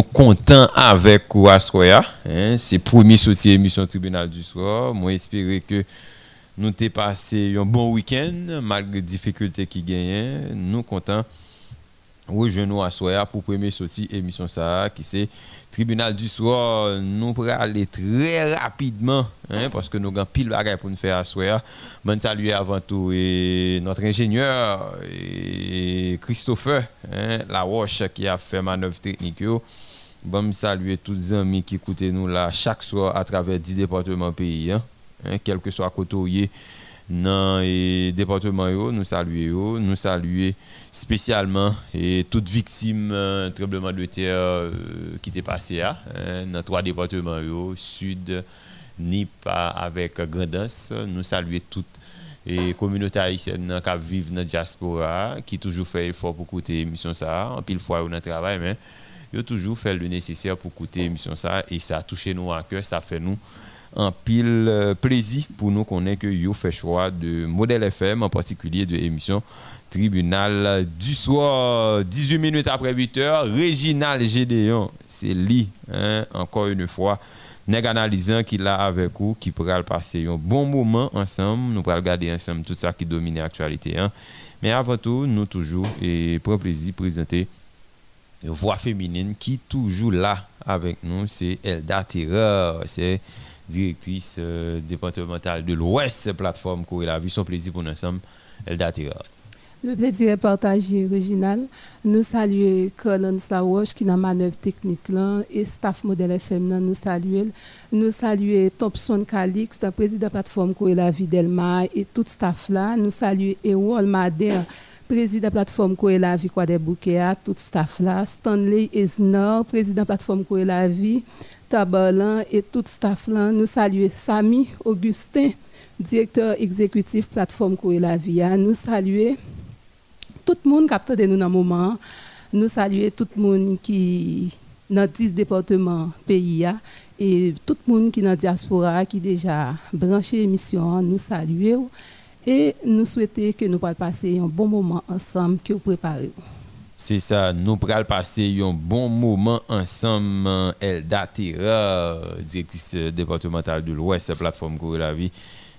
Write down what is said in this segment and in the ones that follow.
nous comptons avec Ouassoya. Hein, c'est premier sortie émission Tribunal du soir. Moi, espérer que nous avons passé un bon week-end malgré les difficultés qui gagnent. Nous comptons rejoindre Ouassoya pour premier sortie émission ça qui c'est tribunal du soir, nous pourrons aller très rapidement, hein, parce que nous avons pile de pour nous faire à soir. Bonne salut avant tout et notre ingénieur Christopher, hein, la Roche qui a fait manœuvre technique. Bon, saluer tous les amis qui écoutent nous là chaque soir à travers 10 départements pays. Hein? Hein? Quel que soit côté dans le département, yo, nous saluons. Nous saluons spécialement et toutes victimes euh, tremblement de terre euh, qui était passé hein? dans trois départements, yo, sud, nip euh, avec Grandance. Nous saluons toutes et communauté haïtienne qui vivent dans la diaspora, qui toujours fait effort pour écouter l'émission ça, en pile fois on travail, mais ils ont toujours fait le nécessaire pour écouter l'émission ça et ça a touché nous à cœur, ça fait nous un pile euh, plaisir pour nous qu'on ait que vous fait choix de modèle FM, en particulier de l'émission Tribunal du soir. 18 minutes après 8 heures, Réginal Gédéon, c'est lui, hein, encore une fois, nèg analysant qui là avec vous, qui pourra passer un bon moment ensemble. Nous pourrons regarder ensemble tout ça qui domine l'actualité. Hein. Mais avant tout, nous toujours, et pour plaisir, présenter voix féminine qui est toujours là avec nous, c'est Elda Terreur. C'est directrice euh, départementale de l'Ouest, plateforme Courir la vie. Son plaisir pour nous ensemble, Elda Tira. Le plaisir est partagé, Réginal. Nous saluons Conan Sawosh qui est dans manœuvre technique là, et staff modèle FM. nous saluons. Nous saluons Thompson Calix, le président de la plateforme Courir la vie d'Elma et tout staff là. Nous saluons Ewol Mader président de la plateforme Courir la vie Quoi des tout staff là. Stanley Esnor, président de la plateforme Courir la vie. Tabalan et tout staff là. Nous saluons Sami Augustin, directeur exécutif plateforme Courir la Vie. Nous saluons tout le monde qui de nous dans moment. Nous saluons tout le monde qui dans 10 départements pays et tout le monde qui dans diaspora qui déjà branché l'émission. Nous saluons et nous souhaitons que nous puissions passer un bon moment ensemble que vous préparez. C'est ça, nous pourrons passer un bon moment ensemble. Elda Terra, directrice départementale de l'Ouest, plateforme Courir la vie.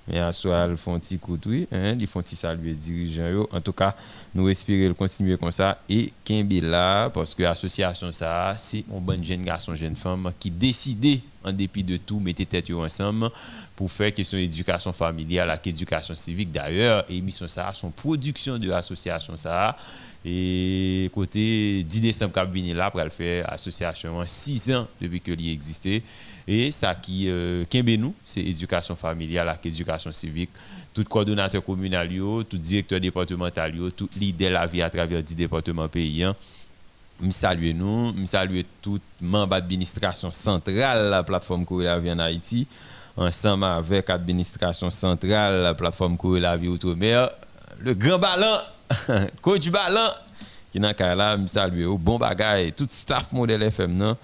Mais à soi, ils font petit coup hein, ils font. En tout cas, nous espérons continuer comme ça. Et Kimbe là, parce que l'association, c'est un bon jeune garçon, jeune femme qui décidé, en dépit de tout, mettre tête ensemble pour faire question éducation familiale, la éducation civique. D'ailleurs, émission ça, son production de l'association, ça et côté 10 décembre, venu là, pour faire association 6 ans depuis que l'y existait. Et ça qui, euh, nous, c'est éducation familiale, éducation civique. Tout coordonnateur communal, tout directeur départemental, tout leader de la vie à travers 10 départements pays. Je salue nous, je salue tout membre d'administration centrale la plateforme Courir la vie en Haïti, ensemble avec l'administration centrale la plateforme Courir la vie Outre-mer, le grand ballon coach Balan, qui n'a qu'à là, me saluer au bon bagage, tout staff modèle FM, non?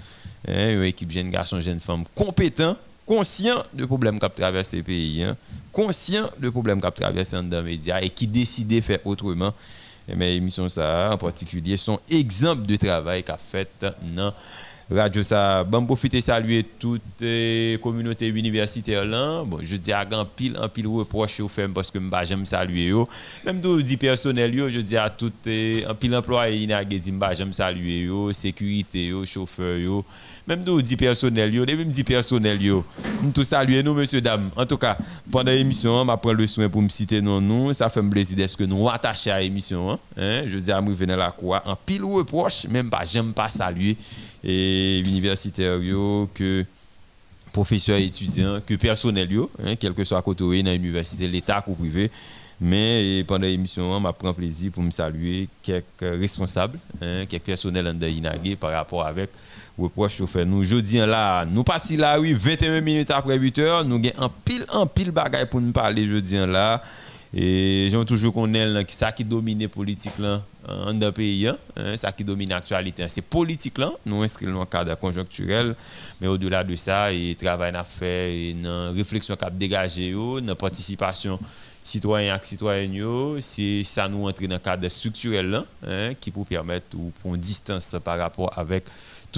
Hein, une équipe jeune garçon, jeune femme compétent, conscient de problèmes qui traversent le pays, hein, conscient de problèmes qui traversent les médias et qui décide de faire autrement. Et mes émissions, ça, en particulier, sont exemples de travail qu'a fait dans Radio ça, bon profiter saluer toute les communauté universitaire là. Bon, je dis à grand pile en pile reproche au fait parce que m'pa j'aime saluer yo. Même tout dit personnel yo, je dis à tout en pile employé ina dit m'pa j'aime saluer yo, sécurité yo, chauffeur yo. Même tout dit personnel yo, même dit personnel yo. Tout saluer nous monsieur dame. En tout cas, pendant l'émission, m'a prend le soin pour me citer non nous, ça fait me plaisir d'être que nous attachés à l'émission hein? hein. Je dis à me venir la quoi en pile reproche, même pas j'aime pas saluer et universitaires, que professeurs et étudiants, que personnel, hein, quel que soit côté dans l'université, l'État ou privé. Mais pendant l'émission, je prends plaisir pour me saluer quelques responsables, hein, quelques personnels en par rapport avec reproche que nous. Jeudi là, nous partons là, oui, 21 minutes après 8 heures, nous avons un pile, un pile bagaille pour nous parler jeudi là. Et j'aime toujours qu'on est ça qui domine politique là en pays, hein, ça qui domine l'actualité. C'est politique là, nous inscrivons dans un cadre conjoncturel, mais au-delà de ça, il travail à faire, une réflexion a dégagé, une participation citoyen et citoyenne, c'est ça nous entrer dans un cadre structurel hein, qui peut permettre ou prendre distance par rapport avec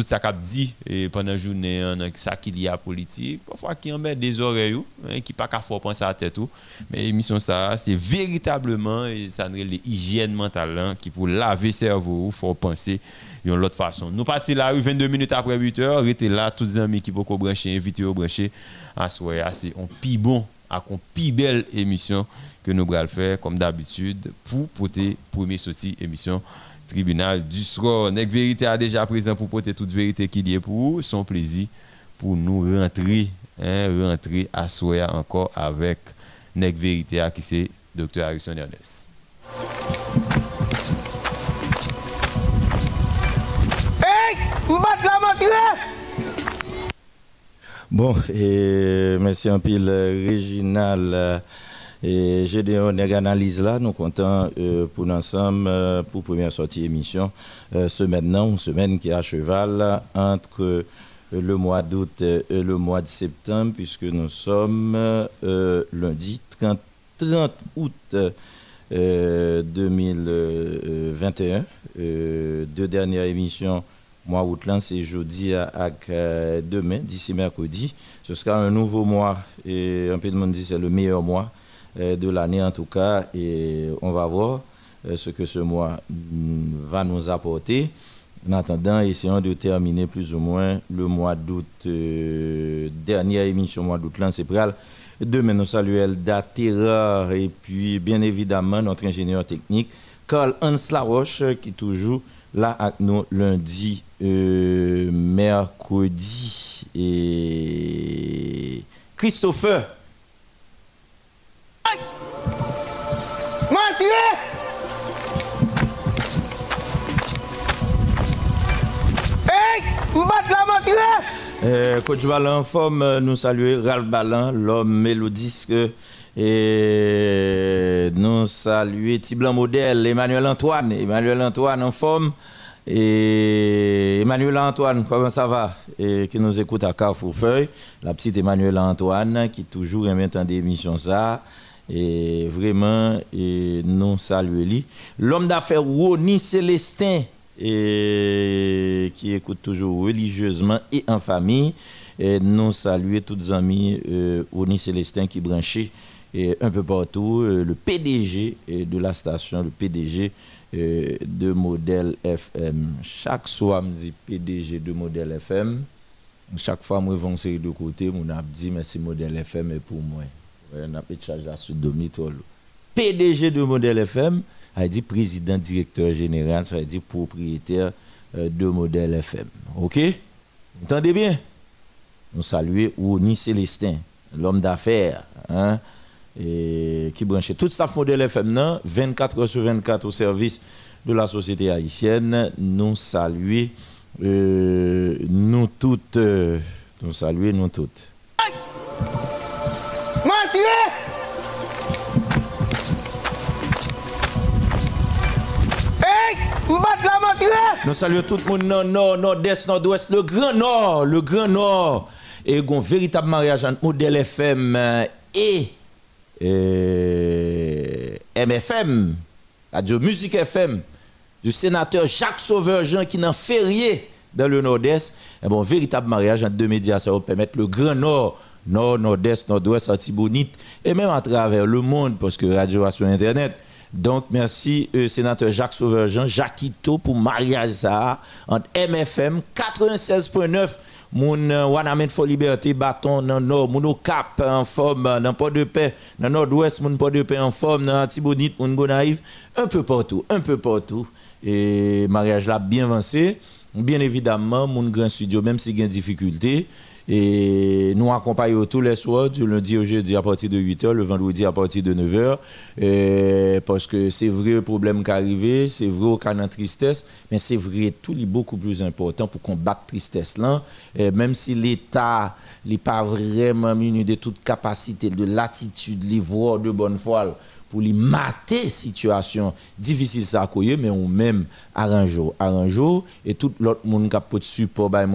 tout ça qu'a dit et pendant journée hein, ça qu'il y a politique parfois qui met des oreilles hein, qui pas qu'à faut penser à tête tout. Mais l'émission ça c'est véritablement et ça l'hygiène mentale hein, qui pour laver cerveau faut penser d'une autre façon. Nous partons là 22 minutes après 8 heures restez là tous les amis qui beaucoup brancher inviter au brancher à soir c'est un pi bon à une pi belle émission que nous allons faire comme d'habitude pour porter première sortie émission tribunal du soir. Nek Vérité a déjà présent pour porter toute vérité qu'il y a pour vous. Son plaisir pour nous rentrer, hein, rentrer à soi encore avec Nek Vérité qui c'est Dr. Harrison Ernest. Hey! la Bon, et merci un pile, Réginal. Euh, et j'ai des analyse là, nous comptons euh, pour l'ensemble, euh, pour première sortie émission, euh, ce maintenant, une semaine qui est à cheval entre le mois d'août et le mois de septembre, puisque nous sommes lundi 30, 30 août 2021. deux dernières émissions, mois août c'est jeudi à, demain, d'ici mercredi. Ce sera un nouveau mois, et un peu de monde dit c'est le meilleur mois euh, de l'année en tout cas. Et on va voir euh, ce que ce mois mm, va nous apporter. En attendant, essayons de terminer plus ou moins le mois d'août. Euh, dernière émission mois d'août, là, c'est Demain, nous saluons Elda Terreur et puis bien évidemment notre ingénieur technique, Carl Hans Laroche, qui est toujours là avec nous lundi, mercredi. Et Christopher, Hey! Mbat la! Euh, Coach forme, nous saluer Ralph Balan, l'homme mélodisque. Et nous saluer Tiblan Modèle, Emmanuel Antoine. Emmanuel Antoine en forme. Et Emmanuel Antoine, comment ça va? Et qui nous écoute à Carrefour Feuille. La petite Emmanuel Antoine qui toujours aime entendre émission ça et vraiment nous saluons l'homme d'affaires Roni Célestin qui écoute toujours religieusement et en famille et nous saluons tous les amis euh, Roni Célestin qui branché et un peu partout euh, le PDG de la station le PDG euh, de modèle FM chaque soir me dit PDG de modèle FM chaque fois moi vais de côté a dit mais c'est modèle FM pour moi on a PDG de Modèle FM, a dit président directeur général, ça veut dire propriétaire euh, de Modèle FM. OK? Vous entendez bien? Nous saluons Ouni Célestin, l'homme d'affaires, hein, qui branche tout ça Modèle FM 24 heures sur 24 au service de la société haïtienne. Nous saluons euh, nous toutes, euh, nous saluons nous toutes. Nous saluons tout le monde nord, nord, nord-est, nord-ouest, le grand nord, le grand nord. Et un véritable mariage entre Modèle FM et, MFM, Radio Musique FM, du sénateur Jacques Sauveur Jean qui n'en fait rien dans le nord-est. Et bon, véritable mariage entre deux médias, ça va permettre le grand nord nord, nord-est, nord-ouest, Antibonite, et même à travers le monde, parce que radio sur Internet. Donc, merci, euh, sénateur Jacques Sauveur-Jean, Jacquito, pour mariage ça, entre MFM 96.9, mon euh, Wanamen for Liberté, bâton dans nord, mon Cap en forme, dans Port-de-Paix, dans nord-ouest, mon Port-de-Paix en forme, dans Antibonite, mon Gonaïve, un peu partout, un peu partout. Et mariage là bien avancé. Bien évidemment, mon grand studio, même s'il y a des difficultés, et nous accompagnons tous les soirs, du lundi au jeudi à partir de 8h, le vendredi à partir de 9h. parce que c'est vrai le problème qui arrivé, c'est vrai au cas de tristesse, mais c'est vrai tout est beaucoup plus important pour combattre la tristesse là. même si l'État n'est pas vraiment muni de toute capacité, de l'attitude, les voies de bonne foi pour les mater situation difficile ça mais on même arranger arranger et tout l'autre monde qui peut support by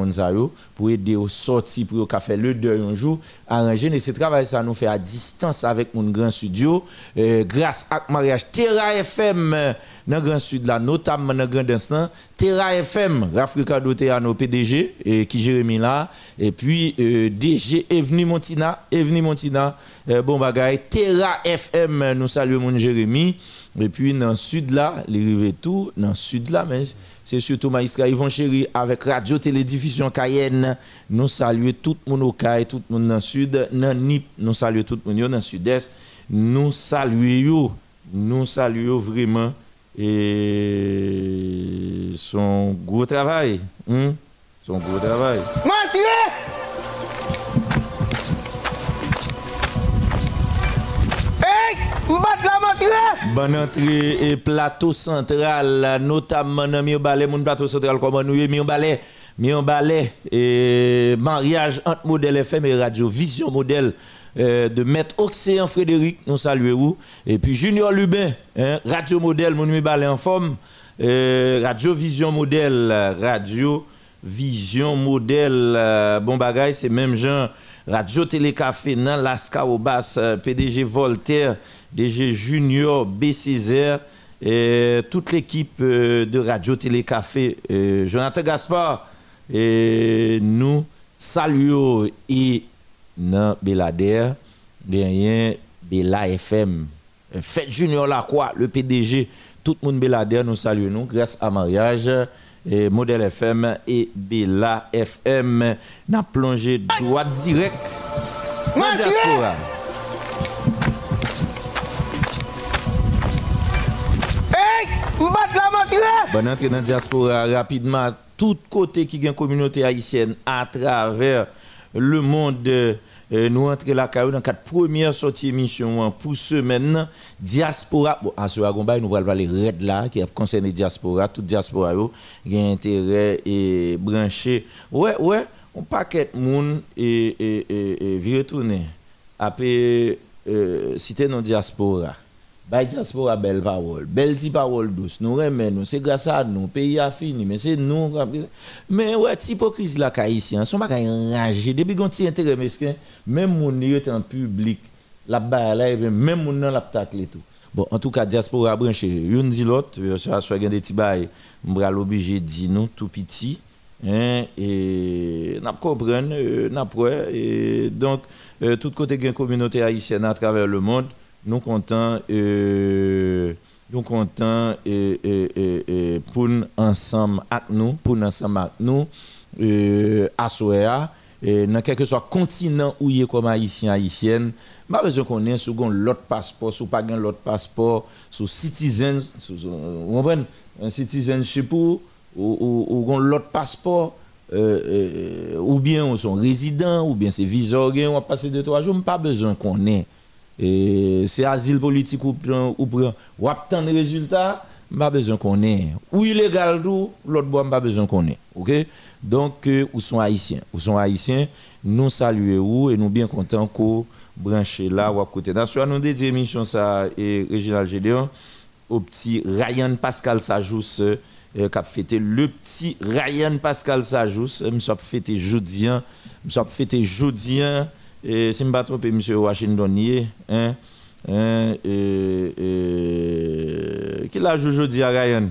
pour aider au sortir pour faire le deuil un jour arranger et ce travail ça nous fait à distance avec mon grand studio grâce à mariage Terra FM dans grand sud là notamment dans grand instant Terra FM, Rafrika Doteano PDG, et qui Jérémy là, et puis euh, DG Evni Montina, Evni Montina, euh, bon bagay, Terra FM, nous saluons mon Jérémy, et puis dans le sud là, les rives tout, dans le sud là, mais c'est surtout Maïstra Yvon Chéri avec Radio Télédiffusion Cayenne. Nous saluons tout le monde au Caille, tout le monde dans le sud, dans NIP, nous saluons tout le monde dans le sud-est. Nous saluons, nous saluons vraiment et son gros travail. hein, Son gros travail. Bonne entrée et plateau central, notamment dans Mio Ballet, mon plateau central, comment nous y Mio Ballet, Mio et mariage entre modèle FM et radio, vision modèle euh, de Maître Océan Frédéric, nous saluons, et puis Junior Lubin, hein, radio modèle, mon Mio Ballet en forme, euh, radio vision modèle, radio vision modèle, euh, bon bagay, c'est même genre, radio télécafé, nan Lasca euh, PDG Voltaire, DG Junior, B6R, et toute l'équipe euh, de Radio Télé Café, euh, Jonathan Gaspard, et nous saluons et dans Belader, derrière Bela FM. Fête Junior Lacroix, le PDG, tout le monde Belader, nous saluons nous grâce à mariage. Et Modèle FM et Bela FM, n'a plongé droit direct dans diaspora. La mentiré Bonne entrée dans la diaspora rapidement. Tout côté qui a une communauté haïtienne à travers le monde. euh, nous entrons la carrière dans quatre premières sorties émissions pour semaine. Diaspora, bon, à ce moment nous allons parler red là, qui concerne diaspora, toute diaspora, yo, a intérêt et branché. Ouais, ouais, on paquet de monde et, et, et. Après, euh, citer nos diaspora. Bay diaspora belle parole, belle ti parole douce. Nous remet nous, c'est grâce à nous, pays a fini, mais c'est nous. Mais ouais, hypocrisie la haïtien, son bagay enragé. Depuis qu'on ti intérêt mesquin, même moun yo en public, la balle là, même moun nan la tacle tout. Bon, en tout cas, diaspora branché, yon dit l'autre, ça soit des petits bail, m'bral obligé di nous tout petit. Hein, et n'a comprendre, euh, n'a ouais, et donc euh, tout côté gen communauté haïtienne à travers le monde nous comptons euh, nous comptons euh, euh, euh, euh, pour ensemble avec nous pour ensemble avec nous euh, à Soya et dans quel que soit continent où il est comme haïtien haïtienne pas besoin qu'on ait sous l'autre passeport sous pas gain l'autre passeport sous citizen sous un citizenship ou ou, ou, l'autre passeport euh, euh, ou bien on sont résidents ou bien c'est visa on va passer deux trois jours pas besoin qu'on ait et c'est asile politique ou prend ou prend ou obtient des pas besoin qu'on ait. Ou illégal tout l'autre bois pas besoin qu'on ait. Donc euh, sont haïtiens. Où sont haïtiens nous saluons et nous bien contents qu'on branché là ou à côté. Soit nous dédié émission ça et Réginald Gédéon au petit Ryan Pascal Sajous euh, qui a fêté le petit Ryan Pascal Sajous. Me suis fêté jeudi me suis fêté jeudi et si je ne me pas trompé, M. Washington, hier, hein, hein, qui l'a joué aujourd'hui à Ryan?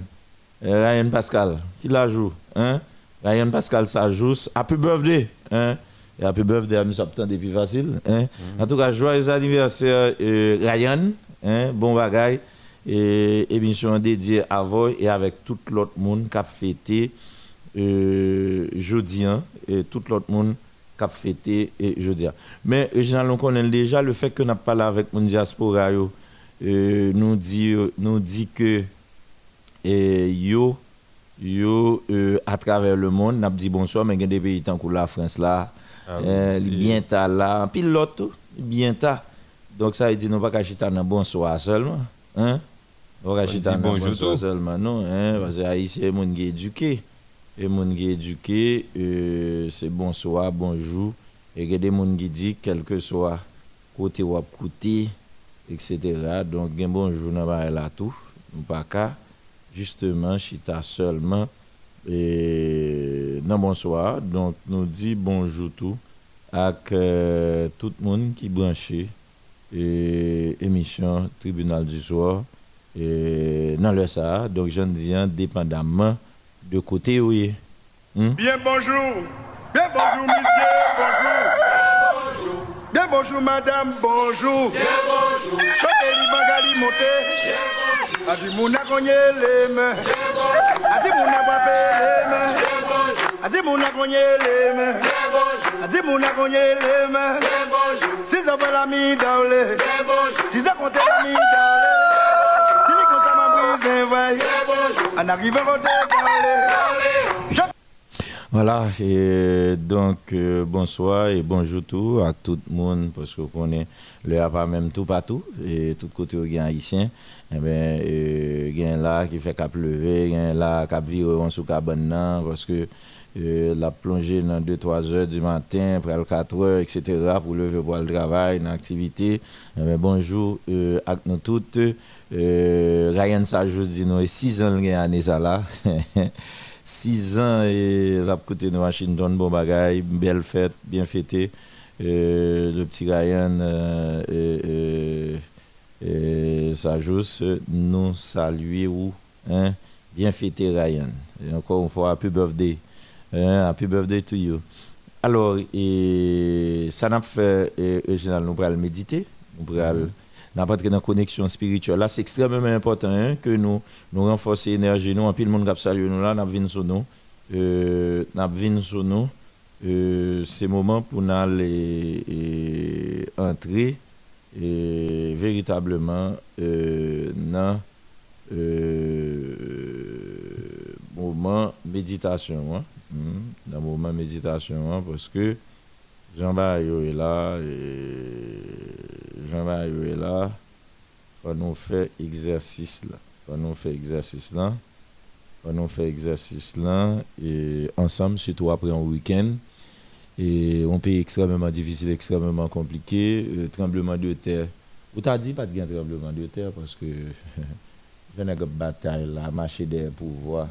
Euh, Ryan Pascal, qui l'a joué? Hein? Ryan Pascal Sajous, happy birthday! Hein? Et happy birthday à M. Septembre depuis facile. Hein? En tout cas, joyeux anniversaire euh, Ryan, hein? bon bagaille, et émission dédiée à vous et avec tout l'autre monde qui a fêté euh, jeudi, hein, et tout l'autre monde cap fêté et je dis mais Réginald on connaît déjà le fait que n'a pas parlé avec mon diaspora yo, euh, nous dit nous dit que et yo yo euh, à travers le monde n'a dit bonsoir mais il y a des pays tant que la France là Ah euh, bien ta là puis l'autre bien ta. Donc ça il dit non pas qu'à chita dans bonsoir seulement hein. On va bonjour bonsoir seulement non hein parce que haïtien monde qui est éduqué et moun qui éduqué euh, c'est bonsoir bonjour. Et il y a des moun qui dit quel que soit côté ou côté etc donc bonjour ba là tout. Pas qu'à justement chita seulement. Et non bonsoir. Donc nous dit bonjour tout avec euh, tout le monde qui branché et émission tribunal du soir. Et dans le ça donc j'en dis indépendamment de côté, oui. Hmm? Bien bonjour. Bien bonjour, monsieur. Bonjour. Bien bonjour, madame. Bonjour. Bien bonjour. Choteli Magali Monté. Adi mouna konye les mains. Adi mouna wape les mains. Adi mouna konye les mains. Adi mouna konye les mains. Si ça va la mi daole. Si ça compte la mi daole. Si En. Voilà, et donc euh, bonsoir et bonjour tout à tout le monde parce qu'on connaît le pas même tout partout et tout côté au gain haïtien et ben euh, gain là qui fait cap lever gain là cap virer sous cabane parce que euh, la plongée dans 2 3 heures du matin après 4 heures etc. pour lever pour le travail une activité Eh ben, bonjour euh, à nous toutes euh, Ryan Sajous dit nous 6 ans année ça là 6 ans et la côté de Washington, bon bagaille, belle fête, bien fêtée. Euh, le petit Ryan euh, euh, euh, Sajous, nous saluer ou hein, bien fêté Ryan. Et encore une fois, happy birthday. Hein, happy birthday to you. Alors, et, ça n'a fait, Eugénal, nous pourrons méditer, nous pourrons n'a pas dans la connexion spirituelle. Là, c'est extrêmement important hein, que nous, nous renforcions l'énergie. Nous, en plus, le monde qui salue nous là, nous venons sur nous. Euh, nous venons sur nous. Euh, c'est le moment pour nous aller et, entrer et, véritablement euh, dans euh, moment méditation. Hein, moment méditation, hein, parce que Jean-Baptiste est là, et Jean-Baptiste est là, faut nous faire exercice là. Faut nous faire exercice là. Faut nous faire exercice là et ensemble, surtout après un week-end. Et un pays extrêmement difficile, extrêmement compliqué, euh, tremblement de terre. Vous t'as dit pas de gain tremblement de terre parce que y a une bataille là, marcher des pouvoirs.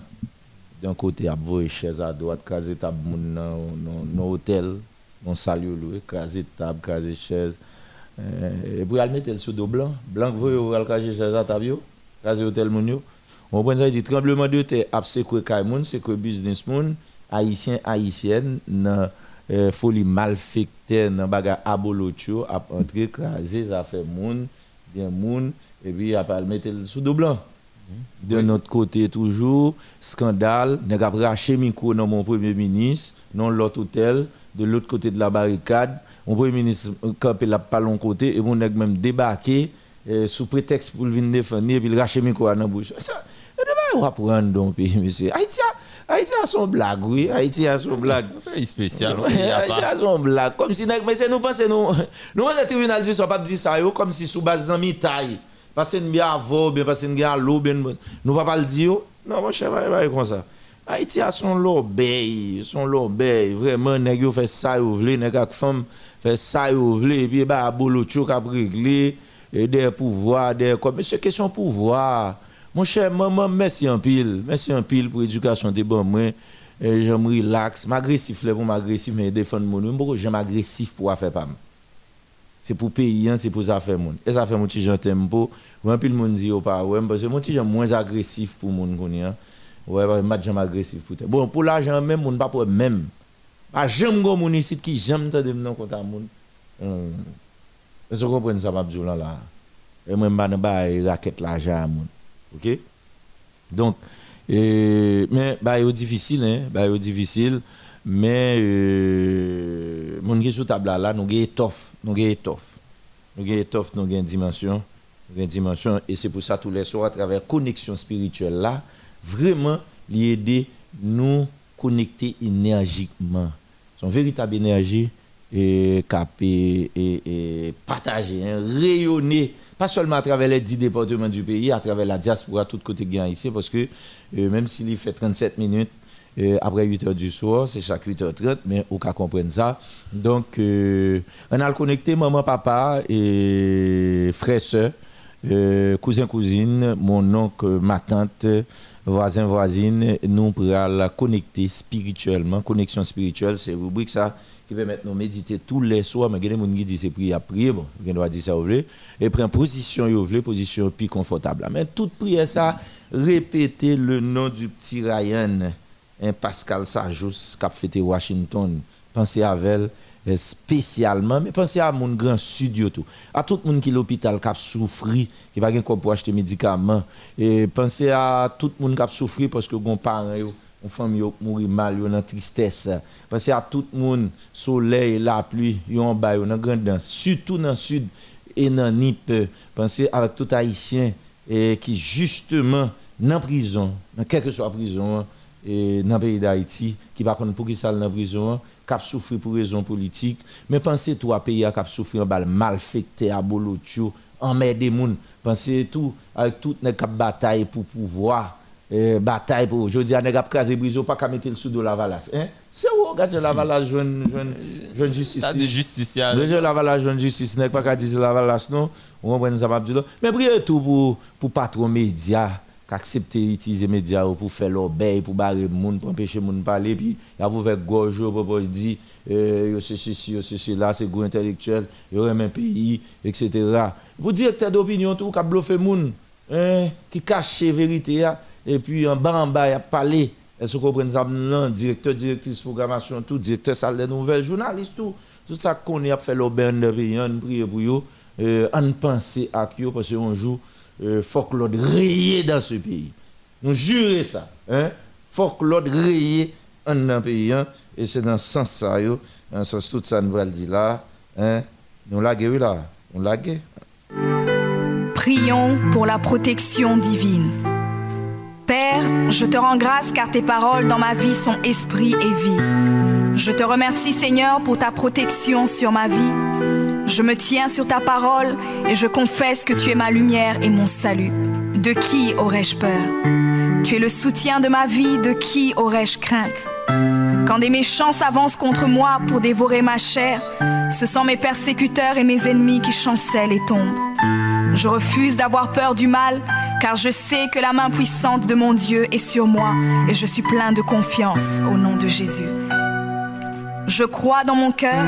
D'un côté, il a des chaises à droite, caser table dans nos hôtels on salue loué, craser table, craser chaise. Euh, et pour aller mettre le dos blanc, blanc vous voyez, craser chaise à table, craser hôtel moun On prend ça dit tremblement de terre, quoi kaimoun, c'est quoi business moun, haïtien haïtienne dans euh, folie malfectée dans bagarre abolotio ap entrer craser ça fait moun, bien moun et puis ap mettre le dos blanc. De notre côté, toujours, scandale, nous avons raché micro dans mon premier ministre, dans l'autre hôtel, de l'autre côté de la barricade. Mon premier ministre campé là pas long côté et mon nèg même débarqué eh, sous prétexte pour venir défendre et puis il rache micro dans la bouche. Ça, on va prendre donc pays monsieur. Haïti Haïti a son blague oui, Haïti a son blague. Pays spécial. Haïti a son blague comme si mais nous pensons nous nous le tribunal ça pas dire ça comme si sous base en taille. Parce que nous avant, bien parce que nous l'eau, bien nous va pas le dire. Non, mon cher, va comme ça. Haïti a son l'obéi, son l'obéi, vraiment, nèg fait ça yo vle, femme ça et puis bah et des pouvoirs, des comme c'est question pouvoir. Mon cher maman, merci en pile, merci en pile pour éducation de bon moi. Je me relax, m'agressif pour m'agressif mais défendre mon nom, j'aime agressif pour faire pas. C'est pour payer, hein, c'est pour ça faire monde. Et ça fait mon petit gens t'aime pas. Moi pile monde dit pas ouais parce que mon petit gens moins agressif pour mon connait. Ouais, bah, match jamais agressif pour Bon, pour l'argent même, mon pas pour même. Pas j'aime go mon ici qui te de non contre mon. Est-ce que vous comprenez ça pas là là? Et moi pas ba raquette l'argent mon. OK? Donc euh, mais bah c'est difficile hein, bah c'est difficile mais euh, mon qui sous table là, nous gagne étoffe, nous gagne étoffe. Nous gagne étoffe, nous gagne dimension, nous gagne dimension et c'est pour ça tous les soirs à travers connexion spirituelle là vraiment l'aider nous connecter énergiquement. Son véritable énergie et et, et partager, hein, rayonner, pas seulement à travers les 10 départements du pays, à travers la diaspora, tout côté ici, parce que euh, même s'il fait 37 minutes, euh, après 8 heures du soir, c'est chaque 8h30, mais au cas comprendre ça. Donc, euh, on a connecté maman, papa et frère, soeur, cousin, cousine, mon oncle, ma tante, voisins, voisines, nous pourrons la connecter spirituellement. Connexion spirituelle, c'est rubrique ça qui permet de méditer tous les soirs. Mais il y a des gens qui disent prier à prier, bon, il doit dire ça vous et prendre position vous position plus confortable. Mais toute prière ça, répétez le nom du petit Ryan. Hein, Pascal Sajous qui a fêté Washington. Pensez à elle euh, spécialement, mais pensez à mon grand studio tout. À tout le monde qui l'hôpital qui a souffert, qui n'a pas pour acheter médicaments. Et pensez à tout le monde qui a souffert parce que vos parents, une famille mourir mal, dans la tristesse. Pensez à tout le monde, soleil, la pluie, en bas, dans grande surtout dans le sud et dans NIP. Pensez à tout haïtien et qui justement dans prison, dans quelque soit prison et dans le pays d'Haïti qui va pour qui ça dans prison qui a souffert pour raison politique mais pensez tout à pays qui a souffert mal malfecté à bolotio en mer des gens pensez tout avec toute les bataille pour pouvoir eh, bataille pour aujourd'hui on a crasé prison pas qu'à mettre le sous de la valasse hein? C'est où regarde la valasse jeune jeune jeune justice. de justice le la valasse jeune justice n'est pas qu'à dire la valasse non? On va ça mais priez tout pour pour patron média accepter d'utiliser les médias pour faire l'obéi, pour barrer le monde, pour empêcher le monde de parler, puis il y a vous faire gorge pour dire, euh, c'est ceci, c'est cela, c'est gros intellectuel, il y aurait un pays, etc. Vous directeur d'opinion, tout, qui bluffé le monde, hein, qui cache la vérité, et puis en bas, en bas, il a parlé. Est-ce que vous comprenez ça? Directeur, directrice programmation, tout, directeur salle des nouvelles, journaliste, tout. Tout ça qu'on a fait l'aubaine de pays, on prie pour eux, on pense à eux, parce qu'on joue euh, l'ordre rayé dans ce pays. Nous jurons ça. Hein? l'ordre rayé dans le pays. Hein? Et c'est dans ce sens-là, dans sens tout ça, nous va dire là. Hein? Nous laguons là. Nous laguons. Prions pour la protection divine. Père, je te rends grâce car tes paroles dans ma vie sont esprit et vie. Je te remercie Seigneur pour ta protection sur ma vie. Je me tiens sur ta parole et je confesse que tu es ma lumière et mon salut. De qui aurais-je peur? Tu es le soutien de ma vie, de qui aurais-je crainte? Quand des méchants s'avancent contre moi pour dévorer ma chair, ce sont mes persécuteurs et mes ennemis qui chancellent et tombent. Je refuse d'avoir peur du mal, car je sais que la main puissante de mon Dieu est sur moi et je suis plein de confiance au nom de Jésus. Je crois dans mon cœur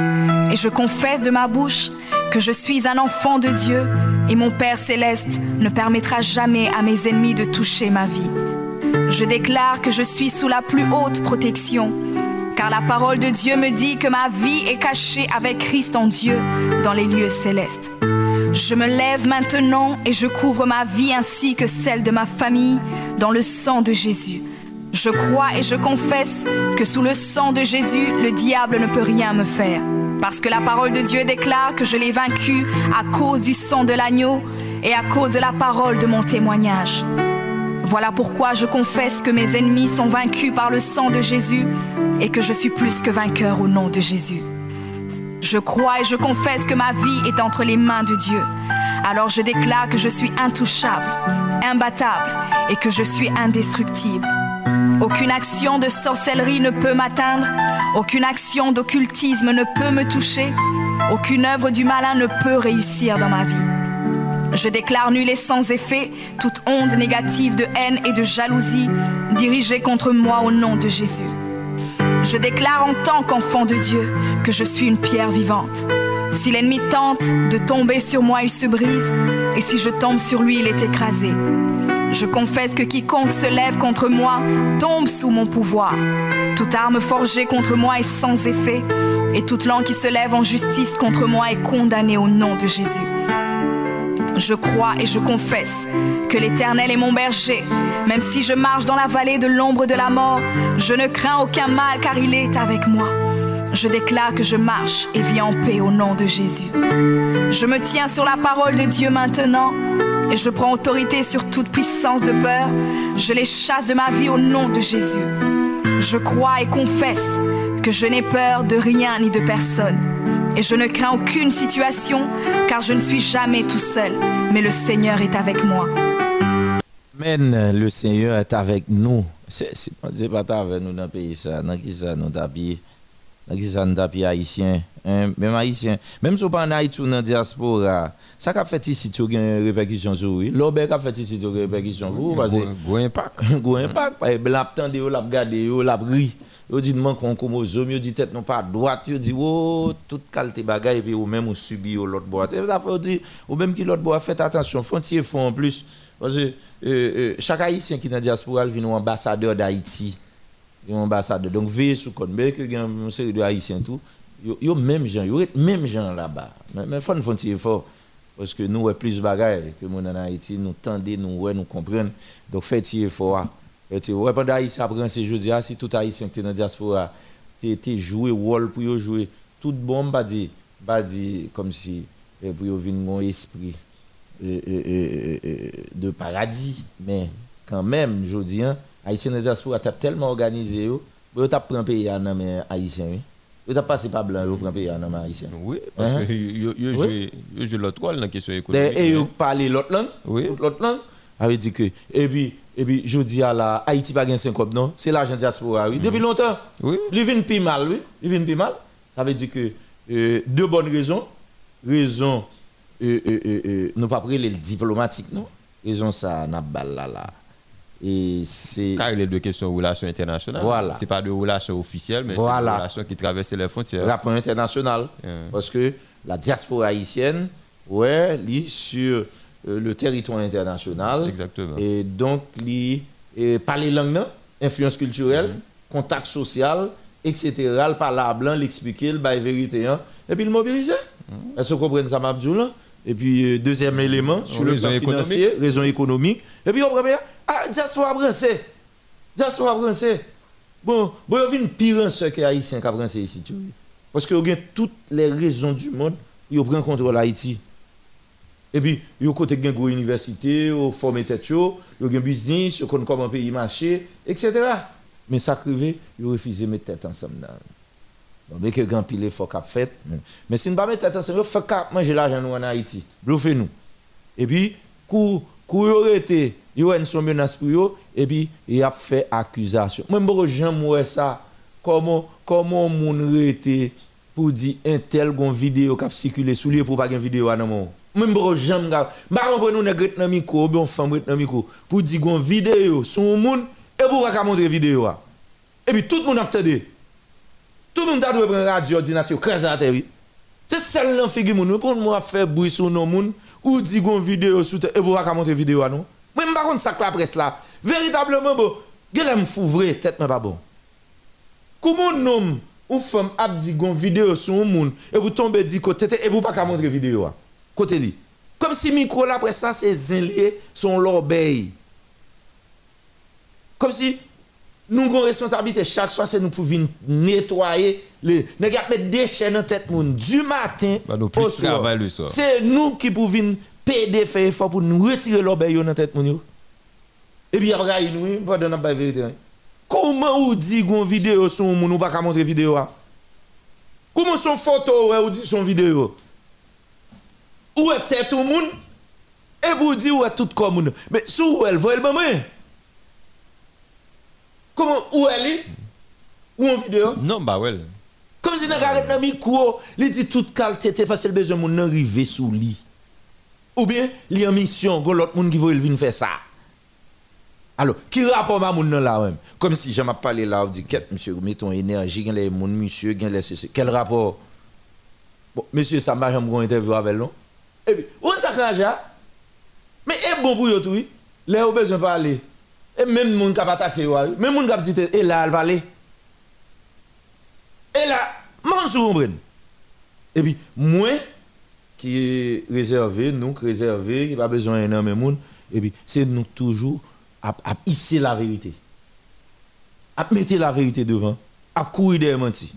et je confesse de ma bouche que je suis un enfant de Dieu et mon Père céleste ne permettra jamais à mes ennemis de toucher ma vie. Je déclare que je suis sous la plus haute protection, car la parole de Dieu me dit que ma vie est cachée avec Christ en Dieu dans les lieux célestes. Je me lève maintenant et je couvre ma vie ainsi que celle de ma famille dans le sang de Jésus. Je crois et je confesse que sous le sang de Jésus, le diable ne peut rien me faire. Parce que la parole de Dieu déclare que je l'ai vaincu à cause du sang de l'agneau et à cause de la parole de mon témoignage. Voilà pourquoi je confesse que mes ennemis sont vaincus par le sang de Jésus et que je suis plus que vainqueur au nom de Jésus. Je crois et je confesse que ma vie est entre les mains de Dieu. Alors je déclare que je suis intouchable, imbattable et que je suis indestructible. Aucune action de sorcellerie ne peut m'atteindre, aucune action d'occultisme ne peut me toucher, aucune œuvre du malin ne peut réussir dans ma vie. Je déclare nul et sans effet toute onde négative de haine et de jalousie dirigée contre moi au nom de Jésus. Je déclare en tant qu'enfant de Dieu que je suis une pierre vivante. Si l'ennemi tente de tomber sur moi, il se brise, et si je tombe sur lui, il est écrasé. Je confesse que quiconque se lève contre moi tombe sous mon pouvoir. Toute arme forgée contre moi est sans effet, et toute langue qui se lève en justice contre moi est condamnée au nom de Jésus. Je crois et je confesse que l'Éternel est mon berger. Même si je marche dans la vallée de l'ombre de la mort, je ne crains aucun mal car il est avec moi. Je déclare que je marche et vis en paix au nom de Jésus. Je me tiens sur la parole de Dieu maintenant et je prends autorité sur toute puissance de peur. Je les chasse de ma vie au nom de Jésus. Je crois et confesse que je n'ai peur de rien ni de personne. Et je ne crains aucune situation, car je ne suis jamais tout seul, mais le Seigneur est avec moi. Amen, le Seigneur est avec nous. C'est pas avec nous dans le pays, ça, dans qui ça nous nous tapis haïtien, hein? même haïtien, même si on pas en Haïti ou dans la diaspora. Ça a fait ici, tu une répercussion sur lui. L'Aubert a fait ici, tu une répercussion sur lui. Gros impact. Gros impact. L'a tendé, l'a regardé, l'a ri. Yo dit man kon chromosome, yo dit tête non pas droite, yo dit oh toute qualité bagaille puis ou même ou subi l'autre boîte. Et ça dire ou même qui l'autre boîte faites attention, frontier font en plus parce que euh, euh, chaque haïtien qui dans diaspora vient ambassadeur d'Haïti. Yon ambassadeur. Donc, veillez sur. Mais que il y a une série de Haïtiens tout, yo, même gens, yo même gens là-bas. Mais, mais faut nous faire effort. Parce que nous, ouais plus de bagages que nous en Haïti, nous tendez, nous, ouais, nous comprenons. Donc, faites effort. Faites ouais, pendant Haïtien après ces jours, ah, si tout Haïtien qui est dans la diaspora, t'es joué rôle pour jouer, tout bon, bah dit, bah dit, comme si, eh, pour venir un esprit euh, euh, de paradis. Mais quand même, je dis, hein, Haïtien la diaspora, t'as tellement organisé, yo, yo t'as pris un pays en main Haïtien, oui. Yo t'as passé par blanc, yo pris un pays en main Haïtien. Oui, parce Hein? que yo yo Oui. yo l'autre rôle dans la question économique. Et vous parlez l'autre langue Oui. L'autre langue avait dit que. Et puis, et puis je dis à la Haïti pas gain 5 non? C'est l'argent diaspora, oui. Depuis longtemps. Oui. Il vient plus mal, oui. Il vient plus mal. Ça veut dire que euh, deux bonnes raisons. Raison, euh, euh, euh, euh, nous pas pris les diplomatiques, non Raison, ça, n'a pas là, là. Et c'est. Car il est de questions de relations internationales. Voilà. C'est pas de relations officielles, mais Voilà. c'est des relations qui traversent les frontières. rapport international. Euh. Parce que la diaspora haïtienne, ouais, lit sur euh, le territoire international. Exactement. Et donc, li et parler langue, influence culturelle, Mhm. contact social, etc. Le parler à blanc, l'expliquer, le bail vérité, hein, et puis le mobiliser. Mhm. Est-ce que vous comprenez ça, Mabdou? Et puis, euh, deuxième élément, sur le plan financier, raison économique. Et puis, on bien, ah, diaspora français. Diaspora français. Bon, bon, il y a une pire ce que haïtien qui a français ici. Parce que vous avez toutes les raisons du monde pour prendre contrôle Haïti. Et puis, il y a côté une université, vous formez tête, vous avez un business, vous connaissez comment pays marcher, etc. Mais ça vous refusez de mettre tête ensemble. Dans- Bon, mais que grand pile faut qu'a fait. Mais si nous ne pas mettre tête ensemble, il faut qu'a manger l'argent nous en Haïti. Bluffez nous. Et puis, kou, yo rete, yo en son menace pour yo, et puis, il a fait accusation. Moi, je j'aime ouais ça. Comment, comment moun rete pour dire un tel gon vidéo qui a circulé sous lui pour pas une vidéo à non Même je j'aime gars. Ba on nous nèg dans micro, ou gon vidéo son moun montrer vidéo a. Tout le monde a dû prendre radio ordinateur crèse à terre. C'est celle là figure moun pour moi faire bruit sur nos moun ou dit gon vidéo terre et pour pas montrer vidéo à nous. Même par contre ça la presse là, véritablement bon, gèlem fou vrai tête mais pas bon. Comment homme ou femme a dit vidéo sur un moun et vous tombez dit côté et vous pas montrer vidéo a. Côté li. Comme si micro là après ça c'est son. Comme si nous avons une responsabilité chaque soir, c'est nous pour venir nettoyer les. Nous avons mettre des chaînes dans la tête moun du matin. Bah, nous plus soir. travail le soir. C'est nous qui pouvons péder, faire effort pour nous retirer l'obéi dans la tête moun yo. Et puis après, nous, pendant la vérité. hein. Comment ou dit une vidéo sur moun ou pas montrer vidéo a? Comment son photo ou dit son vidéo? Où est tête au moun? Et vous dites où est tout comme moun? Mais sous elle, voyez le maman? Comment où elle est? Ou en vidéo? Non, bah ouais. Comme si dans arrête dans micro, il dit toute qualité parce que le besoin moun arriver sous lui. Ou bien, il y a une mission, gon l'autre moun qui veut venir faire ça. Alors, qui rapport ma moun là même? Comme si je m'a parlé là, on dit monsieur, met ton énergie, les moun monsieur, les ceci. Quel rapport? Bon, monsieur ça m'a jamais interview avec non Et puis, on quand Mais est bon pour yo tout, oui. Là, on besoin de parler. Et même moun a attaqué, même moun a dit, et là, elle parler. Et là, mon. Et puis, moi, qui réservé, nous réservé, n'a pas besoin d'un monde, et puis, c'est nous toujours à, à hisser la vérité. À mettre la vérité devant, à courir des mentis.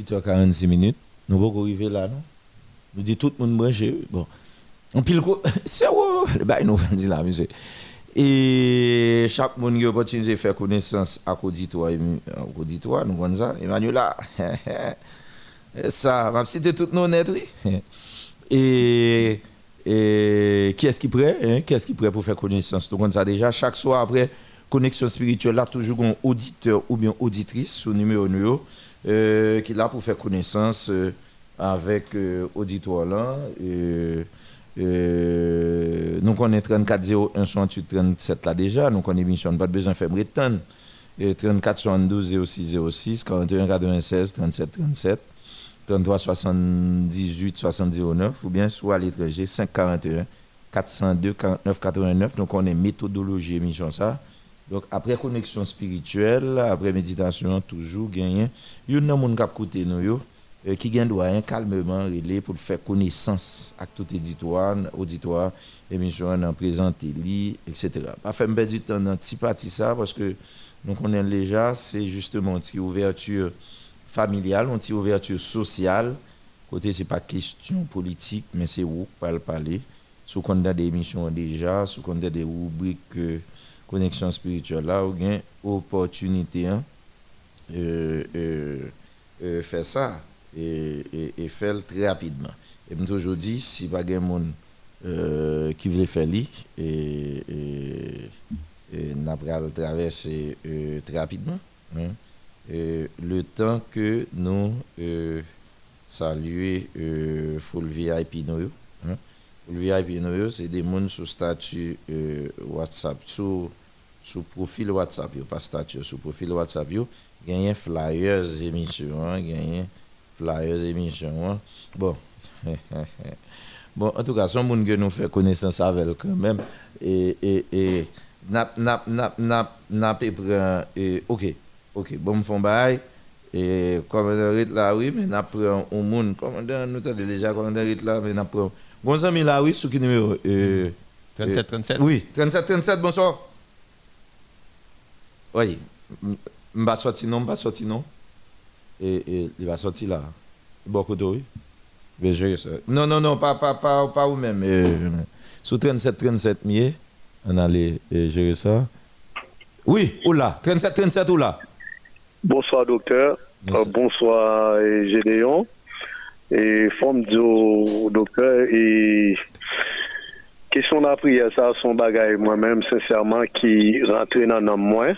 8h46 minutes, nous allons arriver là, non? Nous dit tout le monde branché. Bon. On pile quoi? C'est où? Le bail nous dit là, monsieur. Et chaque monde qui a opportunité de faire connaissance à l'auditoire, l'auditoire, nous connaissons ça. Emmanuela, ça, m'a cité tout nos net, oui. Et, et qui est-ce qui est prêt? Hein? Qui est-ce qui est prêt pour faire connaissance? Nous connaissons ça déjà. Chaque soir après, connexion spirituelle, là, toujours un auditeur ou bien auditrice sous numéro numéro euh, qui est là pour faire connaissance euh, avec euh, auditoire là. Euh, nous connaissons 34 01 68 37 là déjà. Nous connaissons l'émission, pas besoin de faire Breton. Et 34 72 06 06 41 96 37 37 33 78 70 9 ou bien soit à l'étranger 5 41 402 49 89. Donc, on est méthodologie émission ça. Donc, après connexion spirituelle, après méditation, toujours gagné. Il y a des gens qui écoutent nous, euh, qui gagnent doyen calmement relais pour faire connaissance à tout auditoire, auditoire, émission, en présenter, li, etc. Pas faire du temps dans petit ça parce que nous connaissons déjà, c'est justement une ouverture familiale, une ouverture sociale. Côté, ce n'est pas question politique, mais c'est où pour parler. Sous compte des émissions déjà, sous compte des rubriques euh, connexion spirituelle là, ou une opportunité hein, euh, euh, faire ça et, et, et faire très rapidement. Et je toujours dit, si pas de monde euh, qui veut faire li, et, et, et n'a le traverser euh, très rapidement. hein. Le temps que nous euh, saluer euh, full VIP nous, hein. Full VIP nous, c'est des gens sur statut euh, WhatsApp, sur sur profil WhatsApp, yo, pas statut, sur profil WhatsApp, gagné flyers émission, hein, gagné flyers émission. hein. Bon. bon, en tout cas, son monde que nous fait connaissance avec quand même. Et, et, et, nap, nap, nap, nap, nap, et et, ok, ok, bon, font bail. Et commandant Rit là, oui, mais n'a prend un monde. Commandant, nous t'avons déjà commandant Rit là, mais n'a prend. Bon, ami là, oui, sous qui numéro? Euh, 37, 37. oui, 37, 37, bonsoir. Oui, m- m va sortir non, m va sortir non. Et, il va sortir là. Beaucoup de oui. Mais je. Non, non, non, pas, pas, pas, pas vous même. Euh, sous 37, 37 mieux, on allait gérer ça. Oui, oula, 37, 37, oula. Bonsoir docteur, Bonsoir. Euh, bonsoir Gédéon, et forme du docteur, et question de la prière, ça? Son bagage moi-même, sincèrement, qui rentre dans l'homme moi.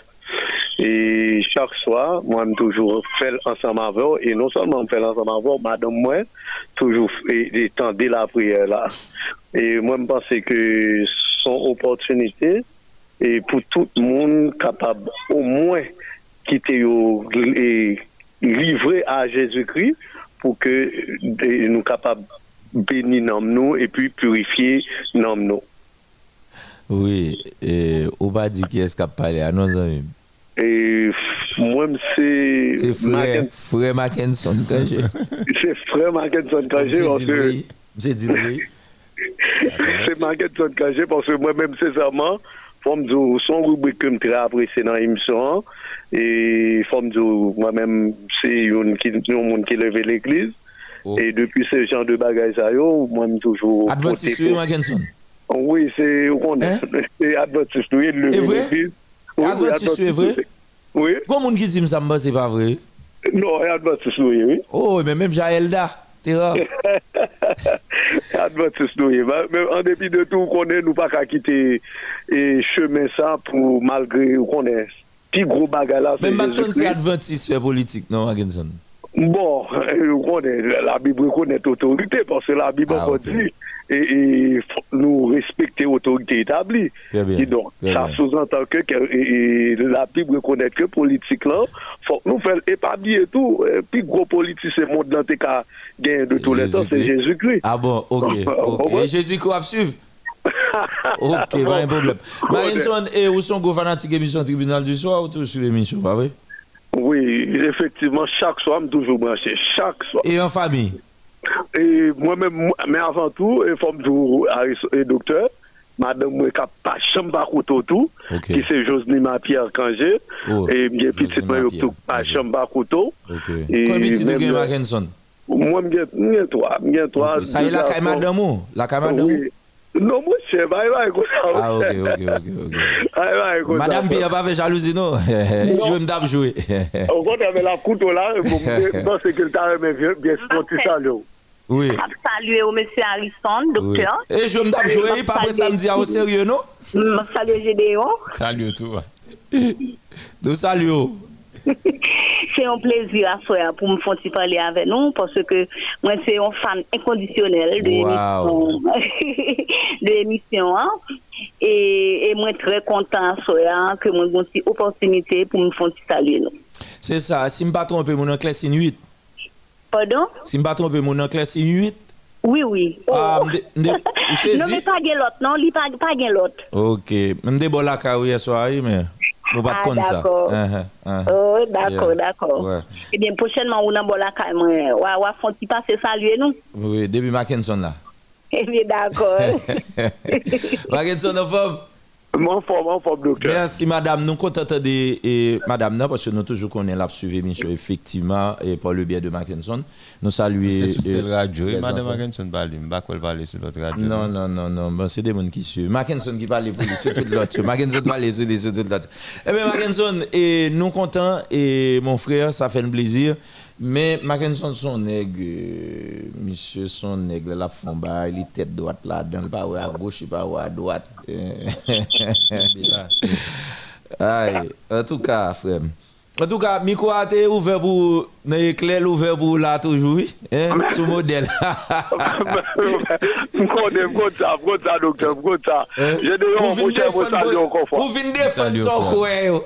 Et chaque soir, moi, je toujours fait ensemble avec eux, et non seulement je fais ensemble avec eux, madame moi, toujours et, et tendez la prière. Et moi, je pense que son opportunité, et pour tout le monde capable au moins quitter et livré à Jésus-Christ pour que nous capables bénir nous et puis purifier nous. Oui, et on va dire qui est-ce qui a parlé à nos amis? E mwen se... Se Fré Mackenson Kajé. Se Fré Mackenson Kajé. Mse Dilri. Se Mackenson Kajé, pwase mwen mèm sezèrman, fòm djou son rubrik kèm tre aprese nan emisyon, e fòm djou mwen mèm se yon moun ki leve l'eglise, e depi se jan de bagay sa yo, mwen toujou... Adventistou Mackenson. Oui, se... Adventistou, yon leve l'eglise. Adventiste, c'est vrai? Oui, Comment on dit que ça me c'est pas vrai? non, Adventiste, oui, oui. Oh, mais même Jaelda, t'es rare. Adventiste, oui. Mais en dépit de tout, qu'on est, nous pas qu'à quitter et chemin ça pour malgré qu'on est petit gros bagarre là. Même maintenant, c'est. Adventiste fait politique, non, Mackinson? Bon, euh, on la Bible reconnaît autorité parce que la Bible Ah, dit et, nous respecter l'autorité établie. Bien, Et donc, ça sous-entend que, et- la Bible reconnaît que politique là, faut que nous faire établir tout. Et puis gros politicien monde dans tes cas gain de tous les temps, c'est Jésus-Christ. Jésus-Christ. Ah bon, ok, ok. Ouais. Et Jésus quoi suivre? Ok, pas un problème. Mackinson, et où sont vos fanatiques émission tribunal du soir ou tout sur l'émission, pas vrai? Oui, effectivement, chaque soir, je suis toujours branché. Chaque soir. Et en famille? Et moi-même, moi- mais avant tout, il faut me dire, et docteur, madame, moi, qui pas chambre à tout, qui c'est Josnima Pierre Kangé, Oh, et bien, petit, Josnima moi, qui pas chambre à couteau. Et de petit gagne euh, Mackinson? Moi, je je suis toi. Ok. Ça y est, la caille madame? La caille madame. Non, moi, je sais pas, il va. Ah, ok, ok, ok, ok. Ah, il Madame. Pierre pas fait jalousie, non? Je vais me taper jouer. Au fond, avec la couteau là, bon, je pense que le temps est bien, sportif, ça, là. Oui. Saluer au monsieur Harrison, oui. docteur. Et je me taper jouer, pas après samedi au sérieux, non? Salut Gédéon. Salut tout. Nous saluons. Se yon plezi a soya pou m fonti pale ave nou, pwase ke mwen se yon fan inkondisyonel de emisyon an, e mwen tre kontan soya ke mwen gonti oposimite pou m fonti pale nou. Se sa, si m baton pe moun an kles inuit? Pardon? Si m baton pe moun an kles inuit? Oui, oui. Ah, oh. Non me pa gen lot, non, li pa gen lot. Ok, m de bol akawye soya yi men? Nous pas comme ça. d'accord. D'accord. Eh bien, prochainement, on a bon la caille, moi. Wa, wa, font petit passer saluer nous. Oui, depuis Mackinson là. Eh bien, d'accord. Mackinson en forme. Mon forme, mon forme, docteur. Merci madame, nous contents de et madame parce que nous toujours connaît la suivre émission effectivement et par le biais de Mackinson. Nous saluer C'est sur radio. les Et Madame. Mackinson parle. Je ne quoi parler sur l'autre radio. Non, non, non, non. Bon, c'est des gens qui suivent. Mackinson qui parle pour c'est tout l'autre. Mackinson parle sur lui, c'est tout l'autre. Eh bien, Mackinson, et nous contents, et mon frère, ça fait un plaisir. Mais Mackinson, son nègre, euh, monsieur, son nègre, la fond bas, il est tête droite là, dans le pas à gauche, il pas à droite. Aïe, en tout cas, frère. En tout cas, micro a été ouvert pour, l'éclair ouvert pour là toujours, oui, hein, sous modèle. Je connais, je ça, je ça, docteur, je ça. J'ai des gens Pour qui venir ont défendre pour venir défendre son coin.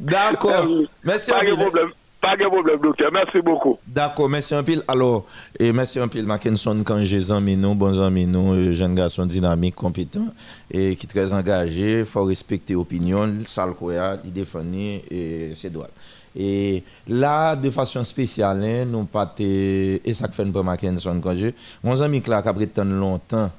D'accord. Merci Pas un de pile. problème, pas de problème, docteur. Merci beaucoup. D'accord, merci un pile. Alors, et merci un pile Mackinson quand j'ai amis nous, bons amis nous, euh, jeune garçon dynamique, compétent et qui très engagé, faut respecter l'opinion, ça le croit, il défend et c'est droit. Et là, de façon spéciale, hein, nous pas et ça fait pour Mackinson quand je, mon ami Clark a prétendu longtemps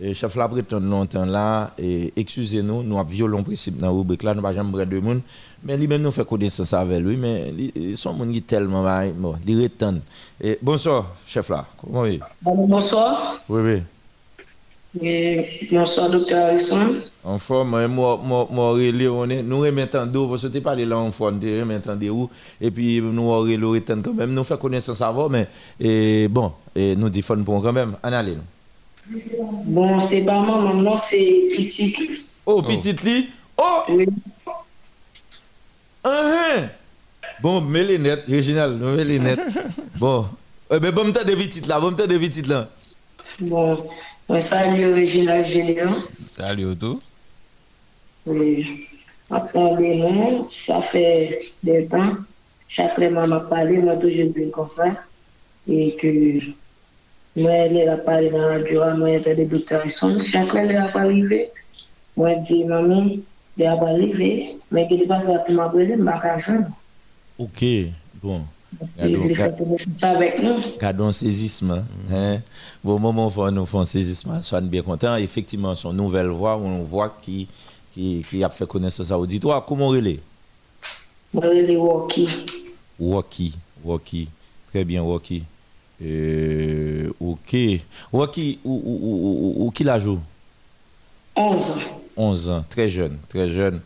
et chef là prétend longtemps là et excusez-nous nous avons violé le principe dans la rubrique là nous pas jamais de monde mais lui même nous fait connaissance avec lui mais li- li- son monde qui tellement bah, bon il retend et bonsoir chef là. Comment Bonsoir. oui oui. Et bonsoir, docteur Harrison. en forme moi moi moi on est nous remettons d'eau parce que tu parlé là en forme tu remettons de où et puis nous le retend quand même nous fait connaissance avant mais et bon et nous fun pour quand même. En allez nous Bon, c'est pas moi, maintenant c'est petit. oh petite lit oh! Oui. Ah, hein. Bon, mets les nettes, Réginal, mets les nettes. bon. Eh ben, bon, m't'a des petites là, bon, m't'a des petites là. Bon, moi, salut Réginal Général. Salut, Otto. Oui. Après les noms, ça fait des temps. Chaque fois m'a parlé, moi toujours dit comme ça. Et que moi, elle a parlé dans la radio, moi, elle des docteurs Harrison. Chaque fois, elle a pas arrivé. Moi, je dis, maman, elle a pas arrivé. Mais qu'elle n'est pas fait pour m'appeler, je ne vais pas Ok, bon. Il Gardons, saisissement. Hein. Bon, moment où nous faisons saisissement, soyons bien contents. Effectivement, son nouvelle voix, on voit qui, qui, qui a fait connaissance à l'auditoire. Comment relève Moi, elle est walkie. Waki, Waki, très bien Waki. Euh, ok. Waki, ou, ou, ou, ou qui la joue? 11 ans. 11 ans, très jeune, très jeune,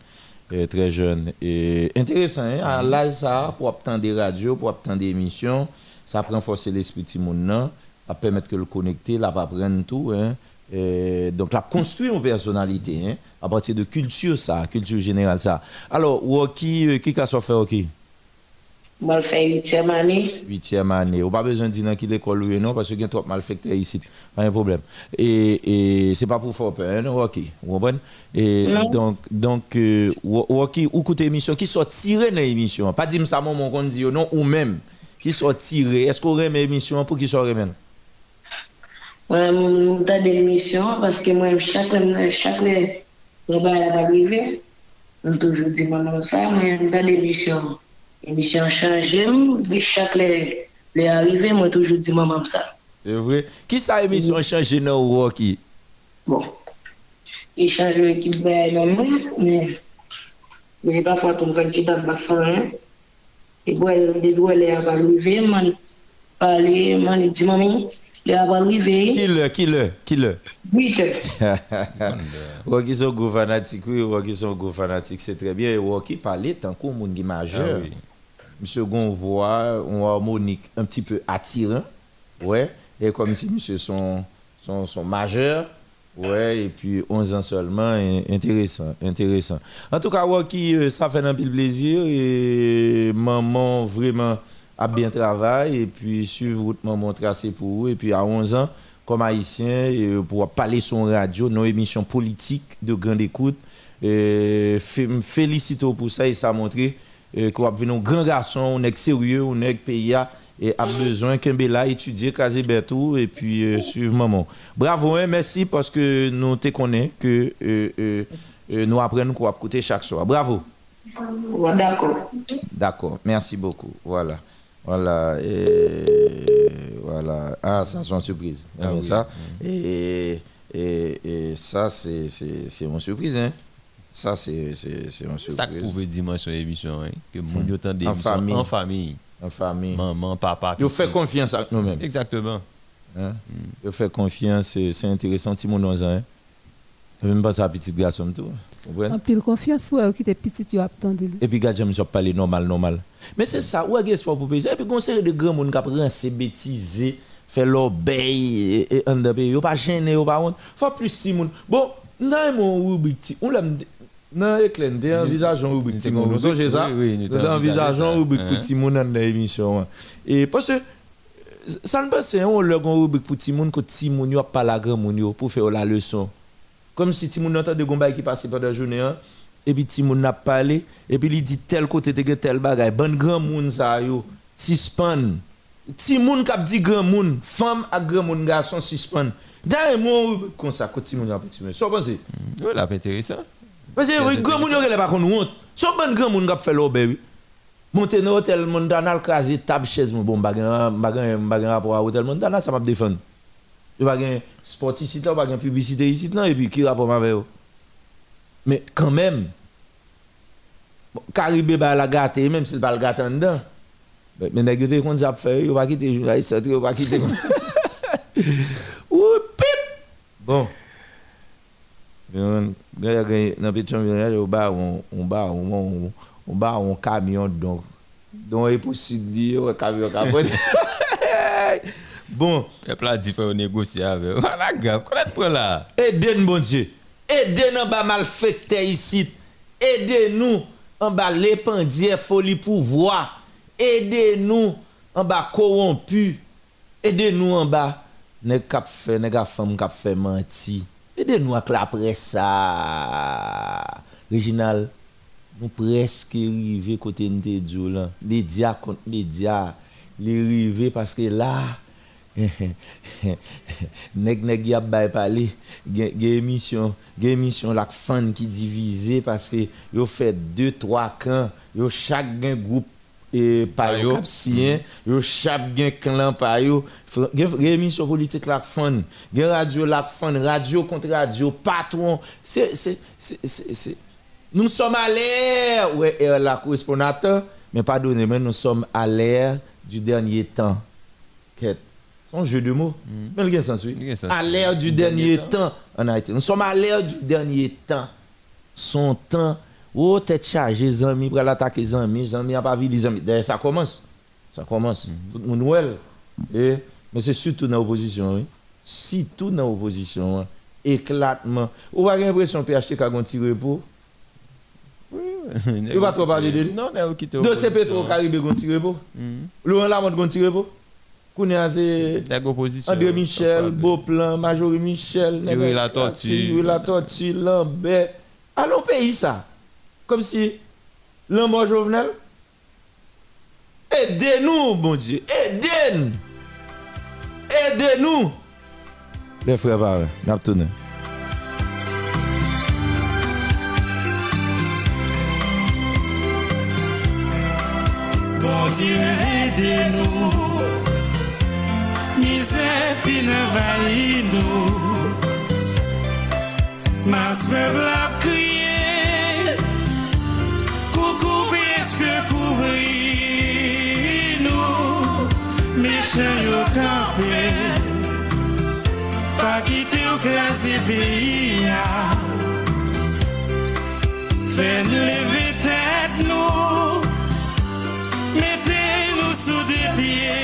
très jeune. Et intéressant, hein? à l'âge ça, pour obtenir des radios, pour obtenir des émissions, ça prend forcer l'esprit de ça permet que le connecter, là, pas prendre tout. Hein? Et donc, la construire une personnalité, hein? à partir de culture, ça, culture générale, ça. Alors, euh, qui a fait OK? Je fais 8e année. Huitième année. On pas besoin de dire dans qui l'école ou non, parce qu'il y a trop malfectés ici. Pas un problème. Et, et c'est pas pour faire peur, hein, ok. Vous comprenez? Et Non. donc, donc euh, ou écoute émission, qui sont tirés dans l'émission. Pas dire ça, mon qu'on dit non, ou même, qui sont tirés. Est-ce qu'on remet l'émission pour qui sont remet? Moi, je donne des émissions parce que moi, chaque chaque le bail va arriver. Je toujours maman ça, moi, je donne des émissions. Émission changée, mais chaque les les arrivé, moi, toujours dis maman ça. C'est vrai? Qui ça émission changé dans Rocky? Bon. Il change l'équipe bail non, mais mais parfois, ton candidat va faire rien. Et bon, des doigts, les va arriver, moi, parler, moi, je dis maman, les va arriver. Qui le, qui le, qui le? 8 heures. Rocky sont gros fanatiques, oui, Rocky sont gros fanatiques, c'est très bien. Et Rocky parlait tant qu'on monde qui est majeur. Ah oui. Monsieur Gon voit une harmonique un petit peu attirant, ouais, et comme si monsieur sont, sont majeurs, ouais, et puis 11 ans seulement, intéressant, intéressant. En tout cas, Rocky, euh, ça fait un de plaisir, et maman vraiment a bien travaillé, et puis suivre votre maman tracé pour vous, et puis à 11 ans, comme haïtien, et pour parler sur radio, nos émissions politiques de grande écoute, et fé- félicite pour ça, et ça a montré euh, qu'on a vu un grand garçon, on est sérieux, on est pays, et a besoin qu'un là étudier Kazi Bertou et puis euh, suivre maman. Bravo, hein, merci parce que nous te connaissons que euh, euh, euh, nous apprenons quoi côté chaque soir. Bravo. Ouais, D'accord. D'accord, merci beaucoup. Voilà. Voilà. Et, voilà. Ah, ça, c'est une surprise. Ah oui. ça? Et, et, et ça, c'est c'est- c'est une surprise. Hein? Ça, c'est une surprise. Ça prouve dimanche émission, hein, que mon yo tande En émission famille. en famille. En famille. Maman, papa. Ils petit. fait confiance à nous-mêmes. Exactement. Hein? Ils fait confiance, c'est c'est intéressant. Petit mon ans, hein? Même pas ça petit garçon tout. En pile confiance, ouais, qui était petit, tu as attendu. Et puis, gars, j'aime parler normal, normal. Mais c'est ça, où est-ce qu'il pour payer? Et puis, conseil de grand monde qui a rincé, bêtisé, fait l'obéi et et en dehors, yo pas gêné, yo pas honte. Faut plus si moun. Bon, dans mon rubrique, on l'aime non éclair, des envisageons rubrique petit moun. Vous songez ça? Oui, nous Nous envisageons ça. rubrique petit moun dans l'émission. Et parce que ça ne passe pas, on leur gon rubrique pour petit moun que moun yo pas la grand moun yo pour faire la leçon. Comme si petit moun entend de gombay qui passe pendant la journée hein, et puis petit moun n'a parlé et puis il dit tel côté te tel bagay, bon grand moun ça yo, suspend. Ti moun k'ap dit grand moun, femme à grand moun garçon suspend. Mon rubrique comme ça que petit moun a petit moun. So pensez Oui, là, pas intéressant. Parce que oui, grand moun yo rele pa kon honte. So ban grand moun k'ap fait l'obé oui. Monter dans hôtel Mondana craser table chaise bon bagan bagan rapport à hôtel Mondana ça m'a défendre. Il pas gain sport ici là, pas gain publicité ici et puis qui rapport avec eux. Mais quand même Caribé ba la gâter même s'il pas le gâter en dedans. Mais nèg yo te kon ça faire, yo pas quitter journaliste, yo pas quitter. Ou pip. Bon. Dans le petit championnat, on bat on on bat on on bat un camion donc donc il est possible de dire un camion capote. Bon, Et faut négocier avec. Voilà, gars, connaître pour là. aidez-nous, bon Dieu. Aidez-nous en bas malfectés ici. Aidez-nous en bas l'épandier folie pouvoir. Aidez-nous en bas corrompu. Aidez-nous en bas nèg k'ap fait nèg a femme k'ap fait menti. Aidez-nous avec la presse ça. Réginal, nous presque arrivé côté dit là. Média contre média. Les arrivé parce que là nèg nèg y a bay parler gen gen la fan qui divisé parce que yo fait deux trois camps yo chaque groupe et pa yo k'ap sien yo chaque gen clan pa yo gen émission politique la fan gen radio la fan radio contre radio patron c'est c'est c'est nous sommes à l'ère ouais la correspondateur mais pardonnez mais nous sommes à l'ère du dernier temps Quête. C'est un jeu de mots. Mais il y a sens, oui. À l'ère du dernier temps en Haïti. Nous sommes à l'ère du dernier temps. Son temps, oh, tête chargée, amis, pour l'attaquer les amis, les amis, pas vu les amis. D'ailleurs, ça commence. Ça commence. Tout le monde. Et, mais c'est surtout dans l'opposition, oui. Surtout dans l'opposition. hein. Éclatement. Vous avez l'impression que PHTK a un petit repos? Il va trop parler de lui. Non, non, quitte De ces pétro Caribé a un petit repos. Laurent Lamont a un petit repos. André Michel, Beauplan, Majorie Michel, Yuri La Tortue. Yuri La Tortue, Lambert. Allons pays ça. Comme si Lambert Jovenel. Aidez-nous, bon Dieu. Aidez-nous. Aidez-nous. Les frères. N'a. Bon Dieu, aidez-nous. Misère fin envahit nous. Mas peuple a crié. Pou kouvri ske kouvri nou, Mèche yo kampe, Pa gite yo krasi peyi ya, Fèn leve tèt nou, Mète nou sou de piye,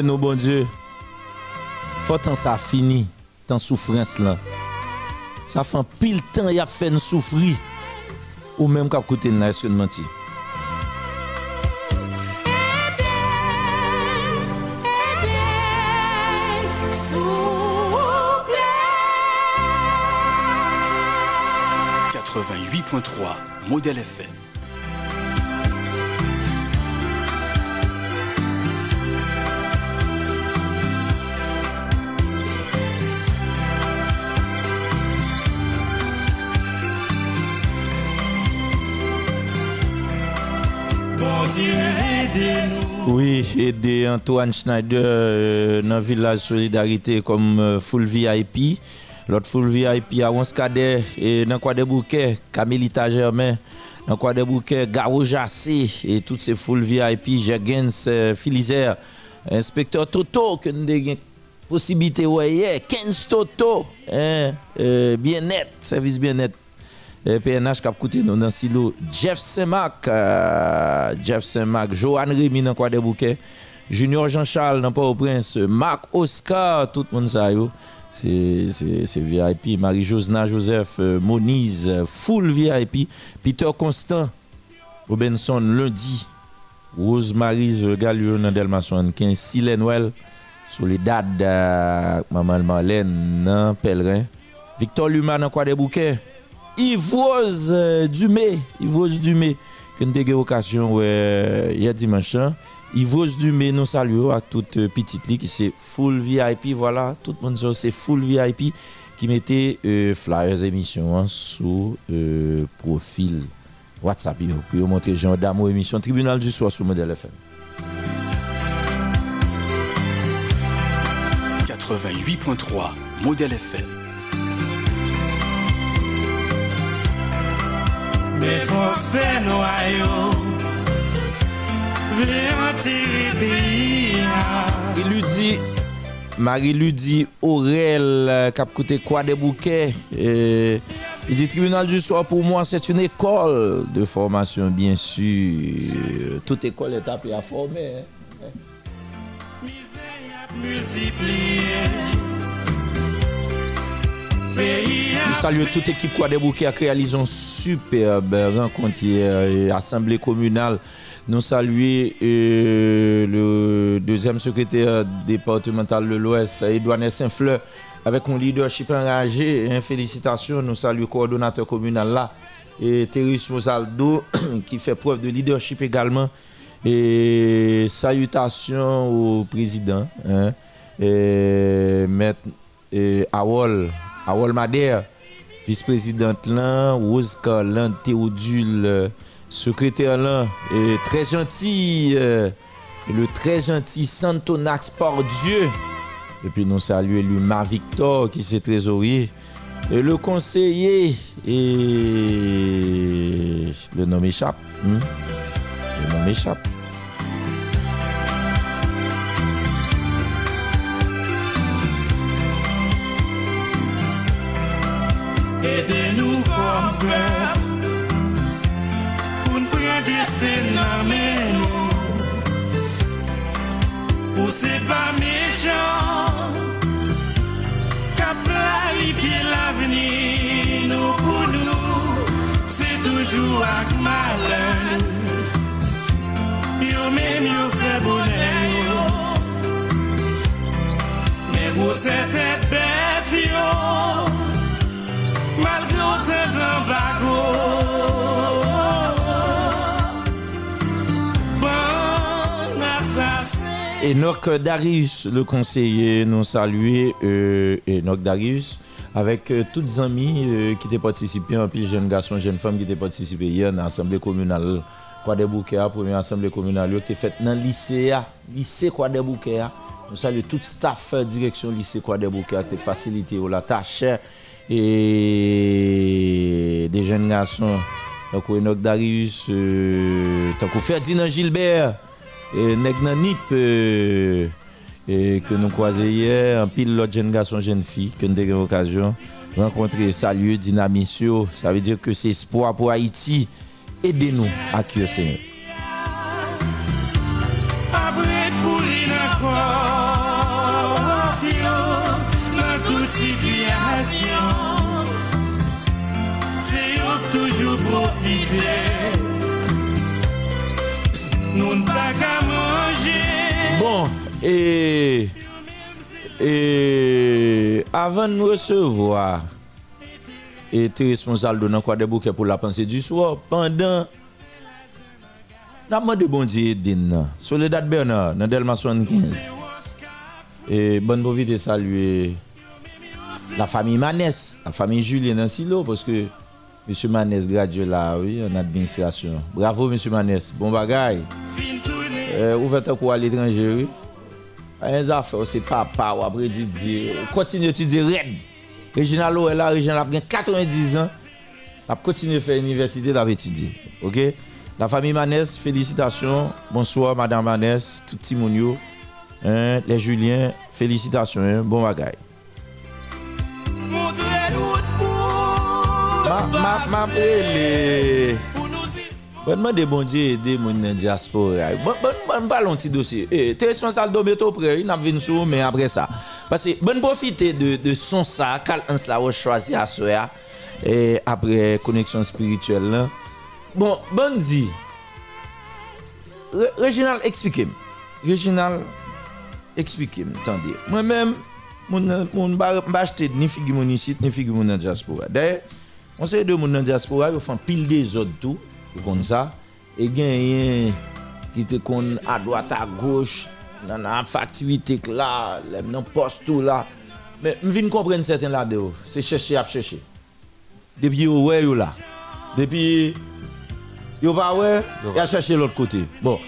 de bon Dieu. Faut tant ça fini, tant souffrance là. Ça fait pile temps y a fait nous souffrir. Ou même qu'à côté là, est-ce que nous modèle FM. Oui, aider Antoine Schneider euh, dans le village Solidarité comme euh, full VIP. L'autre full VIP à Onskade et dans quoi des bouquets, Camilita Germain, dans quoi des bouquets, Garo Jassé et toutes ces full VIP, Jagens, euh, inspecteur Toto, que nous avons possibilité, ouais, 15 Toto, hein, euh, bien net, service bien net. Eh, PNH kap koute nou nan silo Jeff Semak uh, Jeff Semak, Johan Remy nan kwa de bouke Junior Jean-Charles nan Port-au-Prince Marc Oscar, tout moun sa yo c'est VIP. Marie-Josna Joseph euh, Moniz, euh, full VIP. Peter Constant, Robinson, lundi. Rose Marise Gallion, Delmason, 15. Silenwell, Soledad, euh, Maman Marlène, Pellerin. Victor Luman, en quoi des bouquets? Yves Rose euh, Dumé, Yves Rose Dumé, que nous avons occasion ouais, hier dimanche. hein. Yves Rose Dumé, nous saluons à toute euh, petite ligue qui c'est full VIP, voilà, tout le monde c'est full VIP qui mettait euh, flyers émission hein, sous euh, profil WhatsApp pour montrer Jean Damo émission Tribunal du soir sur Modèle FM. 88.3 Modèle FM. Be fos fe nou a yo. Ve anteri peyi ya Iludi Mariludi Aurel euh, kap koute kwa de bouke euh, Il dit tribunal du soir pour moi c'est une école de formation bien sûr. Toute école est appelée à former Mise y ap multiplier Je salue toute équipe quoi des bouquets qui une superbe rencontre et assemblée communale. Nous saluons euh, le deuxième secrétaire départemental de l'Ouest, Edouard Saint-Fleur, avec un leadership enragé. Félicitations, nous saluons le coordonnateur communal là, et Thérèse Mosaldo, qui fait preuve de leadership également. Et salutations au président, hein, et maître et Awol, Awol Madère, vice-présidente là, Rose Carlan, Théodule, euh, secrétaire là, et très gentil, euh, le très gentil Santonax par Dieu. Et puis nous saluons l'Uma Victor qui c'est trésorier. Et le conseiller, et le nom échappe. hein. Le nom échappe. Ede-nou kom grab Poun pren desten nan men nou Ou se pa mejan Ka planifiye l'aveni nou pou nou Se toujou ak malen Yo men yo fe bonen yo Men ou se te pef yo malgré autant d'embargo. Bon assassin. Enoch Darius, le conseiller, nous saluer euh, Enoch Darius. Avèk euh, tout zami euh, ki te patisipi an, pil jen gason, jen fam ki te patisipi yon asemble komunal kwa debouke a, pou mè asemble komunal yo, te fèt nan lise a, lise kwa debouke a. Nou salye tout staff direksyon lise kwa debouke a, te fasilite yo la tache. et des jeunes garçons, donc Enoch Darius, euh, tant Ferdinand Gilbert, et Negnanip, euh, et euh, euh, que nous croisons hier, un pile l'autre jeune garçon, jeune fille, que nous avons eu l'occasion de rencontrer, saluer, dynamisio, ça veut dire que c'est espoir pour Haïti, aidez-nous à Seigneur. Bon, et, et avant de nous recevoir, et tu responsable de quoi des pour la pensée du soir, pendant. N'a demandé bon Dieu Soledad Bernard dans Delma 75. Et bonne bonne saluer la famille Manès, la famille Julien Silo parce que M. Manès gradué là oui en administration. Bravo M. Manès, bon bagaille. Euh, ouvert quoi à l'étranger, oui. Un affaire, c'est papa ou après Didier. Continue à étudier Red. Réginal est là, Réginal a 90 ans. A continué à faire l'université, à étudier. OK? La famille Manès, félicitations. Bonsoir, Madame Manès, tout petit monde. Hein, les Juliens, félicitations. hein. Bon bagaille. Map ele Bonman de bon diye ede moun nan diaspora Bonman balon ti dosye Te responsal do beto pre Yon ap vin sou men apre sa Pase bon profite de son sa Kal ans la wos chwazi aswe Apre koneksyon spirituel lan Bon, bon di Reginald eksplikem Reginald eksplikem Tande, mwen men Moun ba achete ni figi moun isit Ni figi moun nan diaspora Deye on sait de mon dans diaspora, ils font pile des autres tout, comme ça. Et gagne qui te kon à droite à gauche dans la activité que là, les dans poste tout là. Mais je viens comprendre certains là dedans. C'est chercher à chercher. Depuis yo ouais là? Depuis yo pas ouais, il a cherché l'autre côté. Bon,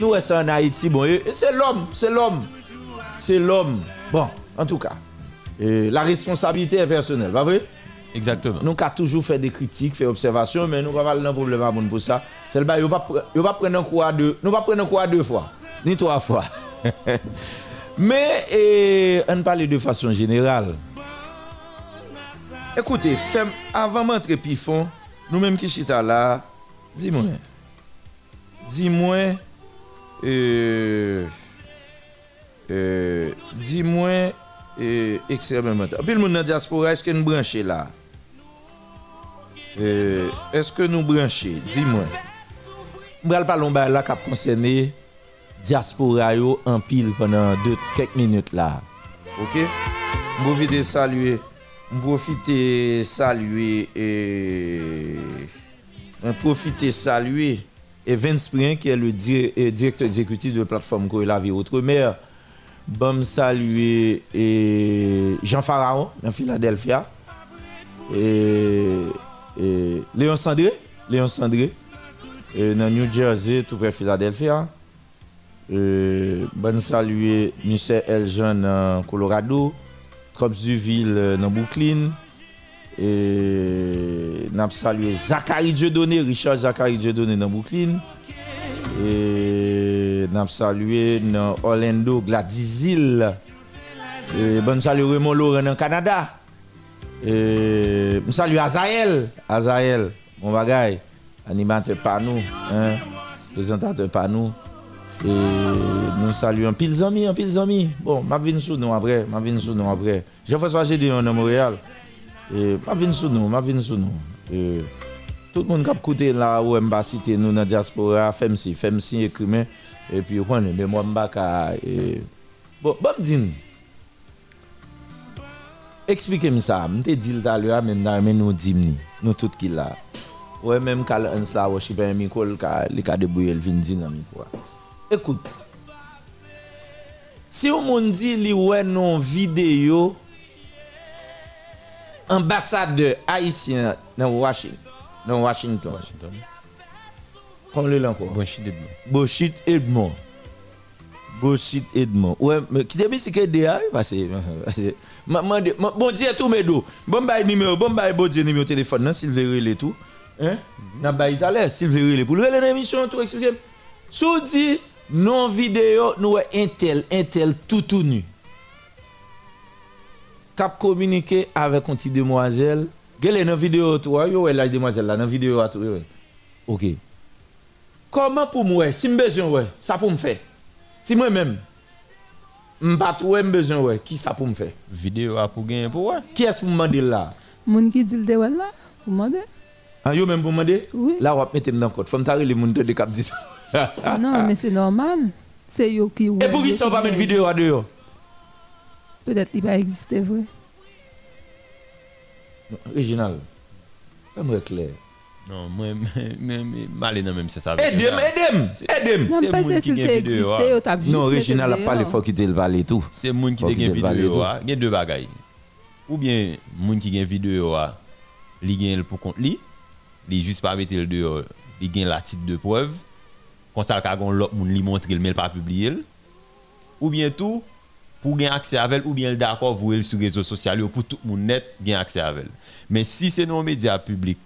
nous ouais ça en Haïti? Bon, c'est l'homme, c'est l'homme. C'est l'homme. Bon, en tout cas, la responsabilité est personnelle, pas vrai? Exactement. Nous avons toujours fait des critiques, fait observations, mais nous n'avons pas de problème pour ça. C'est le nous ne pas prendre pas prendre un deux fois, ni trois fois. mais eh, on parle de façon générale. Écoutez, avant d'entrer pifon, nous-mêmes qui chita là, dis-moi, dis-moi, euh, euh, dis-moi, euh, extrêmement. Puis le monde dans la diaspora, est-ce que nous branchons là? Est-ce que nous branchons? Dis-moi. Je vais parler de là qui concerné diaspora en pile pendant deux, quelques minutes là. Ok? Je profite saluer. Je profite saluer. Et... Je saluer Evan Spring, qui est le euh, directeur exécutif de la plateforme Corée Vie Outre-mer. Bon saluer et Jean Pharaon dans Philadelphia. Et, E, Leon Sandré, Leon Sandré, e, nan New Jersey, tout près Philadelphia. E, ban salue Michel Eljean nan Colorado, Krops Duville euh, nan Brooklyn. E nap salue Zakari Djedone, Richard Zakari Djedone nan Brooklyn. E nap salue nan Orlando Gladizil. E ban salue Raymond Laurent nan Kanada. Euh, salue Azael. Azael, mon bagay, Animateur par nous. Hein? Présentateur par nous. Et nous saluons pile amis, pile amis. Bon, ma viens sous nous après, ma viens sous nous après. Jean-François Gédé, on est Montréal. Et ma viens sous nous, ma viens sous nous. Et, tout le monde qui a écouté là où on va citer nous dans la diaspora, femme si, femme si, écrimain. Et puis, on est, mais moi, je m'a Bon, bon, dis-nous. Expliquez-moi ça. Je t'ai dit tout à l'heure, même dans nous dimni, nous tous qui là. Ouais, même quand on s'la worship un micro, le cas de bouiller le vin dit dans micro. Écoute. Si on dit li ouais non vidéo ambassadeur haïtien dans Washington, dans Washington. Washington. Comme le encore. Branchit Edmond. Edmond. Boshit Edmond. Ouais, mais qui te dit c'est que DA parce que bon Dieu tout mes dos. Bon bail numéro, bon bail bon Dieu numéro téléphone nan Sylvie et tout. Hein? N'a bail tout à l'heure Sylvie pour le l'émission tout expliquer. Sou dit non vidéo nous intel intel tout tout nu. Cap communiquer avec une petite demoiselle. Gele dans vidéo toi yo la demoiselle là dans vidéo à. OK. Comment pour moi, si je besoin, ouais, ça pour me faire Si moi-même, je n'ai pas besoin, ouais, qui ça pour me faire Vidéo pour gagner pour ouais. Qui est-ce pour me demander là Moun qui dit le là, vous demandez Ah, yo même pour me demander Oui. Là, on va mettre dans le code. Faut me tarder les gens de cap 10. Non, mais c'est normal. C'est yo qui Et pour qui ça, on va mettre vidéo à dehors Peut-être qu'il va exister vrai. Original. Ça me clair. Non, mwen malen nan menm se sa vek. Edem, edem, edem. Nan pese si te eksiste yo tab jist. Non, Regina la pale fok ki te lvale tou. Se moun ki te gen video a, ah, gen dwe bagay. Ou bien moun ki gen video a, li gen l pou kont li, li jist pa mette l de yo, li gen la tit de preuve, konstal kagon lop moun li montre l men pa publie l. Ou bien tou, pou gen akse avel, ou bien l dakor vou el sou rezo sosyal yo, pou tout moun net gen akse avel. Men si se non media publik,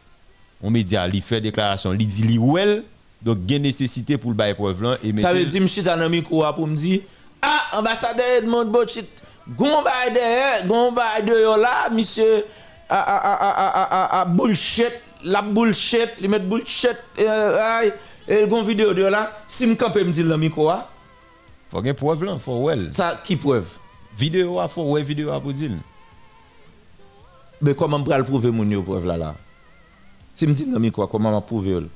on média li fait déclaration, li dit elle donc il y a nécessité pour le bail preuve là et Ça veut dire, suis dans un micro pour me dire, ah, ambassadeur Edmond Botchit, gon bail derrière, gon bail dehors là, monsieur, ah, ah, ah, ah, ah, ah, ah, bullshit, la bullshit, il met bullshit, euh, aïe, et gon vidéo dehors là, si me campe me dit dans le micro, ah, faut gagner preuve là, faut ouais. ça, qui preuve? Vidéo a faut ouais vidéo a pour dire. Mais comment me le prouver mon preuve là là? Si me dit dans le micro, comment m'a prouver? le?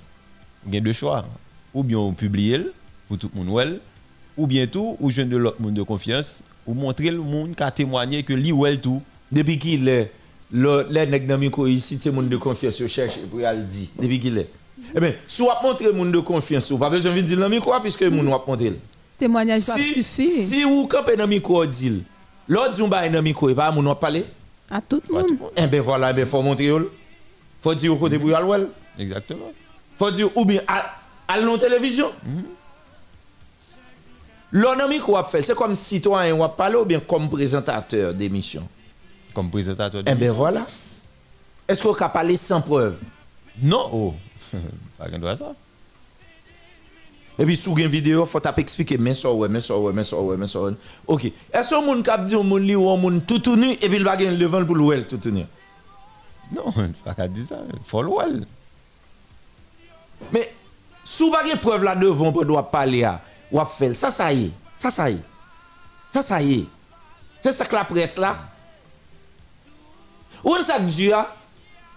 Il y a deux choix. Ou bien on publie le, pour tout le monde ou bien tout, ou jeune de l'autre monde de confiance, ou montrer le monde qui a témoigné que li well tout. Depuis qu'il est, le, les nègres dans le micro ici, c'est monde de confiance, je cherche pour aller dire. Depuis qu'il est. Eh bien, si on montre monde de confiance, on pas besoin de dire dans le micro, puisque le monde va montrer. le. Témoignage Si, suffire si vous campez dans le micro, dit, l'autre dit, on va dans le micro, et pas mon va parler. à tout le monde. Eh bien voilà, il faut montrer. Faut dire au côté pour aller. Exactement. faut dire, ou bien, à, la télévision. Dans le micro, va faire, c'est comme citoyen, on va parler, ou bien comme présentateur d'émission. Comme présentateur de Eh bien voilà. Est-ce qu'on peut parler sans preuve? Non, oh. pas qu'on doit ça. Et puis, sous une vidéo, il faut expliquer, mais ça, ouais, mais ça, ouais, mais ça, ouais, mais ça, ouais. Ok. Est-ce que moun kap di ou moun li ou un moun tout nu, et puis il va gagner le vent pour l'ouel tout nu? Non, fwa ka di sa, fol wal. Men, sou bagye preuve la devon pou do ap pale ya, wap fel, sa sa ye, sa sa ye, sa sa ye. Se sa k la pres la. Ou an sa k di ya,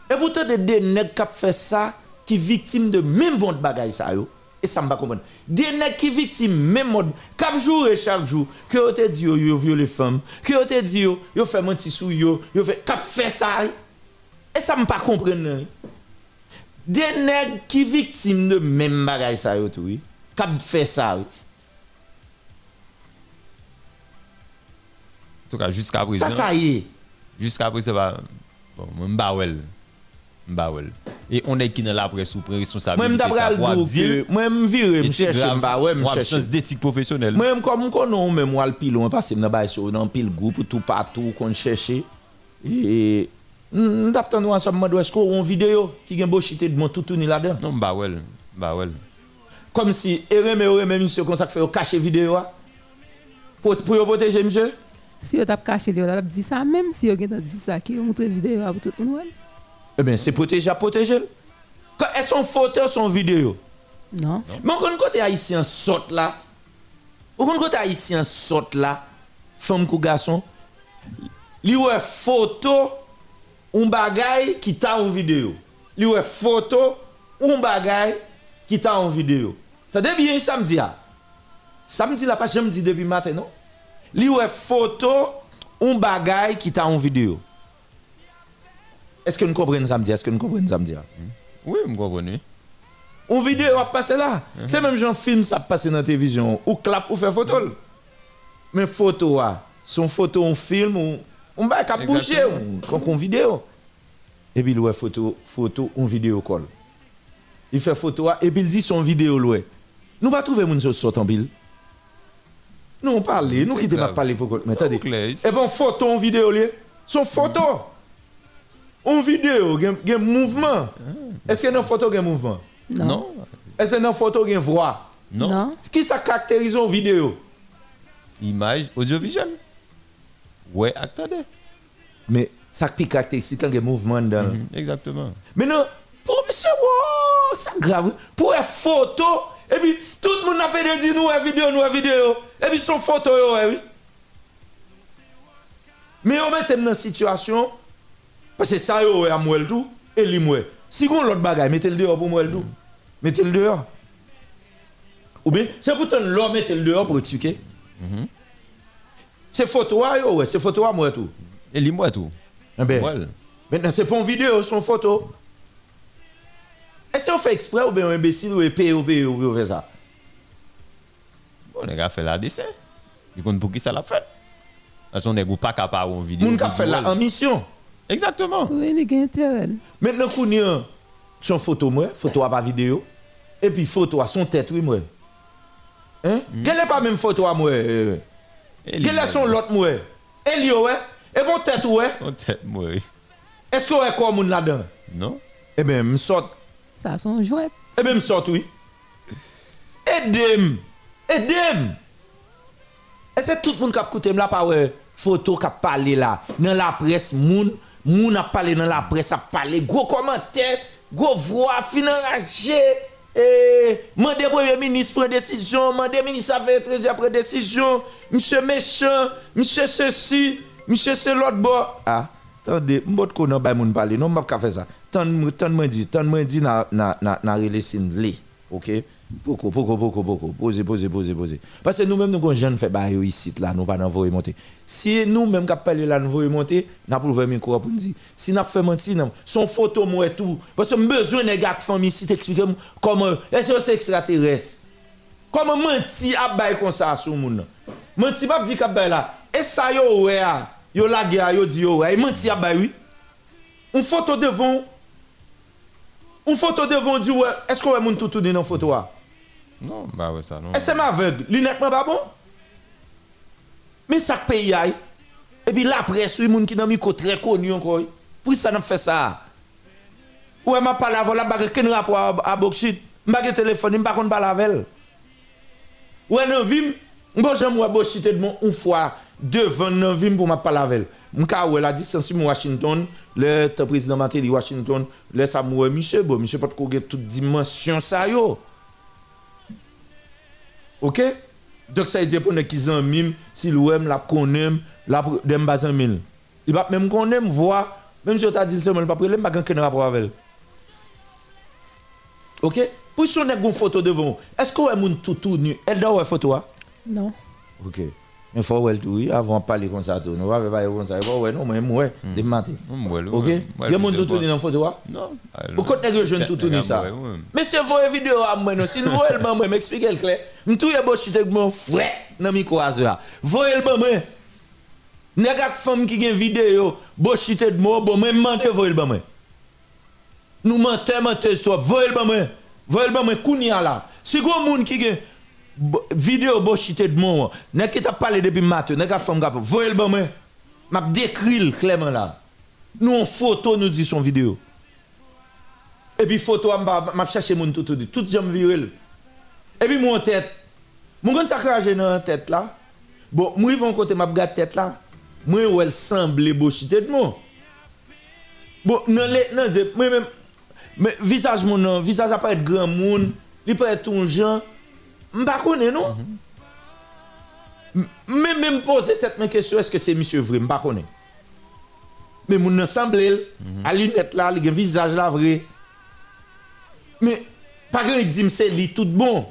e pou te de denek kap fe sa ki viktim de men bond bagay sa yo. E sa mba kompon. Denek ki viktim men mod, kap jour e chak jour, ke yo te di yo yo vyo le fem, ke yo te di yo yo fe manti sou yo, yo fe kap fe sa yo. E sa m pa kompren nan. De neg ki viktim de men bagay sa yo tou. Kab fe sa yo. En tout cas, jusqu'à présent. Ça, ça y est. Jusqu'à présent, bah, bon, m'bawel. M'bawel. Et on est qui dans la presse sous responsabilité. Moi, m'dabral dire. Moi, m'vire, m'cherche, m'bawel, m'cherche. absence d'éthique professionnelle. Moi, comme on connaît, même moi, le pilon, parce que m'dabal sur un pile groupe, tout partout, qu'on cherchait. Et Je t'attends ensemble, est-ce qu'on a une vidéo qui a beau chiter de mon tout tourné là-dedans? Non, m'ba well. M'ba well. Comme si, et Erem, monsieur, comme ça, fait cacher vidéo. hein. Pour, pour protéger, monsieur? Si vous avez caché, vous avez dit ça même. Si vous avez dit ça, qui vous montre vidéo pour tout le monde. ouais. Eh bien, c'est protéger à protéger. Quand- Est-ce son photo, son vidéo? Non. Mais on connaît côté haïtien saute là. On connaît côté haïtien saute là. Femme ou garçon. Li ouais photo un bagay qui t'a en vidéo. Li ouais photo un bagay qui t'a en vidéo. T'as bien samedi ah. Samedi là pas jamais dit depuis matin non? Li ouais photo un bagay qui t'a en vidéo. Est-ce que nous comprenons samedi? Est-ce que nous comprenons samedi? ah? Oui, je comprends. oui. Une vidéo va passer là. Mhm. C'est même genre film ça passe dans la télévision. Ou clap ou faire photo. Mhm. Mais photo, ah, son photo, on film, on, on va cap bouger, on, vidéo. Et puis il ouais photo, photo, on vidéo call. Il fait photo ah, et puis il dit son vidéo loué. Nous pas trouver sur sort en pile. Nous on parle, nous qui pas parler pour mais attendez. Et bon photo en vidéo lié. Son photo. En vidéo, gen gen mouvement. Est-ce que dans photo gen mouvement? Non. Non. Est-ce que dans photo gen voix? Non. Non. Qui ça caractérise en vidéo? Image audiovisuelle. Ouais, attendez. Mais ça qui caractérise quand gen mouvement dans. Mhm, Exactement. Mais non, pour monsieur, wow, c'est grave. Pour une photo, et puis tout le monde a pas dit nous une vidéo, nous une vidéo. Et puis son photo, eh oui. Mais on met dans une situation, parce que ça, yo, à moi tout, et li moi. Si on l'autre bagaille, mettez le dehors pour moi tout. Mettez le dehors. Ou bien, c'est pourtant l'homme mettez le dehors pour expliquer. C'est photo, ah, yo, ouais, c'est photo à moi tout. Et lis-moi tout. Eh ben, Well. Maintenant, c'est pas une vidéo, c'est une photo. Est-ce qu'on fait exprès ou bien un imbécile ou épée ou bien ou bien fait ça? Bon, les gars fait la dessin. Ils comptent pour qui ça l'a fait? Parce qu'on n'est pas capable en vidéo. Moun qui fait la en mission. Exactement. Oui, il y a intérêt. Maintenant, qu'on y a son photo, moi, photo à pas vidéo. Et puis, photo à son tête, oui, moi. Hein? Quelle est pas même photo à moi? euh? Quelle est son l'autre moi? Elio, ouais? Et mon tête, ouais? Mon tête, moi. oui. Est-ce qu'on est comme moun là-dedans? Non? Eh bien, me sort. Ça son jouet. Eh bien, me sort, oui. Aidez-moi. Aidez-moi. Et c'est tout le monde qui a écouté là par ouais, photo qui a parlé là. Dans la presse, moun, moun a parlé dans la presse, a parlé, gros commentaires, gros voix, fin enragé. Eh, mandé premier ministre prend décision, mandé ministre affaires étrangères prend décision, monsieur méchant, monsieur ceci, monsieur c'est l'autre bord. Ah, attendez, m'bot ko nan bay moun parler, non m'a pas faire ça. Tant tant dit, tant dit na na na na. OK? Poko, poko, poko, poko. Posez, posez, posez, posez. Parce que nous-mêmes, nous, jeunes fait bail ici, là, nous pas d'envoyer monter. Si nous-mêmes, qui parlé là, nous voyons monter, nous avons ouvert micro pour nous dire. Si nous fait mentir, non, son photo, moi, tout. Parce que nous besoin de gars qui famille ici, t'expliquer comment, est-ce que c'est extraterrestre? Comment mentir à bail comme ça sur le monde? Mentir pas dire qu'à là. Et ça, yo, ouais, ah. yo la guerre, yo dit, yo, ouais. Mentir à bail, oui. Une photo devant, une photo devant, dit, ouais, est-ce qu'on va moun tout dans la photo, là? Non, ba we sa non. E se ma veg, li netman ba bon? Men sak pe yay, e pi la pres ou moun ki nan mi ko tre koni yon koy. Pou sa nan fe sa? Ou e ma pala vola bagè ken rapwa a bokshit, mbagè telefoni mbakon balavel. Ou e nan vim, mbo jem wè bokshit edmon ou fwa, devan nan vim pou ma palavel. Mka wè la distansi mou Washington, le te prezident matè di Washington, le sa mou wè miche, bo miche pat kogue tout dimensyon sa yo. OK? Donc ça veut dire pour nous qui sont mime, si l'ouem la connaît, la dem bazan mille. Il va même connaître voir même si on t'a dit seulement pas prendre pas aucun rapport avec elle. OK? Pour si on a une photo devant, est-ce qu'on a moun tout tout nu Elle doit une photo hein? Non. OK. Il faut voir tout avant de parler comme ça tout. On va pas comme ça. Ouais non mais moi des matin. OK? Il y a moun tout nu dans photo hein? Non. Pourquoi tu jeune tout tout nu ça Mais c'est vos vidéo à moi non, si vous voyez moi m'explique le clair. M'tou a bochite avec mon frère dans micro azua. Voyez le moi. Nèg ak femme qui gen vidéo, bochite de moi, bon moi menteur voyez le moi. Nous menteur menteur soit voyez le moi. Voyez le moi kounya là. Si gros qui gen vidéo bochite de moi, nèg qui t'a parlé depuis matin, nèg ak femme gap, voyez le bon moi. M'a décrit clairement là. Nous en photo nous dit son vidéo. Et puis photo m'a chercher moun tout tout tout j'aime viril. Et puis mon tête. Mon gon ça crache dans tête là. Bon, moi ils vont côté m'a regarde tête là. Moi où elle semble bochité de moi. Bon, non les non moi même mais visage mon visage a être grand monde, il peut être un. M'pa connaît non. M- Mais même poser tête mes question est-ce que c'est monsieur vrai, m'pa connaît. Mais mon ensemble à lunette là, il a un visage là vrai. Mais par exemple, il dit c'est lui tout bon.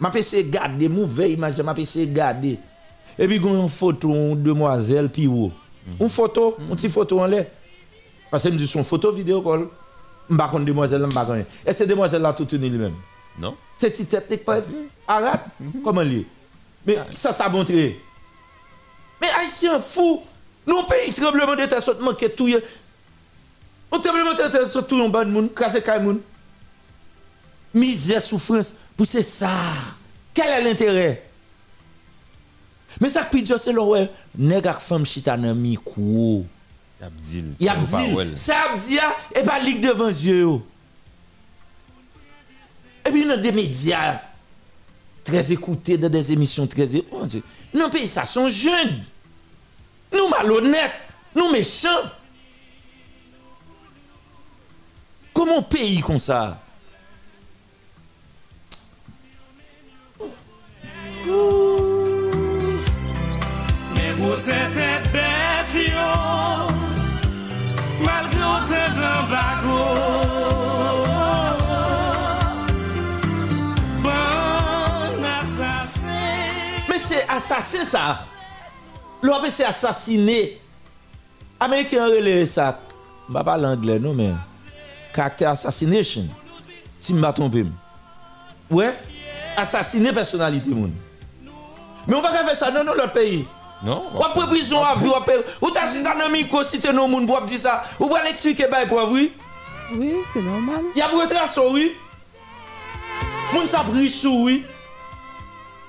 M'a de garder mauvais image, m'a de garder. Et puis une photo une demoiselle puis où? Une photo, une petite photo en l'air. Parce que me dit son photo vidéo call. M'pa demoiselle, m'pa. Et c'est demoiselle là tout unie lui-même. Non? C'est petite technique pas arabe? Comment lui Mais ça ça a montré. Mais haïtien fou. Nous pays tremblement de terre saute manquer tout. On tremblement de terre tout en bas de monde, kay moun. Misère, souffrance, pour c'est ça. Quel est l'intérêt? Mais ça qui dit c'est le ouais, nèg ak femme chita nan micro. Abdil. Y a dit, ça a dit et pas ligue devant yeux. Et puis dans des médias très écoutés, dans des émissions très é- oh. Non, pays ça sont jeunes. Nous malhonnêtes, nous méchants. Comment pays comme ça? Malgré assassin ça. L'on c'est assassiné. Américain relève ça. Je ne parle pas l'anglais, non, mais. Caractère assassination. Si je ne me trompe pas. Ouais. Assassiner personnalité, moun. Mais on va pas faire ça dans notre pays. Non. Ou après prison à vie, ou t'as si t'as un micro, si t'es non moun, pour dire ça. Ou pour l'expliquer, bah, pour oui. Oui, c'est normal. Il y a pour retracer, oui. Moun sa riche, oui.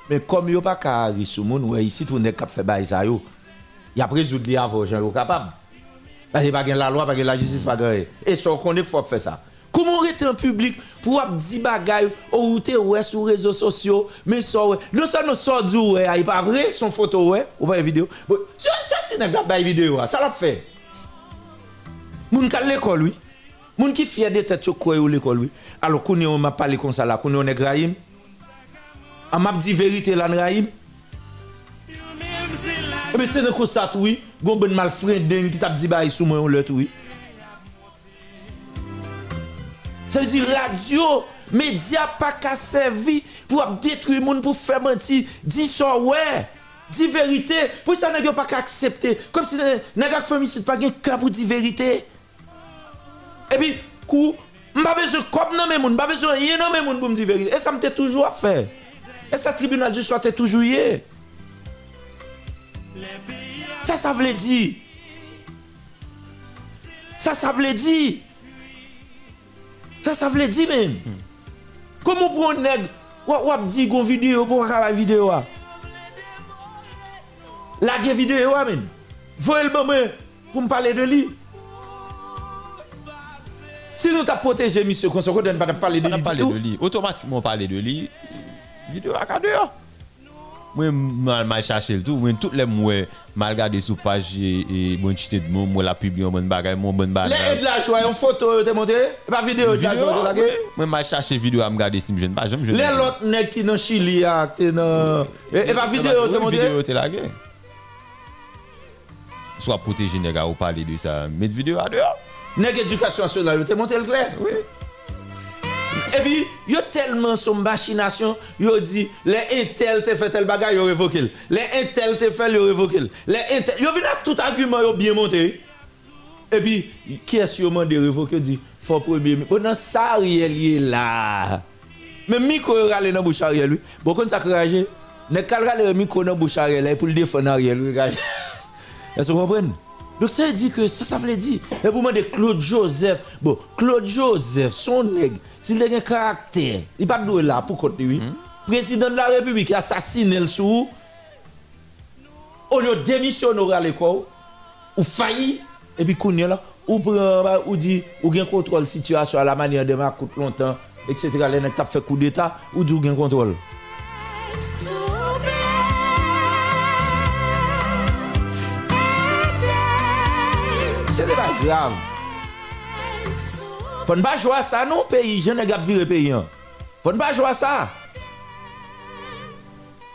Mais comme yo pas ka risou moun, ouais, ici tout nek kap fait bail ça yo. Y a résoudre li avant yo capable. Parce que pas la loi, pas la justice, pas gen. Et ça connaît faut faire ça. Comment rester en public pour ap di bagay ou te ouais sur réseaux sociaux, mais ça ouais. Non ça non sort du ouais, il pas vrai son photo ouais, ou pas vidéo. Bon, ça c'est la bail vidéo, ça l'a fait. Moun ka l'école oui. Moun qui fier de tête quoi l'école oui. Alors qu'on on m'a parlé comme ça là, qu'on on est Rahim. A map di verite lan raib. Ebe se nan kosat wè. Gon ben mal fren den ki tap di bayi sou mwen yon lot wè. Sa vè di radyo. Medya pa ka servi pou ap detri moun pou fè menti. Di son wè. Di verite. Pou sa nan yo pa ka aksepte. Kom si nan gak fèmisit pa gen ka pou di verite. Ebi kou. Mba bezon kop nan men moun. Mba bezon yen nan men moun pou mdi verite. E sa mte toujou a fè. E sa tribunal di swa te toujou ye. Sa sa vle di. Sa sa vle di. Sa sa vle di men. Hmm. Komo pou an neg wap di kon video pou wak avay video a? Ah. Lage video a ah, men. Voye l mame pou m pale de li. Si nou ta proteje misyo konso koden pa ta pale de li di tou. Otomatikman pale de li. Jide waka deyo. Mwen mwen chache l tou. Mwen tout le mwen mal gade sou page e, e mwen chite d mwen mwen la pub yon mwen bagay mwen mwen bagay. Le e d la jwa yon foto te monte? E pa video d la jwa yon lage? Mwen mwen chache video a m gade si m jen pa. Le lot nek ki nan Chili ak te nan... E, e pa video te monte? Video te lage. Swa proteji nega ou pale de sa. Met video a deyo. Nek edukasyon sou la yo te monte l kler? Oui. Et puis, il y a tellement son machination, il dit, les intels te fait tel bagage, ils révoqué. Les intels te fait, ils révoqué. Les intels, ils vient tout argument, ils bien monté. Et puis, qui est-ce sûrement de révoquer, dit, faut premier. Bon, non, ça, Ariel est là. Mais micro râle dans bouche Ariel, lui. Bon, quand ça crage, ne calera le micro dans bouche Ariel, pour le défendre Ariel, Est-ce que vous comprenez? Donc ça veut dire que ça, ça veut dire. Et pour moi, de Claude Joseph, bon, Claude Joseph, son nègre, s'il a un caractère, il pas de là pour côté lui. Président de la République a assassiné le sous. On a démissionné à l'école, ou failli, et puis qu'on là, ou prend, ou dit, ou gain contrôle situation à la manière de ma coûte longtemps, etc. Les nègres fait coup d'état, ou dit ou gain contrôle. Grave. Faut pas jouer à ça, non, pays. Je n'ai pas viré pays. Faut pas jouer à ça.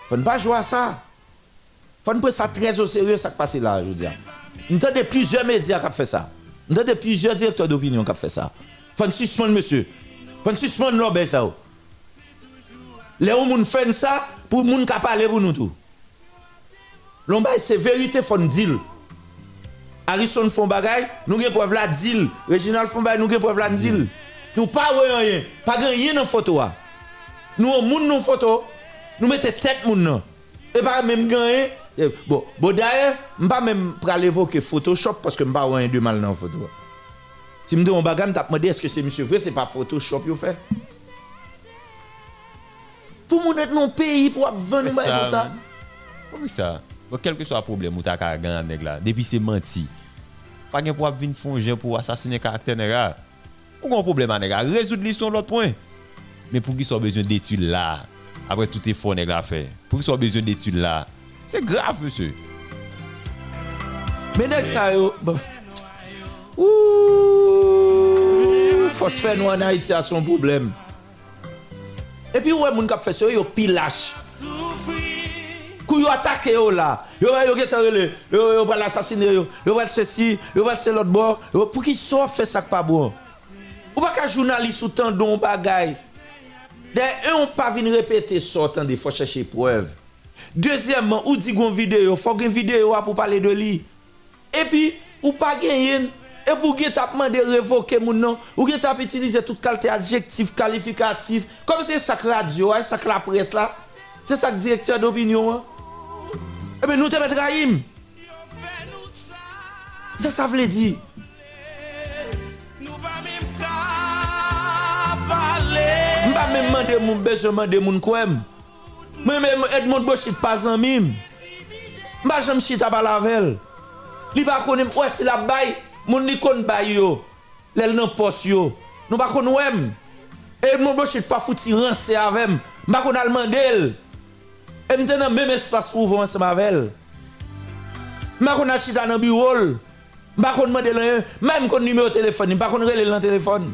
Faut pas jouer à ça. Faut pas ça très au sérieux, ça qui passe là, je veux dire. Nous avons plusieurs médias qui ont fait ça. Nous avons plusieurs directeurs d'opinion qui ont fait ça. Faut suspendre, monsieur. Faut suspendre Robert ça. Les gens font ça pour les gens qui parlent pour nous tout. L'on c'est vérité, faut dire. Harrison font bagay, nous avons preuve la deal. Reginald font bagay, nous avons preuve la deal. Nous pas rien, pas rien dans photo. Nous moun dans photo, nous mettons tête moun nan. Et pas même gagner. Bon, bon d'ailleurs, je pas même pour évoquer Photoshop parce que je pas rien de mal dans photo. Si me dis on bagay, me demandé est-ce que c'est monsieur vrai, c'est pas Photoshop yo fait? Pour mon être non pays pour vendre comme ça. Oui ça? Quel que soit le problème ou ta gagner là, depuis c'est menti pas de pour venir fonger pour assassiner caractère nègre. Ou un problème nègre, résoudre l'histoire l'autre point. Mais pour qui soit besoin d'études là après tout effort nègre a fait. Pour qui soit besoin d'études là. C'est grave monsieur. Mais nègre ça yo Ouh, phosphore nous en Haïti a son problème. Et puis ouais moun k'ap fait ça yo pilache. kou yo atake yo la. Yo va yo getarele, yo yo va l'assassiner yo, yo va ceci, yo va c'est l'autre bord, pour qui soit fait ça pas bon. Ou pas qu'un journaliste ou tant don bagay. Des eux on pas venir répéter sortant des faut chercher preuve. Deuxièmement, ou dit gon vidéo, faut gon vidéo pour parler de lui. Et puis ou pas gagner et pour qui t'a demandé révoquer mon nom, ou qui t'a utilisé toute qualité adjectif qualificatif, comme c'est ça que radio, c'est ça que la presse là, c'est ça que directeur d'opinion. eh bien nous te trahim. Ça, ça veut dire. Je pas même demander mon besoin, demander mon quoi. Moi-même, Edmond Boschit, pas un mime. Je ne jamais chita pas la velle. Il ne connaît pas si la baille, mon icône baille yo. L'elle n'en poste yo. Nous ne connaissons pas. Edmond Boschit, pas foutu rancé avec. Je ne connais pas E mte nan mèm espas pou vwen se mavel. Mwen kon achita nan biwol. Mwen kon mwen delan yon. Mwen kon nime o telefon. Mwen kon rele lan telefon.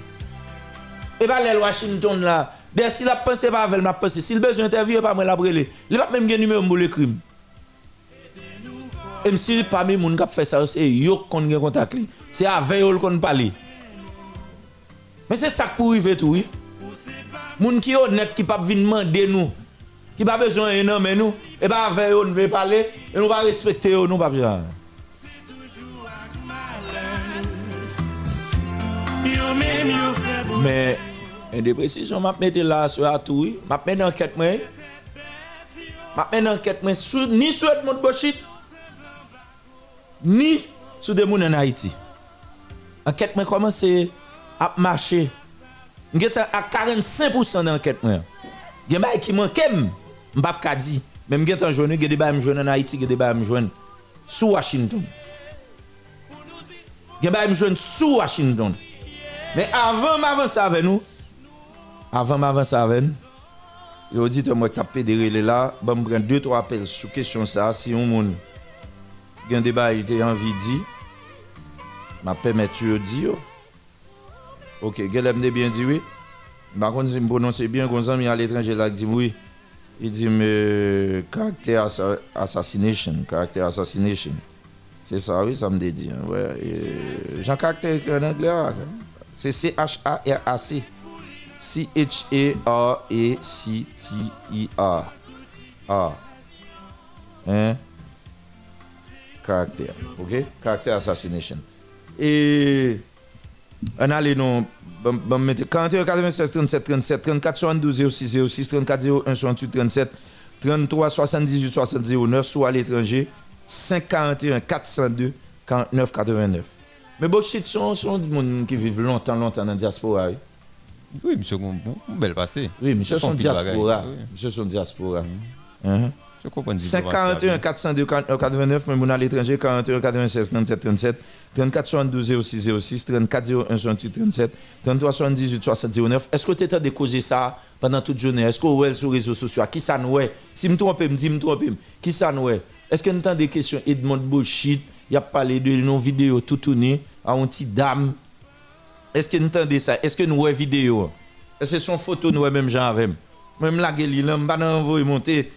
E pa lèl Washington la. Dè si la pense pa mavel, mwen pense. Si l bezou interview, pa mwen la brele. Li pa mèm gen nime o mbou le krim. E msi pa mè moun kap fè sa yo. Se yo kon gen kontak li. Se avè yo l kon pali. Mè se sak pou y ve tou. Moun ki yo net ki pap vinman de nou. qui pas besoin d'un homme, nous, et pas avec eux, nous voulons parler, et nous pas respecter eux, nous pas besoin. Mais, une déprécision, je vais mettre là sur la tour, je vais mettre enquête, je vais mettre enquête, ni sur le monde Bochit, ni sur des gens en Haïti. Enquête, je commence à marcher. Je à 45% d'enquête. Il y a qui manquent. Mbap ka di, men mgen tan jwenni, gen deba mjwen an Haiti, gen deba mjwen sou Washington. Gen deba mjwen sou Washington. Men avan m avan sa ven nou, avan m avan sa ven, yo dit te mwen tape derele la, ban m pren 2-3 apel sou kesyon sa, si yon moun gen deba ite anvi di, ma pemet yo di yo. Ok, gen lemne bien di we, bakon si m prononse bien kon zan mi al etranje la di mwi, oui. I di m karakter assassination, karakter assassination. Se sa oui, sa m de di. Jan karakter en anglè, c'est C-H-A-R-A-C. C-H-A-R-A-C-T-I-A. A. Hein? Caractère. OK? Caractère assassination. Et on allait non. 41 96 37 37 34 72 06 06 34 01 68 37 33 78 70 09 soit à l'étranger 541 402 49 89. Mais bon, shit, sont des gens qui vivent longtemps, longtemps dans la diaspora. Oui, monsieur, un bel passé. Oui, monsieur, sont diaspora. Monsieur, sont diaspora. Mm 5 41 402 89, même à l'étranger, 41 96 37 37, 34 72 06 06, 34 01 68 37, 33 78 60 09. Est-ce que tu es de causer ça pendant toute journée? Est-ce que vous êtes sur les réseaux sociaux Qui ça nous est? Si je me trompe, je me dis, je me trompe. Qui ça nous est? Est-ce que nous avons des questions Edmond Bullshit, il y a parlé de nos vidéos tout tourné à une petite dame. Est-ce que nous entendez ça? Est-ce que nous avons vidéo? Est-ce que son photo nous même gens avec? Même la gueule, je ne monter.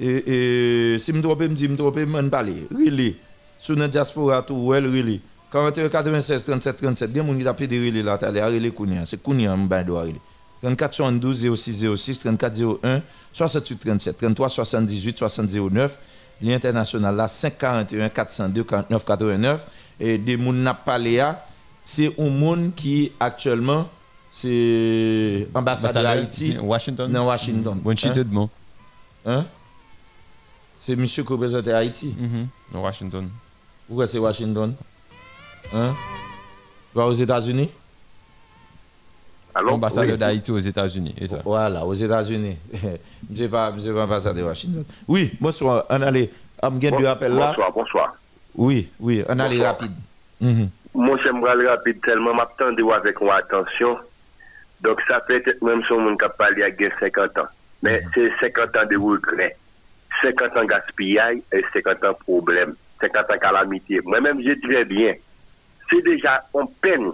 Et, et si me trompe, me dis me trompe, me parle. Really. Sur notre diaspora tout, well, really. 41 96 37 37, il y a des gens qui tapent des relais là, les relais Kounia. C'est Kounia, je dois relais. 34 72 06 06 34 01 68 37 33 78 60 09 l'international là 541 402 49 89 et des moun n'a c'est un monde qui actuellement c'est ambassadeur d'Haïti Washington. Washington de bon. Hein? C'est monsieur qui représente Haïti. Dans Washington. Pourquoi c'est Washington? Hein? Pas aux États-Unis? Ambassadeur Oui. d'Haïti aux États-Unis. Et ça. Voilà, aux États-Unis. Je ne pas, monsieur pas ambassadeur de Washington. Oui, bonsoir. On allait. On a deux appels là. Bonsoir, bonsoir. Oui, oui, on allait rapide. Mhm. Moi, j'aimerais le rapide tellement, m'attendais avec moi attention. Donc, ça peut être même si on a parlé à 50 ans. Mais c'est 50 ans de regret, 50 an gaspillay, 50 an problem, 50 an kalamite. Mwen menm je dire bien, se deja an pen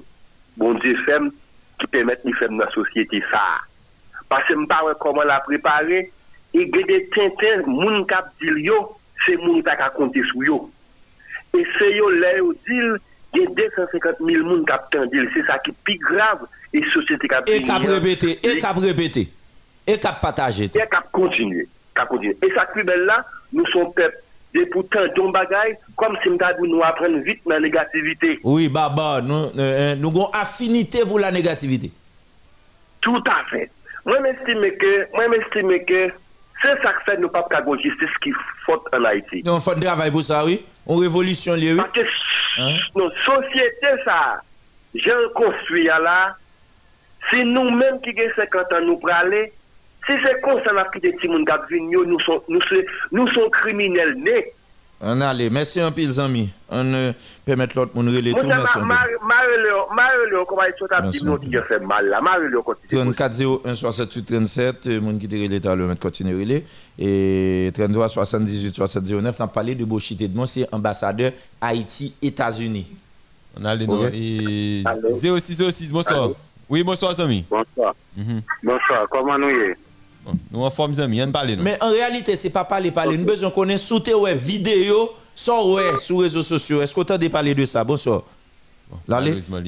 bon di fem ki pemet ni fem nan sosyete sa. Pase mpa wè koman la prepare, e gede tinten moun kap dil yo, se moun tak akonte sou yo. E se yo lè yo dil, gen 250.000 moun kap ten dil, se sa ki pi grav, e sosyete kap... E kap rebete, e kap rebete, e kap pataje. E kap kontinye. Cap continuer. Et ça plus belle là, nous sommes peuple. Et pourtant, ton bagage, comme si nous nous apprendre vite dans la négativité. Oui, baba, nous, euh, nous avons affinité pour la négativité. Tout à fait. Moi, j'estime que, moi, j'estime que c'est ça que fait nous pas de justice qui faut en Haïti. Donc, il faut travailler pour ça, oui. On révolution, lié, oui. Parce que notre société, ça, j'ai construit là, c'est nous-mêmes qui avons 50 ans nous pour aller, Si c'est comme ça, n'a quitté Timoun Gabvinio, nous sommes nous nous criminels nés. On allez, merci un pile, amis. On euh, permet l'autre monde de Moi, tout. ça, Merci. un ma- pile. ma- Marie-Léon, Marie-Léon, comment il a Merci dit non, qui a fait mal là. Marie-Léon, continue. 34 01 68 37, euh, moun qui te relé tout à l'heure, mais continue relé. Et 33 78 69, on a parlé de Bochité de moi, c'est ambassadeur Haïti, États-Unis. On a les Ok. noms. Et Allô? 0606, bonsoir. Oui, bonsoir, Zami. Bonsoir. Mhm. Bonsoir, comment nous y est? Nous en forme amis, on parle Mais en réalité, c'est pas parler parler, nous besoin connaître sous tes vidéo, sans ouais sur réseaux sociaux. Est-ce que tu as parler de ça Bonsoir. Bon,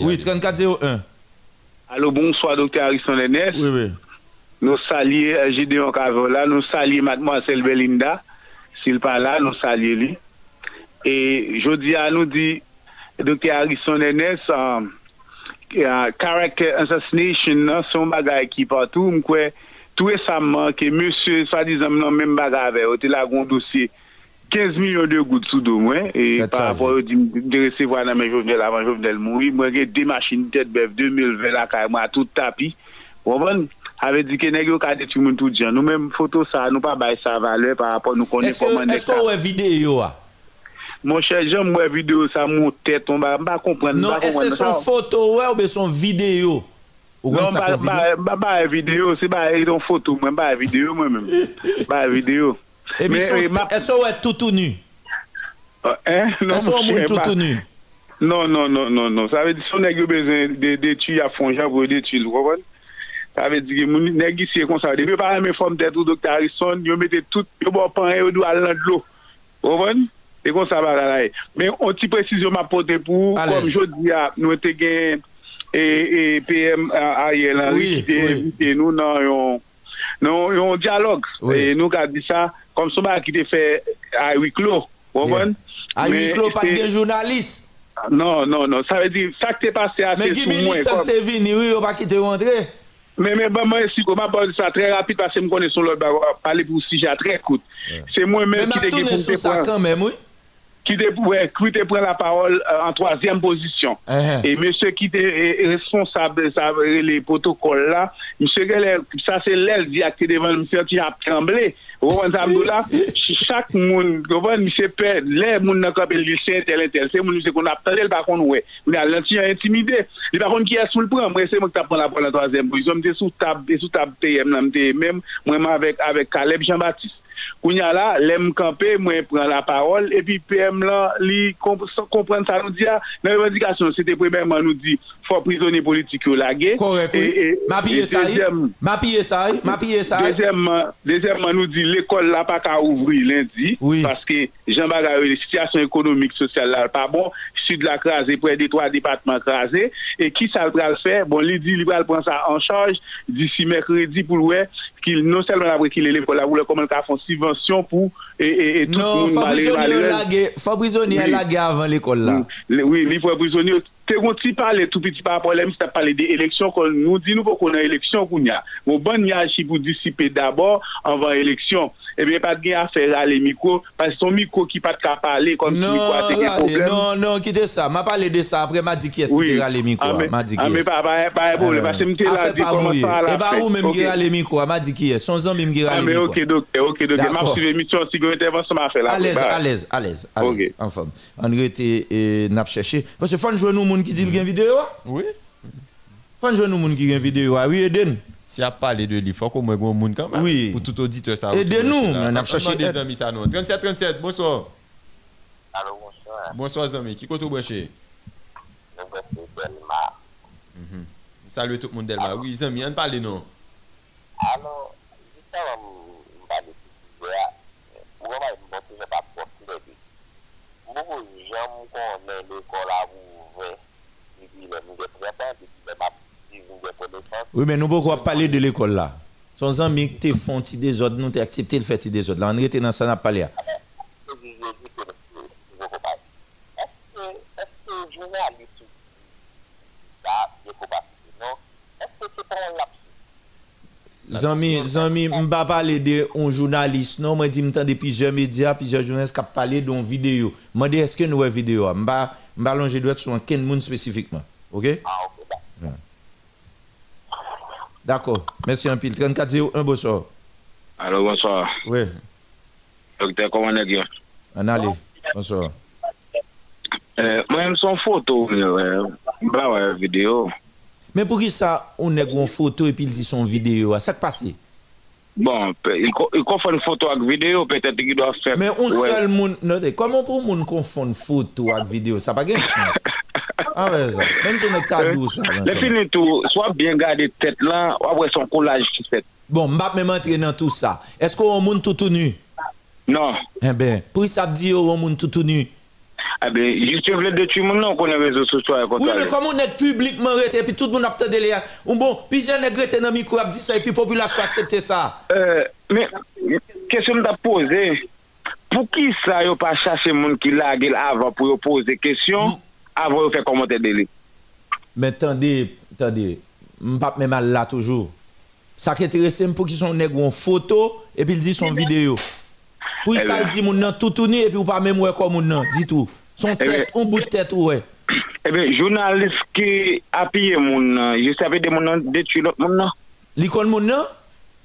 oui, 3401. Allô, bonsoir docteur Harrison Lennes. Oui, oui. Nous saluons euh, Gideon Cavola, nous saluons mademoiselle Belinda s'il pas là, nous saluons lui. Et je dis à nous dit docteur Harrison Lennes um, uh, euh, character assassination, son bagage qui partout, m'koué Tou esamman ke monsye sa dizan nan men baga ave, o te la goun dosye 15 milyon de gout sou do mwen, e par rapport di resevo nan men jovnel avan jovnel moui, mwen gen de machin tet bev 2020 la kay mwen a tout tapi, wabon ave di ke negyo ka deti moun tout diyan. Nou men foto sa, nou pa bay sa vale par rapport nou konen koman dek sa. Esko wè videyo a? Mon chè, jèm wè videyo sa moun tet, mwen ba kompren. Non, esè son foto wè ou be son videyo? Non, ba e video, se ba e yon foto mwen, ba e video mwen men. Ba e video. E bi e e sou e toutou nu? Eh, eh, non, e sou moun e toutou nu? Non, non, non, non, non. Sa ve di sou neg yo bezen de tu ya fonjan pou de tu lwavon. Sa ve di moun neg yi se konsa. Debe pa reme fom det ou doktor Harrison, yo mette tout, yo bo pan e yo do al land lo. Lwavon? E konsa ba la la e. Men, on ti presisyon ma pote pou, kom jodi ya, nou te gen... et, et PM Ariel Henry oui, qui nous dans un dialogue. Oui. Et nous avons dit ça comme ce qui était fait à huis clos. À huis clos, pas de journaliste. Non, non, non. Ça veut dire, ça qui est passé à Mais qui militant t'es venu, oui, ou pas qui t'es rentré? Mais, mais, bah, moi, si, comment parler ça très rapide parce que je me connais sur l'autre, parler pour si j'ai très court. C'est moi-même qui t'ai dit. Mais, mais, ça quand même, oui. Qui te, ouais, qui prend la parole en troisième position. Uh-huh. Et monsieur qui était responsable de les protocoles là, monsieur, ça c'est l'aile dit acté devant le monsieur qui a tremblé. Abdoula? Chaque monde, monsieur perd, les monde n'a pas lycée, tel, tel, c'est mon monsieur qu'on a le par contre, ouais. On a intimidé. Le par contre, qui est sous le prend, moi, c'est moi qui t'apprends la parole en troisième position, j'étais sous table, sous table là, m'étais même, moi, avec, avec Caleb Jean-Baptiste. Kounya campé, moi prend la parole, et puis PM là, li comp- comprendre ça nous dit, ah, dans revendication, c'était premièrement nous dit, faut prisonnier politique lagué. Correct, oui. M'a pillé ça, oui. M'a pillé ça, oui. M'a pillé ça, oui. Deuxièmement, deuxièmement, nous dit l'école là pas qu'à ouvrir lundi parce que Jean Bagaille, la situation économique, sociale là pas bon, sud la crasé, près des trois départements crasés, et qui ça va le faire? Bon, il va prendre ça en charge d'ici mercredi pour ouais, qu'il, non seulement après qu'il est l'école là, comment il fait une subvention pour, et, et, et tout Non, le monde. Fabrizio est Oui. lagué avant l'école là. Le- Oui, il faut prisonnier. Te kon ti parler tout petit par rapport à l'EMS, t'as parlé des élections qu'on nous dit nous pour qu'on a élection qu'on y a. Bon, bon, y a chi pour ebe pat gen afer ale mikro, pas son mikro ki pat ka pale kon non, si mikro ate gen problem. Non, non, kite sa, ma pale de sa apre ma di ki eski te rale mikro, ma di ki eski. Ame pa, pa, pa, pa, pa, se mte la di koman sa la fe. E ba ou men mge rale mikro, ma di ki eski, son zan men mge rale mikro. Ame, ok, doke, ok, doke, ma ptive misyon si gwen te avansan ma fe la. Alez, alez, alez, alez, an fom. An gwen te nap cheshe. Pwese fan jwen nou moun ki dil gen videyo? Oui. Fan jwen nou moun ki gen videyo, a, oui, eden. Oui. Si a parlé de lui, faut qu'on un monde quand même. Oui. Pour tout auditeur ça. Aidez-nous, on a cherché des amis ça non. 37 37, bonsoir. Allô, bonsoir. Bonsoir amis, qui côté branché Mhm. Salut tout le monde Delma. Oui, amis, on parle non. Alors, je vais dire, pour moi, je ne vais pas. Beaucoup de gens connaissent l'école à et puis les maps, ils ont des connaissances. Oui, mais nous pouvons parler de l'école là? Son ami qui te font des ordres, nous t'es accepté le fait des ordres. Là, on était dans ça pas un lapsus? Zami, zami, m'pa parler de un journaliste, non, moi dit m'tende plusieurs médias, plusieurs journalistes qui parlé d'une vidéo. Moi dis est-ce que nous avons vidéo? M'pa m'pa longer doit sur un quel monde spécifiquement. OK? Ah, ok. D'accord. Merci un pile. 3401, bonsoir. Allô, bonsoir. Oui. Docteur, comment on est bien? On allez. Bonsoir. Euh, moi, j'aime son photo, euh, bah ouais, vidéo. Mais pour qui ça, on est une photo et puis il dit son vidéo? Ça qui passe? Bon, pe- il co- il confond une photo avec vidéo, peut-être qu'il doit faire. Mais Ouais. seul monde, comment pour moun confondre photo avec vidéo, ça n'a pas de sens. Ah ouais, ça. Même si on est cadeau, ça. Le film tout, soit bien garder tête là, ou après son collage qui fait. Bon, m'bap même entrer dans tout ça. Est-ce qu'on a un monde tout tout nu? Non. Eh ben, pour ça dit on a un monde tout tout nu. Ah, Ebe, jistiv le detu moun nan konen rezo sosyo a konta. Oui, men koman nek publikman rete, epi tout moun apte dele ya. Un bon, pi jen nek rete nan mikou ap di sa, epi populasyon aksepte sa. Euh, men, kesyon da pose, pou ki sa yo pa chache moun ki lage l avan pou yo pose kesyon, avan yo fe komote dele. Men tande, tande, mpap men mal la toujou. Sa ki enterese m pou ki son nek eh eh ou an foto, epi l di son video. Pou y sa l di moun nan toutouni, epi ou pa men mwen kon moun nan, di tou. Son tèt, on bout tèt ouè. Ebe, jounalist ki apiye moun nan, jist api de moun nan, detu lot moun nan. Li kon moun nan?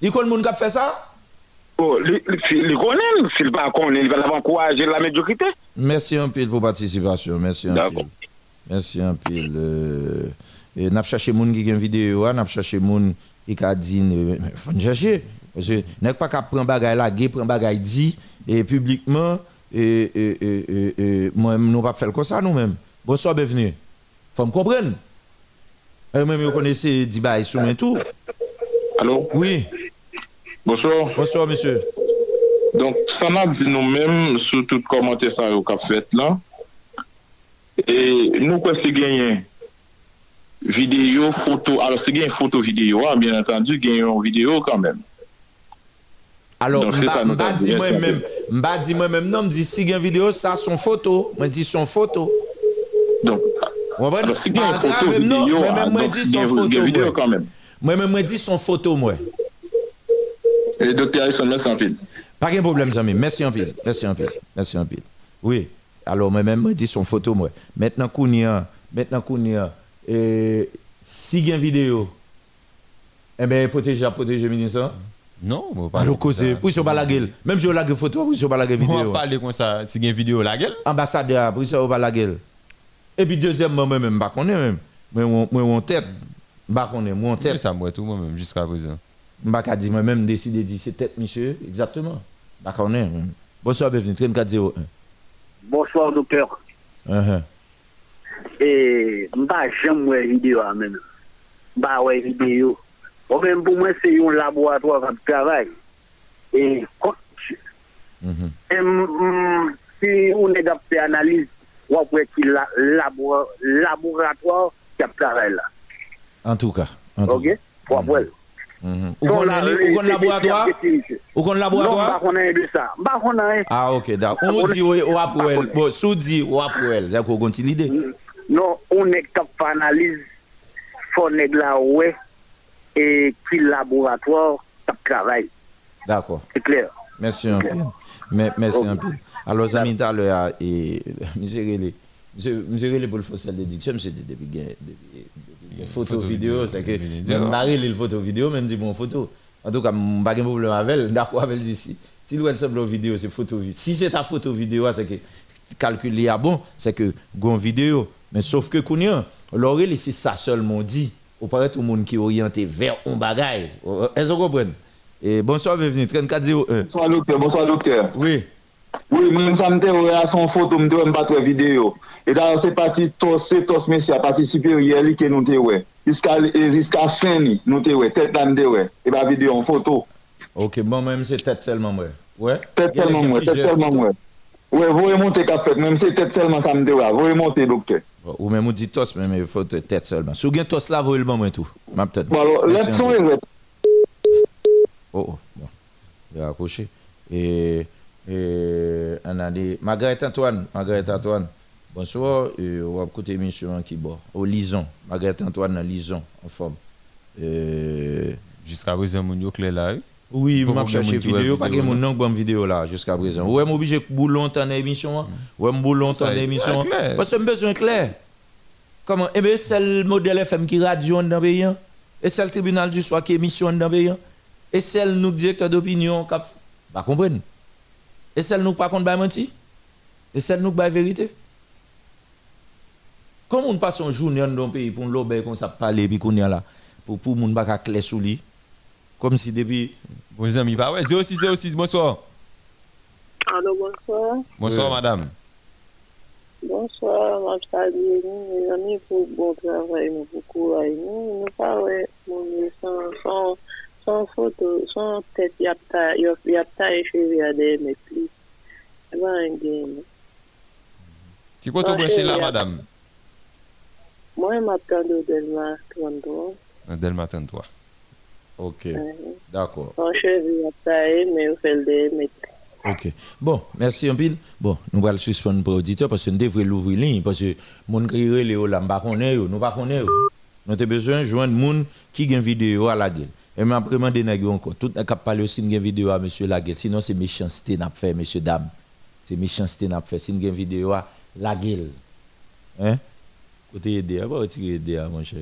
Li kon moun kap fè sa? Oh, li, li, li konen, si li pa konen, li va lavan kouaje la mediokrite. Mersi anpil pou patisipasyon, mersi anpil. Mersi anpil. Euh, e, nap chache moun ki gen videyo, nap chache moun ki ka din, e, fon chache. Nèk pa ka pren bagay la, ge pren bagay di, e publikman, E, e, e, et moi-même, nous pas faire comme ça nous-mêmes. Bonsoir, bienvenue. Faut me comprendre. Moi-même, vous connaissez Dibaï sur un tout. Allô? Oui. Bonsoir. Bonsoir, monsieur. Donc, ça m'a dit nous-mêmes, sur tout commentaire ça qu'a fait là. Et nous, quoi, c'est gagné? Vidéo, photo. Alors, c'est gagné photo, vidéo, hein, bien entendu, gagné en vidéo quand même. Alors, m'a m'a dit moi-même, m'a dit moi-même, non, me dit si une vidéo, ça son photo. Moi dit son photo. Donc, alors, si une photo, vidéo, moi ah, même moi dit son photo. vidéo quand même. Moi même moi dit son photo moi. Et le docteur Harrison, merci en pile. Pas de problème, Zami. Merci en pile. Merci en pile. Merci en pile. Oui. Alors, moi-même, moi, dis son photo, moi. Maintenant, Kounia, maintenant, Kounia, euh, si il y a une vidéo, eh bien, protéger, protéger, ministre. Non, moi, pas. Alors, causer, pour sur pas la gueule. Même si on la gueule photo, pour sur pas la gueule On vidéo. va parler comme ça, si une vidéo la gueule. Ambassadeur, pour sur pas la gueule. Et puis, deuxièmement, moi-même, je ne même. Moi, on- moi, on tête. Je ne connais moi, on tête. ça, moi, tout moi-même, jusqu'à présent? Je ne dis moi-même, décider de dire c'est tête, monsieur. Exactement. Je ne connais. Bonsoir, bienvenue. 3401. Bonsoir, docteur. Uh-huh. Et mba j'aime ouais vidéo à même. Mba ouais vidéo. Ou men pou mwen se yon laboratoi kap travay. E konti. Mhm. E si yon e gap se analize, wap wè ki laboratoi kap travay la. En tout ka. Ok? Wap wè lò. Ou kon laboratoi? Ou kon e, e, laboratoi? Non, bakon an de sa. Bakon an. Ah, ok, dak. On di wap wè lò. Bon, sou di wap wè lò. Zak wè konti l'ide? Non, on e kap analize, fon e gla wè, et qui laboratoire qui travaille. D'accord. C'est clair. Merci un peu. Me- Merci un peu. Alors, Zami, tout à l'heure, et monsieur Relé pour le faux d'édition, monsieur dit depuis qu'il y a- depuis- depuis qu'il y a photo vidéo, c'est que même marié le photo vidéo, même dit bon photo. En tout cas, je n'ai pas de problème avec elle, d'accord avec elle d'ici. Si le semble vidéo, c'est photo vidéo. Si c'est ta photo vidéo, c'est que calculer à bon, c'est que gon vidéo. Mais sauf que Kounia, l'oreille, c'est ça seulement dit. Au paraît tout le monde qui est orienté vers un bagage. Est-ce que vous comprenez? Et bonsoir, bienvenue, 3401. Bonsoir, docteur. Bonsoir, docteur. Oui. Oui, moi, ça me à son photo, me me battre vidéo. Et d'ailleurs, c'est parti, c'est à partie supérieure, li, que nous te ouais. Jusqu'à, jusqu'à nous te ouais. Tête là, dit, ouais. Et bah, vidéo en photo. Ok, bon, même c'est tête seulement, moi. Ouais. Tête seulement, moi. Tête seulement, moi. Ouais, vous remontez qu'a fait, même si tête seulement, ça me dit, ouais. Vous remontez, docteur. Ou même on dit tos, mais il faut tête seulement. Si vous avez tos là, vous le bon, tout. Ma tête. Bon, alors, ouais. Oh, oh, bon. Il a accroché. Et, et on a dit, Margaret Antoine, Margaret Antoine, bonsoir, et on va écouter l'émission qui boit. Au Lison, Margaret Antoine, à Lison, en forme. Jusqu'à présent, mon yo clair là. Oui, Pas je vais problème, chercher mon vidéo, pas que mon nom bonne vidéo là jusqu'à présent. Ouais, moi obligé de bouler longtemps dans l'émission. hein. Ouais, l'émission. ouais, clair. Parce que j'ai besoin clair. Comment? Eh bien, c'est le modèle FM qui radio dans le pays. Et c'est le tribunal du soir qui émission dans le pays. hein. Et c'est le nous directeur d'opinion qui pas comprendre. Et c'est le nous pas contre ba menti. Et c'est le nous ba vérité. Comment on passe un journée dans le pays pour nous l'obéir comme ça parler puis qu'on a là pour pour moun pas clair sous lui comme si depuis Bon, les amis, bah ouais, 0606, bonsoir. Allô, bonsoir. Bonsoir, madame. Bonsoir, salue nous, mes amis, pour bon travail, nous, pour courage. Nous, nous ouais, mon sans, sans, sans photo, sans tête, y a pas, y a, pas échoué à des mais plus. C'est pas un game. Tu Moi, branché là, madame? Moi, je m'attends de Delma 33. Delma 33. OK. D'accord. Sans cheveux, y a pas, mais on fait le des mais OK. Bon, merci un pile. Bon, nous allons suspendre pour auditeur parce que nous devons l'ouvrir ligne parce que mon crier les là pas connaît nous pas connaît. Nous avons besoin de joindre moun qui gagne vidéo à la gueule. Et m'a demandé encore tout n'a cap parler aussi gagne vidéo à monsieur la gueule sinon c'est méchanceté n'a fait monsieur dame. C'est méchanceté n'a fait si gagne vidéo à la gueule. Hein? Côté aider, pas retirer aider mon cher.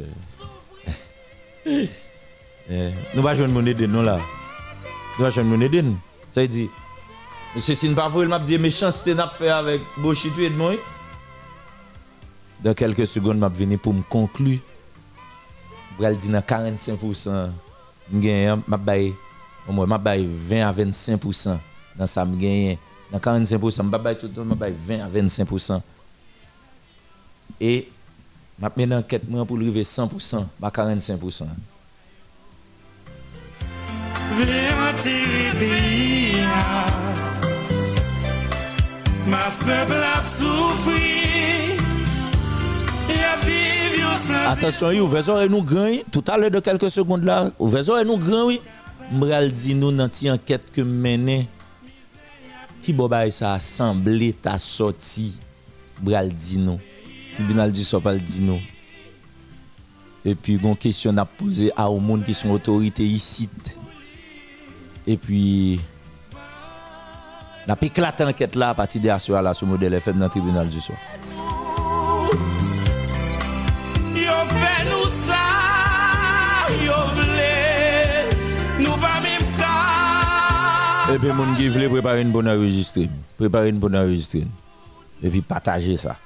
Eh, nous va joindre mon aider non là. Nous va joindre mon aider. Ça veut dire Monsieur si pas il m'a dit méchanceté n'a fait avec Bochitou et moi. Dans quelques secondes, m'a venir pour me conclure. Bral dit dans 45% m'gagne m'a bail au m'a bail 20 à 25% dans ça m'gagne dans 45% m'a bail tout le temps m'a bail 20 à 25% et m'a dans enquête pour arriver 100% pas 45%. vle anteri peyi ya Mas pepl ap soufri Ya viv yo sa Atensyon yi, ouvezor e nou gran yi Tout alè de kelke sekonde la Ouvezor e nou gran yi Mral di nou nan ti anket ke mene Ki bobay sa asemble ta soti Mral di nou Tribunal di sopal di nou E pi gon kesyon ap pose a ou moun ki son otorite yisit Et puis n'a pas éclaté enquête là à partir de ce là sur modèle FM dans le tribunal du soir. Et puis, mon qui voulait préparer une bonne enregistrée. Préparer une bonne enregistrée. Et puis, partager ça.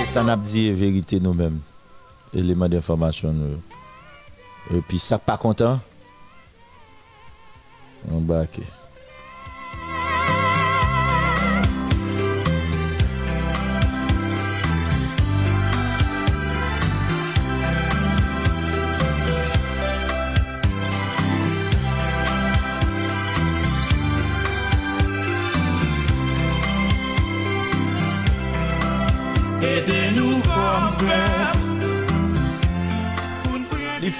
Et ça n'a pas dit la vérité nous-mêmes. Élément d'information. nous. Et puis, ça pas content. On va ok.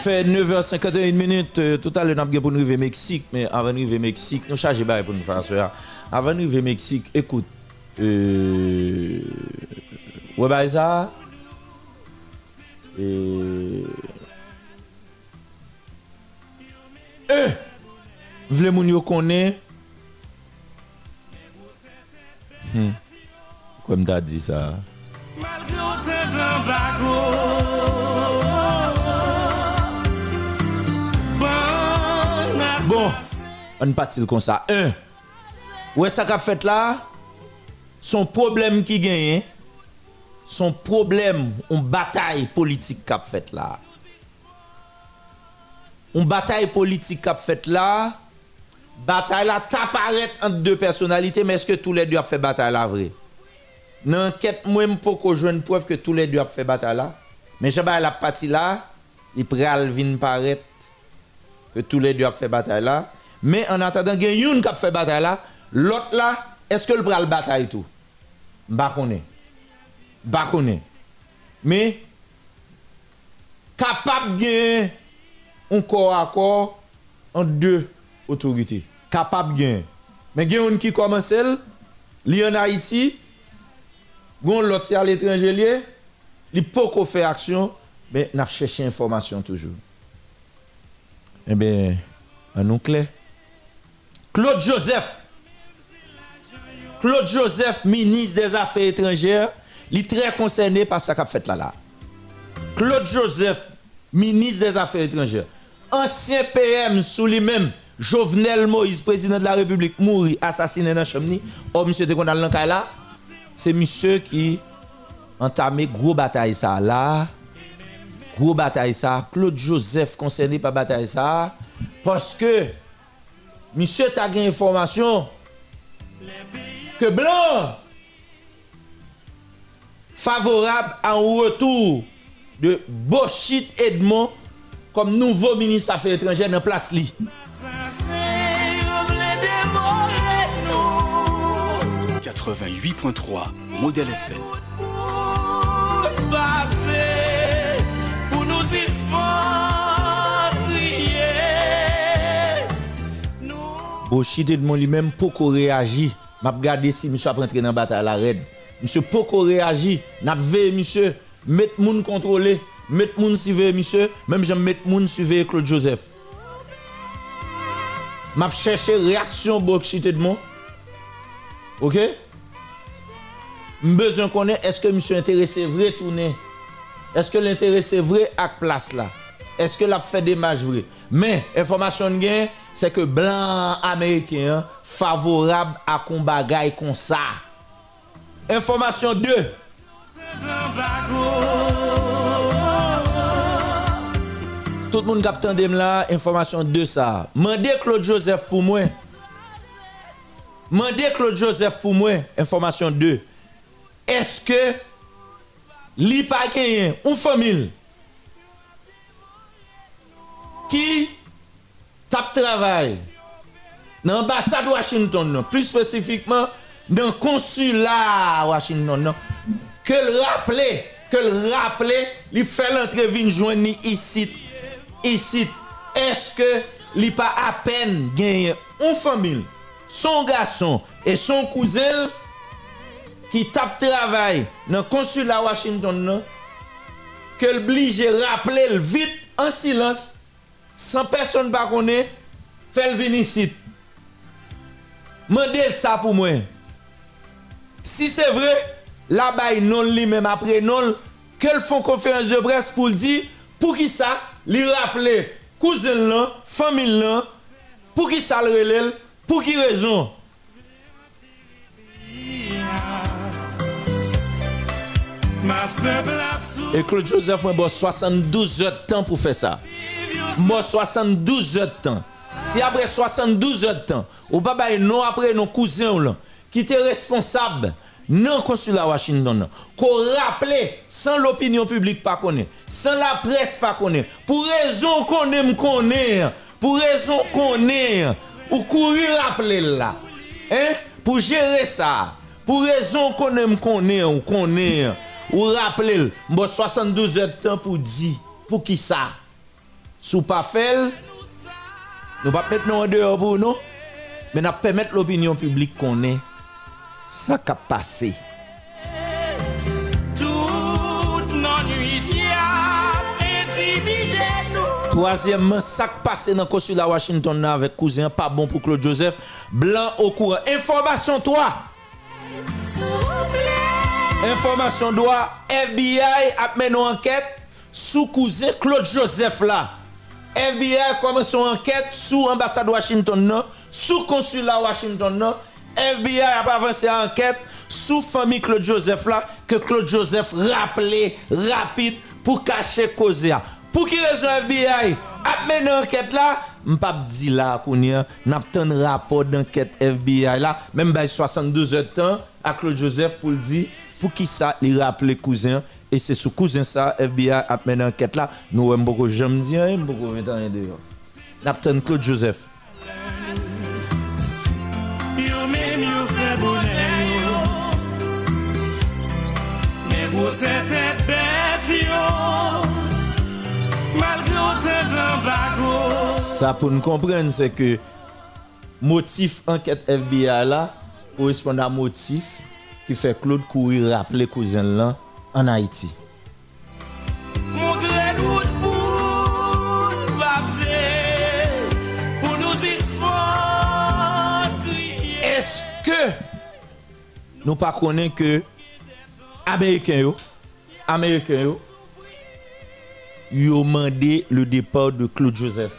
Fait 9h51 minutes. euh, Tout à l'heure, nous avons arriver au Mexique. Mais avant de arriver au Mexique, nous chargeons pas pour nous faire ça. Avant de arriver au Mexique, écoute. Euh, ouais, bah, ça. Et. Eh! Vle moun yo connaît. Hmm. Comme t'as dit ça. Bon, on partit comme ça. Un, ouais, ça qu'a fait là, son problème qui gagne, son problème, une bataille politique qu'a fait là. Une bataille politique qu'a fait là, bataille là, t'apparaît entre deux personnalités, mais est-ce que tous les deux ont fait bataille là, vrai? Dans l'enquête, moi, pour que une preuve que tous les deux ont fait bataille là. Mais je la partie là, il pral vin paraître que tous les deux ont fait bataille là. Mais en attendant, il y a une qui a fait bataille là. L'autre là, est-ce que le pral bataille tout? Bah connais. Bah connais. Mais capable de gagner un corps à corps en deux autorités. Capable de gagner. Mais il y a une qui commence, li en Haïti, gon l'autre à l'étranger il peut qu'on fait action, mais n'a cherché information toujours. Eh bien, un clair. Claude Joseph. Claude Joseph, ministre des Affaires étrangères, il est très concerné par ce qu'a fait là. Claude Joseph, ministre des Affaires étrangères, ancien PM sous lui-même, Jovenel Moïse, président de la République, mouri, assassiné dans Chamni, oh monsieur te qu'on a là, c'est monsieur qui entamé gros bataille ça là, gros bataille ça, Claude Joseph concerné par bataille ça, parce que monsieur t'a gagné information que Blanc favorable à un retour de Bochit Edmond comme nouveau ministre des Affaires étrangères dans place li. 88.3 Modèle FM. Bochit Edmond lui-même beaucoup réagi. M'a regardé si monsieur a rentré dans bataille la raide. Monsieur beaucoup réagi. N'a veillé monsieur mettre moun contrôler, mettre moun suivre monsieur, même j'aime mettre moun suivre Claude Joseph. M'a cherché réaction Bochit Edmond. OK? Besoin connaître est-ce que monsieur intéressé vrai tourner Est-ce que l'intéressé vrai à place là? Est-ce que l'a fait des vrai Mais information gain c'est que blanc américain favorable à combat gaille comme ça. Information 2. Tout moun kap tendem la, informasyon de sa. Mande Claude Joseph pou mwen. Mande Claude Joseph pou mwen, informasyon de. Eske li pa genyen un famil ki tap travail dans l'ambassade Washington, non, plus spécifiquement dans le consulat Washington, non, que le rappeler, que le rappeler, il fait l'entrevue joindre ici, ici. Est-ce que li pas à peine gagné une famille, son garçon et son cousin qui tape travail dans le consulat Washington, non, que obligé rappeler vite en silence. san person pa konen, fel vini sit. Mende sa pou mwen. Si se vre, la bay non li men apre non, ke l fon konferans de bres pou l di, pou ki sa li rappele kouzen lan, famil lan, pou ki sa l relel, pou ki rezon. E Claude Joseph mwen bo 72 jet tan pou fe sa. Mò 72 otan. Si apre 72 otan, ou pa baye nou apre nou kouzen ou lan, ki te responsab nan konsulat Washington nan, ko rappele san l'opinyon publik pa konen, san la pres pa konen, pou rezon konen m konen, pou rezon konen, ou kouri rappele la. Hein? Pou jere sa, pou rezon konen m konen ou konen, ou rappele, mbo 72 otan pou di, pou ki sa? Sou pa fel, nou pa pet nou an deyo pou nou, men ap pemet l'opinyon publik konen sa ka pase. Troisièmement, ça qui passe dans le consulat Washington avec cousin, pas bon pour Claude Joseph, blanc au courant. Information 3. Information 3, FBI a mené une enquête sous cousin Claude Joseph là. FBI a commencé une enquête sous l'ambassade Washington non, sous consulat Washington non. FBI a avancé une enquête sous famille Claude Joseph là que Claude Joseph rappelé rapide pour cacher cause Pour qui raison FBI a mené enquête là? Pas dit là kounya a un rapport d'enquête FBI là. Même 72 heures de temps à Claude Joseph pour le dire pour qui ça il rappelé cousin E se sou kouzen sa, FBI ap men anket la, nou wè mboko jom diyan, e mboko wè tan yon e deyo. Napten Claude Joseph. Sa pou nou kompren se ke motif anket FBI la, ou espon da motif ki fe Claude Kouy rappele kouzen lan en Haïti. Est-ce que nous pas connaissons que Américains yo, Américains ils ont demandé le départ de Claude Joseph,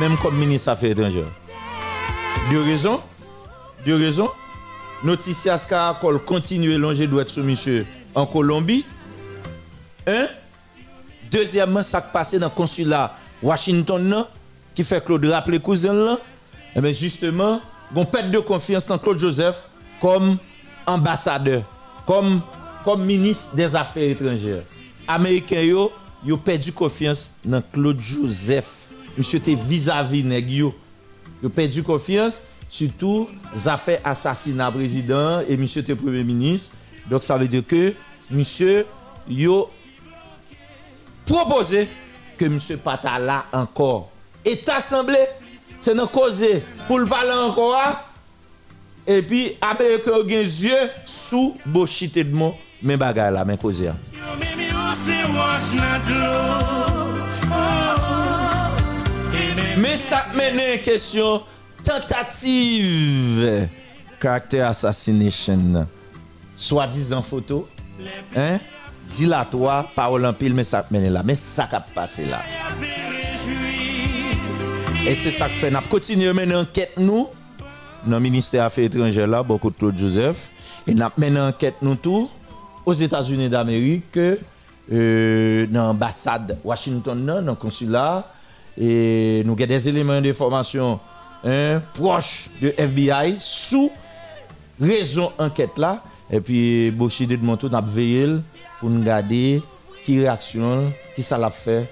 même comme ministre des Affaires étrangères? Deux raisons. Deux raisons. Noticias Caracol continue à longer doit sur monsieur en Colombie. Un. Deuxièmement, ça qui passé dans le consulat Washington qui fait Claude rappeler cousin là. Eh bien justement, on perte de confiance dans Claude Joseph comme ambassadeur, comme, comme ministre des Affaires étrangères. Américains yo, yo perdu confiance dans Claude Joseph. Monsieur était vis-à-vis nèg yo. Yo perdu confiance surtout affaires assassinat président et monsieur était premier ministre. Donc ça veut dire que monsieur yo proposé que monsieur Pata là encore. Et assemblée, c'est nous causer pour le parler encore. Et puis après que vous yeux sous bochité de mots, mais bagay là, mais causer. Mais ça mène une question tentative caractère assassination. Soi-disant photo Hein? Di la toa, parol anpil men sak mene la. Men sak ap pase la. E se sak fe nap kontinye men anket nou. Nan Ministè Afè Etranger la, bokot Claude Joseph. E nap men anket nou tou. Os Etats-Unis d'Amerik. Euh, nan ambassade Washington non, nan, nan konsula. E nou gen des elemen de formasyon proche de FBI sou rezon anket la. Et puis, Bochide de Monto, nous avons veillé pour nous garder qui réaction, qui ça l'a fait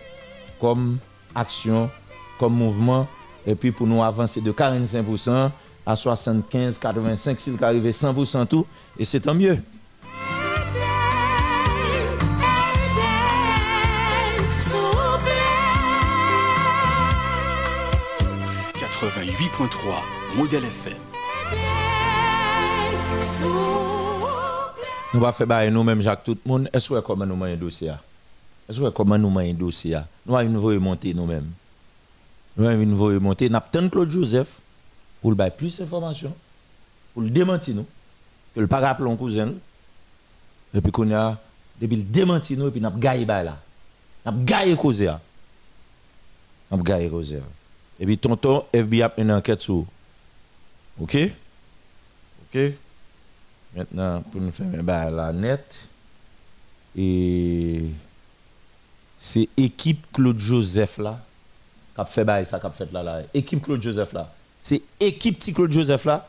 comme action, comme mouvement. Et puis, pour nous avancer de 45% à 75%, 85, s'il arrive 100% tout. Et c'est tant mieux. 88.3 Modèle FM. Nous va faire bailler nous-mêmes, Jacques, tout le monde. Est-ce que comment nous un dossier Est-ce que comment nous un dossier Nous avons une voie monter nous-mêmes. Nous avons une voie monter. Nous avons Claude Joseph pour bailler plus d'informations, pour le démentir nous, que le pas un cousin. Et puis qu'on a, depuis le démentir nous, et puis nous avons gagné là. Nous avons gagné cause. Nous avons gagné cause. Et puis tonton, FBI a une enquête sur. OK? OK? Maintenant, pour nous faire ben, la net, et c'est équipe Claude Joseph là, qui a fait ça, qui a fait là, là. Équipe Claude Joseph là. C'est équipe petit Claude Joseph là,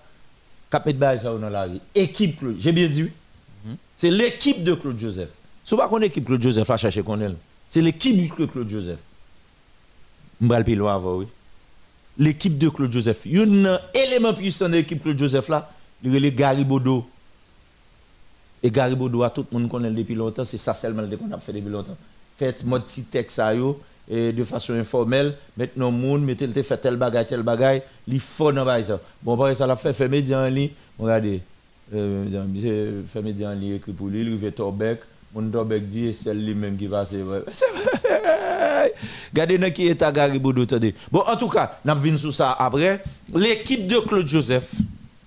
qui a bail ça dans la rue. Équipe Claude, j'ai bien dit oui? C'est l'équipe de Claude Joseph. Si vous ne connaissez l'équipe Claude Joseph, là, cherchez qu'on est. C'est l'équipe de Claude Joseph. Je vais le loin avant, oui. L'équipe de Claude Joseph. Il y a un élément puissant de l'équipe Claude Joseph là, il est Garibodo. Et Garibodo, tout le monde connaît depuis longtemps, c'est ça seulement qu'on a fait depuis longtemps. Faites mon petit texte à yo, et de façon informelle, maintenant monde, mettez le fait tel bagage, tel bagage, il faut dans ça. Bon, par ça l'a fait, fait média en ligne, regardez, euh, fait média en ligne, écrit pour lui, il fait Torbeck, mon Torbeck dit, c'est lui-même qui va se. Regardez qui est à Garibodo, attendez. Bon, en tout cas, nous venons sur ça après. L'équipe de Claude Joseph,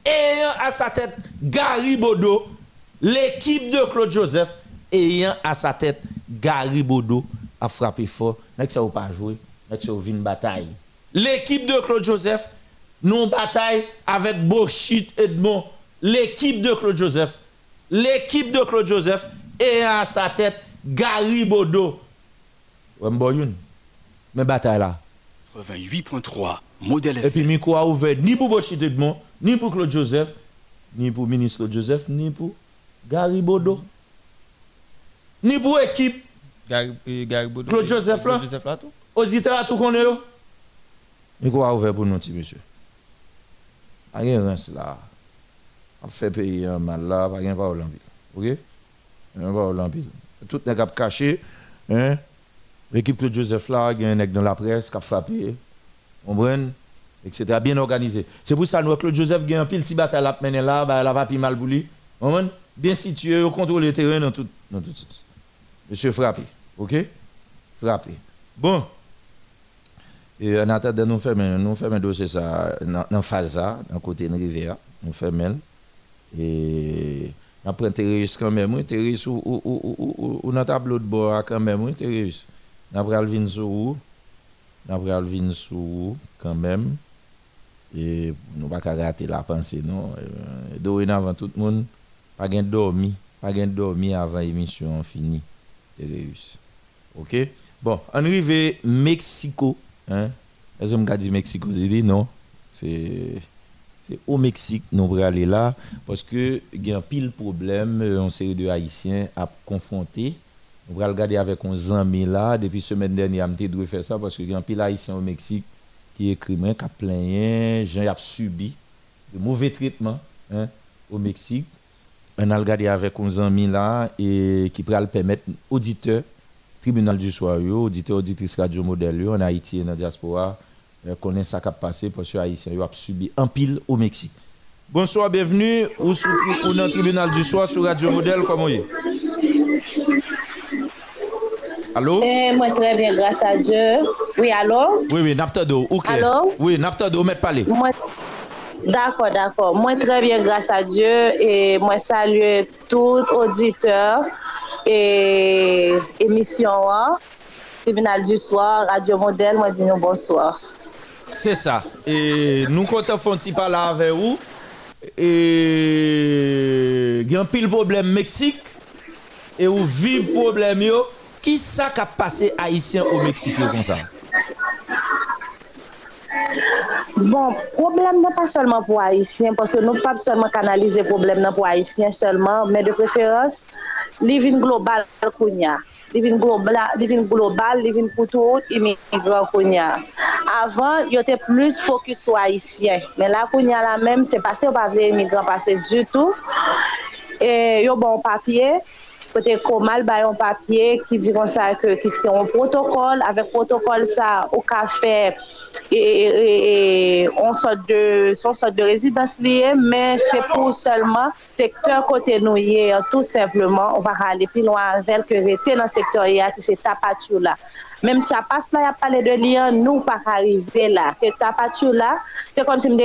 ayant à sa tête Garibodo, l'équipe de Claude Joseph, ayant à sa tête Garibodo, a frappé fort. N'est-ce que ça pas joué? N'est-ce que ça une bataille? L'équipe de Claude Joseph, nous bataille avec Bochit Edmond. L'équipe de Claude Joseph, l'équipe de Claude Joseph, ayant à sa tête Garibodo. Ouais, m'boyoun. Mais bataille là. 88.3 Modèle Et puis, micro a ouvert ni pour Bochit Edmond, ni pour Claude Joseph, ni pour ministre Claude Joseph, ni pour Garibodo. Ni pour équipe. Garibodo. Claude Joseph là. Claude Joseph là tout. Auditeur à tout qu'on est yo. Micro a ouvert pour nous, petit monsieur? Pas rien là. On fait payer un mal là, pas rien. OK? Pas rien parole en pile. Tout n'est pas caché. Hein? L'équipe Claude Joseph là, il y a un nègre dans la presse qui a frappé. On brenne, etc. Bien organisé. C'est pour ça que Claude Joseph il y a un pile petit bataille à mener là, bah, la va plus mal pour lui. On? Bien situé, au contrôle le terrain dans tout, dans tout sens. Monsieur frappé. OK? Frappé. Bon. Et en attendant, nous faisons nous un dossier ça dans phase ça, dans côté de rivière, nous faisons et après terroriste quand même, terroriste ou ou ou ou ou dans tableau de bord quand même, terroriste. N'a pral vin sur ou. N'a pral vin sur ou quand même. Et nous pas qu'à rater la pensée non? Euh, Dorénavant tout le monde pas gain dormi, pas gain dormi avant l'émission finie. OK? Bon, on arrive Mexico, hein? Est-ce que dit Mexico, non? C'est au Mexique nous allons aller là parce que il y a un pile problème euh, on série de haïtiens à confronter nous allons regarder avec uns amis là depuis semaine dernière on dû faire ça parce que y a un pile haïtien au Mexique qui écrit qui a plaigné gens a subi de mauvais traitements hein, au Mexique on a regardé avec uns amis là et qui pourra permettre auditeurs tribunal du soir auditeurs auditrices radio modèle en Haïti et dans la diaspora euh, connaît ça qui a passé parce que les Haïtiens ont subi un pile au Mexique. Bonsoir, bienvenue ou, dans le tribunal du soir sur Radio Modèle, comment est Allô? Eh, Moi, très bien, grâce à Dieu. Oui, allô? Oui, oui, Naptado, ok. Allô? Oui, Naptado, mettez parler. Moi... D'akor, d'akor. Mwen trebyen grasa Diyo e mwen salye tout auditeur e emisyon an. Tribunal du Soir, Radio Model, mwen di nou bonsoir. Se sa. E nou konta fonti pala ave ou. E gen pil problem Meksik. E ou viv problem yo. Ki sa ka pase Haitien ou Meksik yo kon sa? Bon, problem nan pa solman pou Haitien, poske nou pa solman kanalize problem nan pou Haitien solman, men de preferans, li vin global kounya. Li vin global, li vin koutou, imigran kounya. Avan, yo te plus fokus sou Haitien, men la kounya la men, se pase yo pa vle imigran pase du tout. E, yo bon papye, kote komal bayon papye, ki diron sa ke ki se yon protokol, avek protokol sa ou ka feb, et, on sort de son sort de résidence liée, mais c'est pour seulement secteur côté nous tout simplement. On va aller plus loin avec que était dans le secteur qui c'est tapatu là. Même Chapas là, il a parlé de lien, nous pas arriver là. C'est tapatu là, c'est comme si me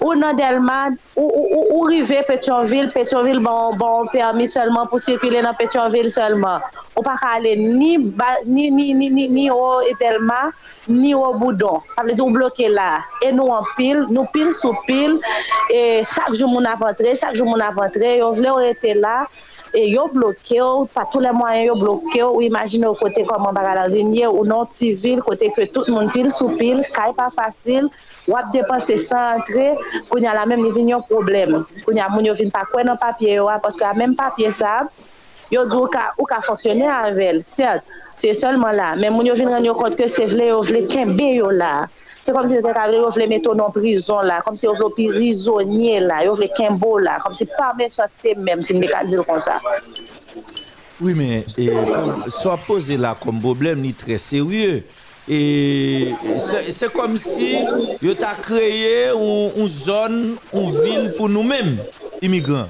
ou nan Delman, ou, ou, ou, ou rive Petionville, Petionville bon, bon permis seulement pou sirkule nan Petionville seulement. Ou pa ka ale ni, ba, ni, ni, ni ou Delman, ni ou Boudon. Able di ou bloke la. E nou an pil, nou pil sou pil, e chak jou moun avantre, chak jou moun avantre, yo vle ou ete la, e yo bloke ou, pa tou le mwanyen yo bloke ou, ou imagine ou kote koman baga la linye, ou non ti vil, kote ke tout moun pil sou pil, kay pa fasil, wap depanse san antre, koun ya la menm ni vin yon problem. Koun ya moun yo vin pa kwen nan papye yo, ah, paske a menm papye sa, yo di ou ka, ka foksyone anvel, cert, se solman la, men moun yo vin ren yo kont ke se vle yo vle kenbe yo la. Se kom se te kavle yo vle meto nan prizon la, kom se yo vle prizonye la, yo vle kenbo la, kom se pa men chaste menm, si mbe ka dil kon sa. Oui men, eh, so a pose la kom problem ni tre serye, Et c'est comme si yo t'a créé une zone, une ville pour nous-mêmes, immigrants.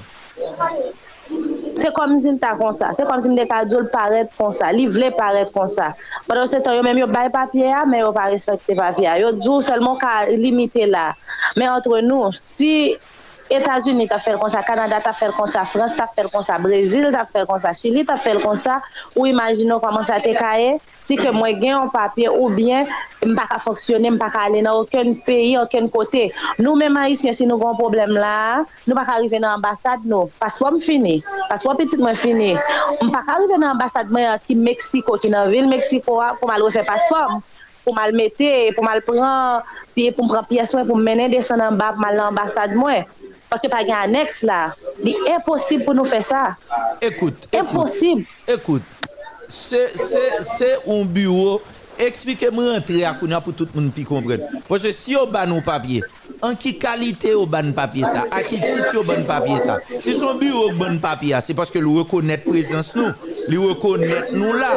Se kom zin ta kon sa, se kom zin dekajol paret kon sa, li vle paret kon sa. Padon se tan yo menm yo bay papye ya, men yo pa respekte papye ya. Yo djou selman ka limite la. Men entre nou, si Etats-Unis ta fèl kon sa, Kanada ta fèl kon sa, Frans ta fèl kon sa, Brazil ta fèl kon sa, Chili ta fèl kon sa, ou imagino koman sa te kae, si ke mwen gen yon papye ou bien mpa ka foksyone, mpa ka ale nan okon peyi, okon kote. Nou menman isyen si nou kon problem la, nou pa ka rive nan ambasad nou, paswa m fini, paswa petit mwen fini. Mpa ka rive nan ambasad mwen ki Meksiko, ki nan ah, vil Meksiko pou mal refe paswa m. pou mal mette, pou mal pran, piye pou m pran piyes mwen, pou m menen desen an bab mal l'ambassade mwen. Paske pa gen aneks la, li imposib pou nou fe sa. Ekout, ekout, ekout. Se, se, se un bureau, eksplike mwen rentre akouna pou tout moun pi kompren. Pwese si yo ban nou papye, an ki kalite yo ban papye sa, a ki tit yo ban papye sa. Si son bureau ban papye sa, se paske li rekonnet prezans nou, li rekonnet nou la.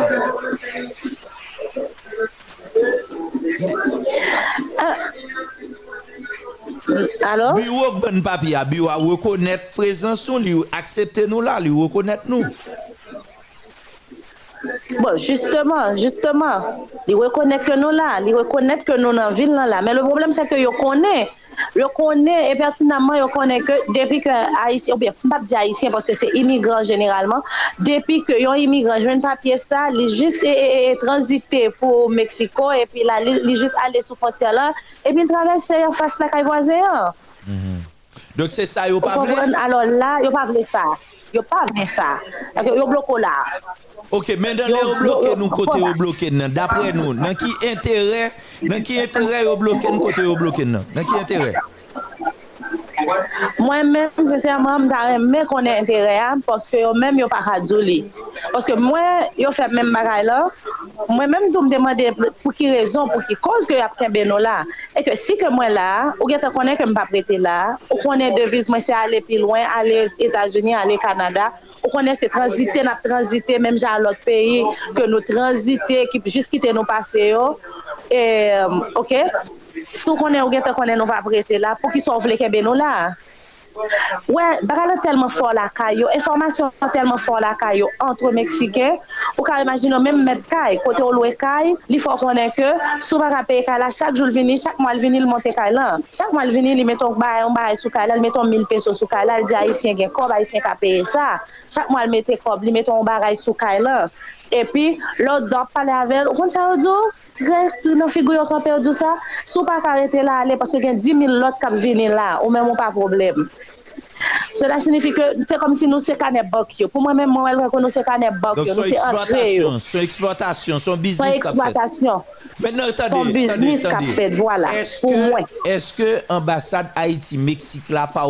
A... Uh. Alors? Bureau bon papier, bureau reconnaître présence nous, lui accepter nous là, lui reconnaître nous. Bon, justement, justement, il reconnaît que nous là, il reconnaît que nous dans la ville là, mais le problème c'est que yo connaît Yo konen, e pertinanman yo konen ke depi ke Haitien, ou bien pap di Haitien paske se imigran generalman, depi ke yon imigran jwen papye sa, li jis e, e, e, e transite pou Meksiko, e pi la li, li jis ale sou fontia la, e pi l travesse yon fase la kayboaze yon. Mm -hmm. Dok se sa yo pa vle? Alon la, yo pa vle sa. Yo pa vle sa. Yo bloko la. Ok, men dan le yo bloke nou kote yo bloke nan, dapre nou, nan ki entere, nan ki entere yo bloke nou kote yo bloke nan, nan ki entere? Mwen men, se seseyman, mwen tarè men konen entere an, poske yo men yo pa kadzou li. Poske mwen yo fe men bagay la, mwen men tou m demande pou ki rezon, pou ki koz ke yo apken nou la. E ke si ke mwen la, ou gen te konen ke m pa prete la, ou konen deviz mwen se ale pi lwen, ale Etasuni, ale Kanada, Ou konen se transite, nap transite, menm jan lot peyi, ke nou transite, ki jist kite nou pase yo. E, ok, sou konen ou gen te konen nou va prete la, pou ki sou vle kebe nou la. Ouè, bagala telman fò la kayo, informasyon telman fò la kayo antre Meksike, ou ka imagino menm met kay, kote ou lwe kay, li fò konen ke, sou baka peye kay la, chak joul vini, chak mwal vini l monte kay lan. Chak mwal vini li meton baye, on baye sou kay la, li meton mil peso sou kay la, li di a isyen gen kob, a isyen ka peye sa. Chak mwal mette kob, li meton baye sou kay la. E pi, lò dop pale avel, ou kon sa yo djou? Tre nan figou yo kan perdi sa, sou pa karete la ale, paske gen 10.000 lot kap vini la, ou men moun pa problem. Cela signifi ke, se kom si nou se kane bok yo. Pou mwen men mwen el rekon nou se kane bok yo, nou se antre yo. Son eksploatasyon, son biznis kap fet. Son eksploatasyon, son biznis kap fet, voilà, pou mwen. Eske ambasade Haiti-Meksik la pa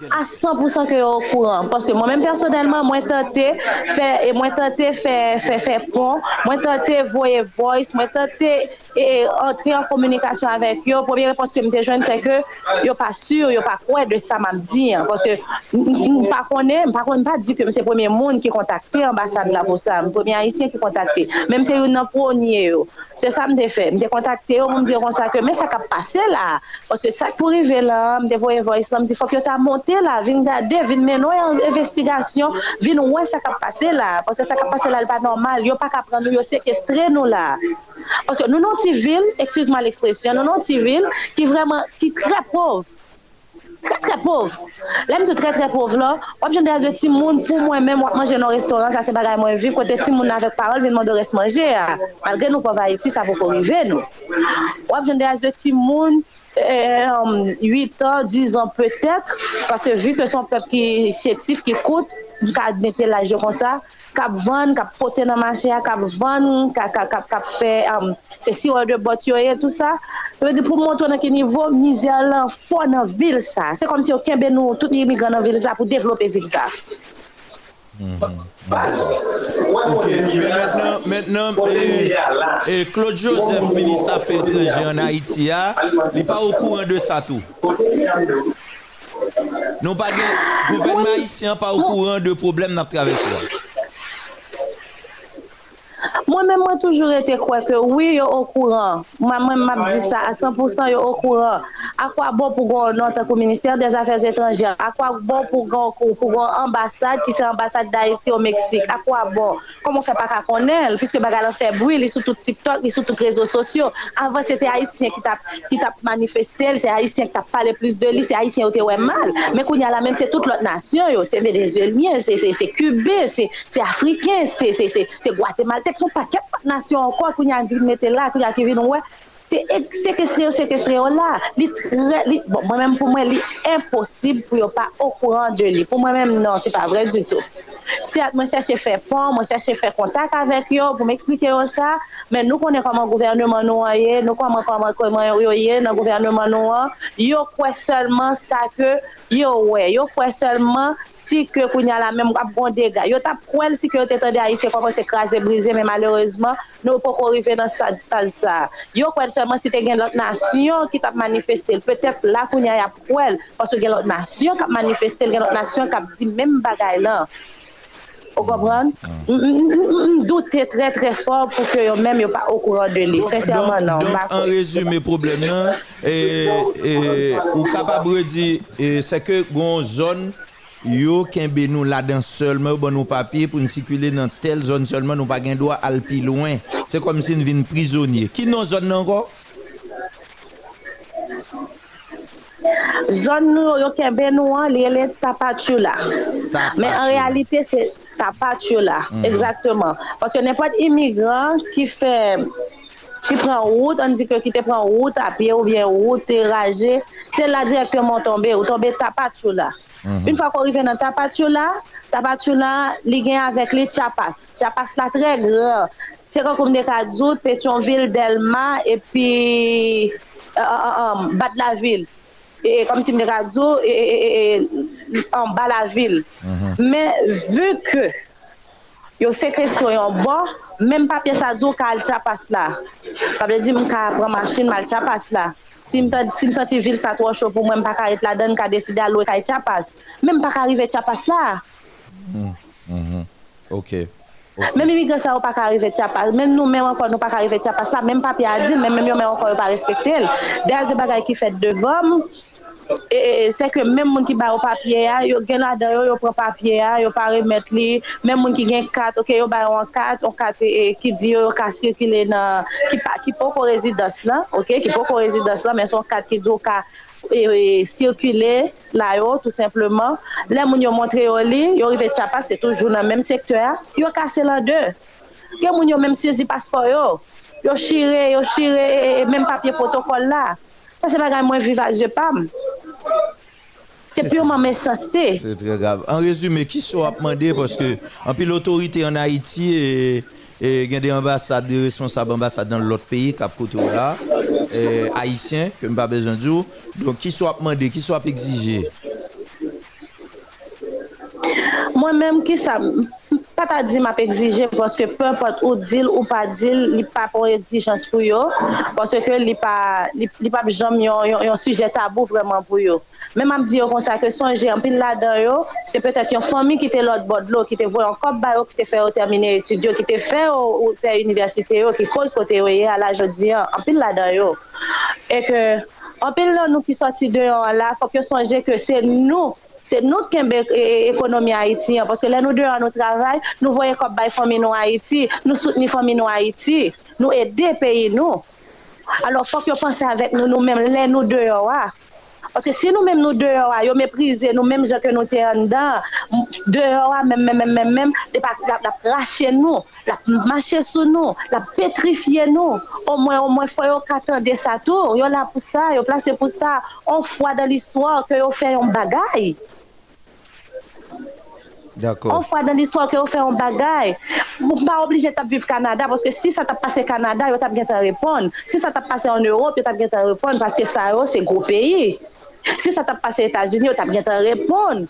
ou kouran, problem nap travese ya? Mwen, mwen kouwe. A 100% ke yo kouran Paske mwen men personelman mwen tante Mwen tante fe pon Mwen et entrer en communication avec eux. Première réponse que je me joindre, c'est que je pas sûr, je pas quoi de ça m'a dit. Parce que je pas connais, je ne pas dire que c'est le premier monde qui contacté l'ambassade là pour ça, le premier haïtien qui contacté. Même si c'est un premier, c'est ça que j'ai fait. J'ai contacté, ils me diront ça que, mais ça a passé là. Parce que ça pour arriver là, je voyais voix, je me dis, faut que tu as monté là, viens regarder, viens mener une investigation, viens ouais ça a passé là. Parce que ça a passé là, c'est pas normal. Ils pas qu'à prendre, ils séquestrer nous là. Parce que nous, nous ti vil, eksuzman ekspresyon, nou nou ti vil ki vreman, ki tre pov. Tre tre pov. Lèm di tre tre pov la, wap jen de aze ti moun pou mwen men wap manje nan restoran, sa se bagay mwen viv, kote ti moun avek parol vin vinman de res manje ya. Malgre nou pov a Haiti, sa pou korive nou. Wap jen de aze ti moun, eh, 8 an, 10 an peut-etre, paske vi ke son pep ki chetif, ki koute, ka admete la je kon sa, kap van, kap pote nan manche ya, kap van, kap, kap, kap, kap fe, um, se si ou de bot yo ye, tout sa, yo di pou mwoto nan ki nivou, mizè lan fò nan vil sa. Se kom si yo kenbe nou, tout ni imigran nan vil sa pou devlopè vil sa. Mm -hmm. Ok, mm-hmm. maintenant, maintenant eh, eh, Claude Joseph, ministre affaires étrangères en Haïti, ah, n'est pas au courant de ça tout. Non, pas de gouvernement haïtien, pas au courant de problème dans le traversée. Mwen men mwen toujou rete kwe ke oui yo okouran. Mwen mwen map di sa a 100% yo okouran. Akwa bon pou gwa nan takou Ministèr des Affaires Étrangères. Akwa bon pou gwa ambassade ki se ambassade d'Haïti ou Meksik. Akwa bon. Koman fe pa ka konel? Piske bagalan fe bril, li sou tout TikTok, li sou tout rezo sosyo. Avan se te Haïtien ki tap manifestel, se Haïtien ki tap pale plus de li, se Haïtien ou te wè mal. Men koun ya la men se tout lot nasyon yo. Se Venezuelien, se Kubè, se Afriken, se Guatemaltec, son pa. paket patnasyon kwa kou nyan di mette la, kou nyan ki vin wè, se sekestre yo, sekestre yo la, li tre, li, bon, mwen mèm pou mwen li imposib pou yo pa okouran de li, pou mwen mèm non, se pa vre du tout. Si at mwen chache fè pon, mwen chache fè kontak avèk yo, pou mwen eksplike yo sa, men nou konen koman gouvernement nou an ye, nou konen koman koman yo ye nan gouvernement nou an, yo kwen selman sa ke yo wè, yo fwe selman si ke kounya la mèm wap bon dega. Yo tap kwen si ke yo te tende a yise kwa kon se krasè, brise, men malorezman nou pou kon rive nan sa distaz sa. Yo kwen selman si te gen lot nasyon ki tap manifestel. Petèp la kounya ya kwen, pasou gen lot nasyon kap manifestel, gen lot nasyon kap di mèm bagay lan. Ou kompran? Doutè trè trè fòr pou ke yo mèm yo pa okouran de li. Sènsèrman nan. Donk an rezume problem nan, ou kapabre di, se ke goun zon yo kenbe nou la dan solman ou ban nou papye pou nsikule nan tel zon solman nou pa gen do al pi loin. Se kom si nou vin prizonye. Ki nou zon nan kon? Zon nou yo kenbe nou an li elè tapatchou la. Tapatchou. Men an realite se... ta pat yo la, mm -hmm. exactement. Paske ne pat imigran ki fe, ki pren route, an di ke ki te pren route apye ou bien route raje, se la direktman tombe, ou tombe ta pat yo la. Mm -hmm. Un fwa kon rive nan ta pat yo la, ta pat yo la li gen avèk li Chiapas. Chiapas la tre gre, se kon kon de Kadzout, Petionville, Delma, epi uh, uh, um, euh, Badlaville. E, et, comme si mes radios e, e, en bas la ville. Mm -hmm. Mais vu que yo séquestré en bas, même papier ça dit qu'elle chapasse là. Ça veut dire que je prends machine, mal chapasse là. Si me si senti ville ça trop chaud pour moi, je pas être là dedans qu'à décider à l'eau qu'elle chapasse. Même pas arriver chapasse là. Mm -hmm. OK. Okay. Même immigrants ça pas arriver Chiapas, même nous même encore nous pas arriver Chiapas là, même papier à dire, même même yo même encore pas respecter. Des bagages qui fait devant E, e, e, se ke men moun ki bay ou papye ya, yo gen la dayo, yo pren papye ya, yo pa remet li, men moun ki gen kat, ok, yo bay ou an kat, an kat e, ki di yo, yo ka sirkile nan, ki, pa, ki pou kon rezidans la, ok, ki pou kon rezidans la, men son kat ki di yo ka e, e sirkile la yo, tout simplement, le moun yo montre yo li, yo rive tchapa, se toujou nan menm sektor, yo kase la de, gen moun yo menm sezi paspo yo, yo chire, yo chire, menm papye protokol la, Sa se bagay mwen vivaje pam. Se purman mesansite. Se tre grave. An rezume, ki sou ap mande, poske anpi l'autorite an Haiti e gen de ambasade, de responsable ambasade nan l'ot peyi, kap koto la, Haitien, ke mba bezan djou, don ki sou ap mande, ki sou ap exige? Mwen menm ki sa... pat a di m ap exije pwoske pe pot ou dil ou pa dil li pa pou exijans pou yo pwoske li pa li, li pa jom yon, yon, yon suje tabou vreman pou yo. Men ap di yo konsa ke sonje an pil la dan yo se petet yon fomi ki te lot bod lo ki te voyon kop ba yo ki te fe yo termine etudyo ki te fe yo ou fe universite yo ki koz kote yo ye ala jodi an an pil la dan yo. E ke an pil la nou ki soti de yo an la fok yo sonje ke se nou se nou kembe e, e, ekonomi Haiti, paske lè nou dè an nou travay, nou voye kop bay fomi nou Haiti, nou soutni fomi nou Haiti, nou edè peyi nou. Alors fòk yo panse avèk nou nou mèm lè nou dè yo wè. Paske si nou mèm nou dè yo wè, yo meprize nou mèm jè ke nou tè an dan, dè yo wè mèm mèm mèm mèm mèm, dè pa la prache nou, la mache sou nou, la petrifiye nou. Ou mwen, ou mwen fwa yo katan de sa tou, yo la pou sa, yo plase pou sa, on fwa dan l'histoire ke yo fè yon bagay. Ou fwa dan l'histoire ki ou fè an bagay, mou pa oblige tap viv Kanada, paske si sa tap pase Kanada, yo tap gen tan repon. Si sa tap pase an Europe, yo tap gen tan repon, paske sa yo oh, se gro peyi. Si sa tap pase Etats-Unis, yo tap gen tan repon.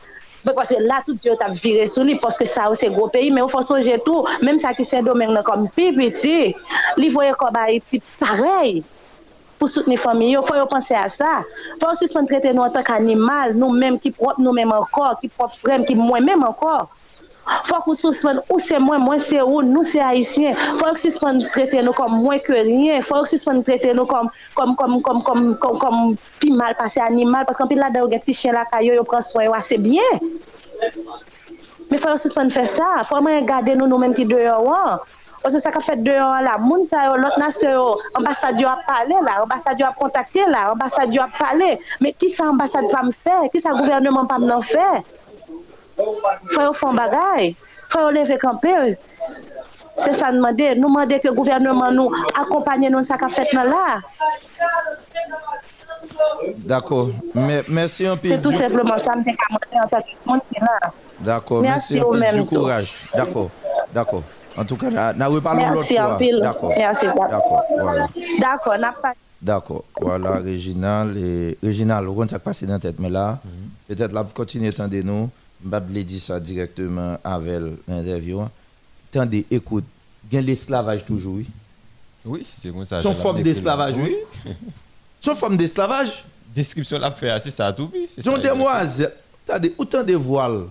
Paske la tout yo tap vire sou li, paske sa yo oh, se gro peyi, men ou fwa soje tou, menm sa ki se domen nan kom pi piti, li voye koba eti parey. pou soutene fami yo, fò yo panse a sa. Fò yo suspon trete nou an tak animal, nou menm ki prop nou menm ankor, ki prop frem, ki mwen menm ankor. Fò yo suspon ou se mwen, mwen se ou, nou se haisyen. Fò yo suspon trete nou kom mwen ke riyen, fò yo suspon trete nou kom, kom, kom, kom pi mal pase animal, paske an pi la da ou gen ti chen la kayo, yo pran soyo ase bien. Me fò yo suspon fè sa, fò yo mwen gade nou nou menm ki deyo an. Parce que ça a fait deux ans là, moun sa l'autre nation, ambassadeur a parlé là, ambassadeur a contacté là, ambassadeur a parlé. Mais qui ça ambassade va me faire? Qui ça gouvernement pas me faire? Faut faire bagay. Faut lever camper. C'est ça demander. Nous demander que le gouvernement nous accompagne nous ça qu'a fait là. D'accord. Merci un peu. C'est tout simplement ça me en. D'accord. Merci, un peu du courage. D'accord. D'accord. En tout cas, nous reparlons l'autre fois. D'accord. Merci. D'accord. Voilà. D'accord. D'accord. Voilà, Réginal. Et... Réginal, vous ça passe dans la tête, mais là, peut-être là, vous continuez à attendre nous. Je vais dire ça directement avec l'interview. Attendez, écoute, il y a l'esclavage toujours, oui. Oui, c'est comme ça. Son forme d'esclavage, oui. Son forme d'esclavage. Description la fait, c'est ça tout. Son demoiselles, attendez, autant de voiles.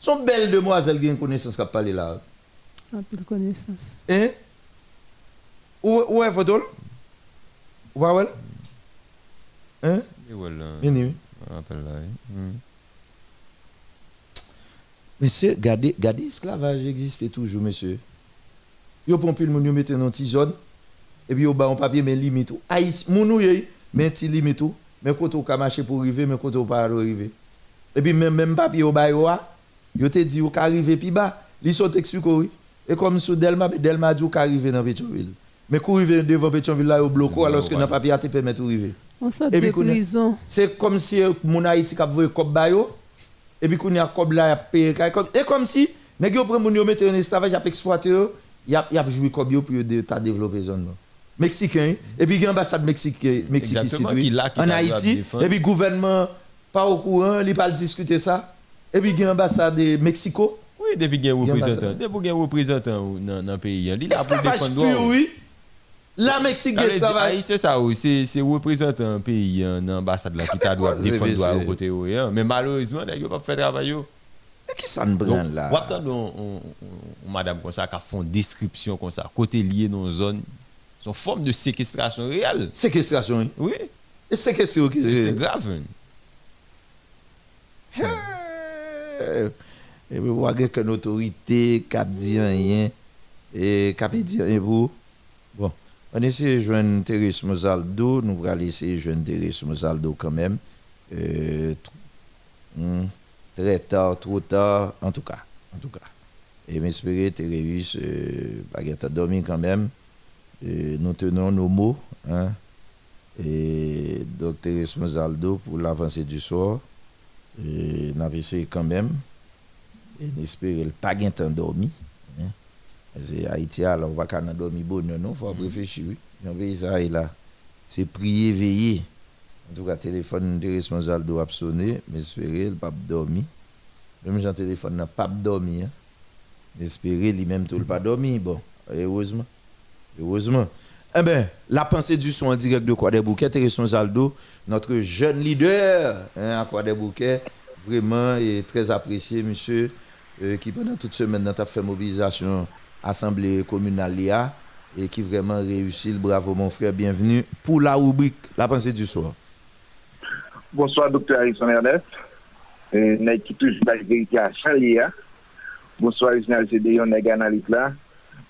Son belle demoiselle qui a une connaissance qui parlé là. Un peu de connaissance. Hein? Où, où est votre Où est Hein? Et voilà. Vini. Appelle là. Monsieur, gardez, gardez, esclavage existe toujours, monsieur. Yo pile moun yo mette dans petit zone et puis yo ba un papier mais limite. Haïti, moun ou yé, mais ti limite ou, mais quand on ka marcher pour arriver, mais quand on pas arriver. Et puis même même papier au ba yo a, yo te dit ou ka arriver pi bas, li sont expliqué oui. Et comme sous Delma, Delma dit arriver dans Pétionville. Mais qu'on arrive devant Pétionville là au bloco alors que dans papier a te permettre de arriver. On sort de a- prison. C'est comme si euh, mon Haïti k'ap voye kob ba yo, et puis qu'on y a kob là y a payé. Et comme si yo prend moun yo mette en esclavage a yo, y a y a joué kob yo pour développer zone. Mexicain et puis il y a ambassade Mexique Mexique ici Exactement, oui, qui là, qui en Haïti et puis gouvernement pas au courant, il pas discuter ça. Et puis il y a ambassade de Mexico. Oui, depuis qu'il y a un a représentant, ambassade. depuis qu'il y a un représentant dans le pays, il là pour défendre. La Mexique Ça ah, C'est ça, oui, c'est représentant un pays hein, dans l'ambassade là qui t'a droit défendre au côté hein. Mais malheureusement, il n'a pas fait travail. yo. Qui ne brûle là? Ou madame comme ça qui font description comme ça, côté lié dans une zone, son forme de séquestration réelle. Séquestration, oui. Oui. Et séquestration C'est grave. Et puis, vous avez qu'une autorité qui dit rien et qui dit rien. Bon, on essaie de joindre Thérèse Mozaldo. Nous allons essayer de joindre Thérèse Mozaldo quand même. Euh, hmm, très tard, trop tard, en tout cas. En tout cas. Et m'espérer, Thérèse, euh, Baguette a dormi quand même. Nous tenons nos mots. Hein? Et donc, Thérèse Mozaldo pour l'avancée du soir. Et n'a quand même. Et n'espérer le pas gain temps dormi. Hein. C'est Haïti, alors on va pas dormir bon, non, il faut réfléchir. Oui. J'en vais ça, et là. C'est prier, veiller. En tout cas, téléphone de responsable doit sonner, mais espérer le pas dormir. Même un téléphone n'a pas dormi. Hein. Espérer lui-même tout le pas dormi. Bon, heureusement. Heureusement. Eh bien, la pensée du son en direct de Quoi des Bouquets, Thérèse Zaldo, notre jeune leader hein, à Quoi des Bouquets, vraiment et très apprécié, monsieur, euh, qui pendant toute semaine a fait mobilisation assemblée communale l'IA, et qui vraiment réussit. Bravo, mon frère, bienvenue pour la rubrique La pensée du soir. Bonsoir, docteur Harrison Ernest. Euh, qui touche la vérité à Chalia. Bonsoir, Reginald Gédéon, nèg analyste là.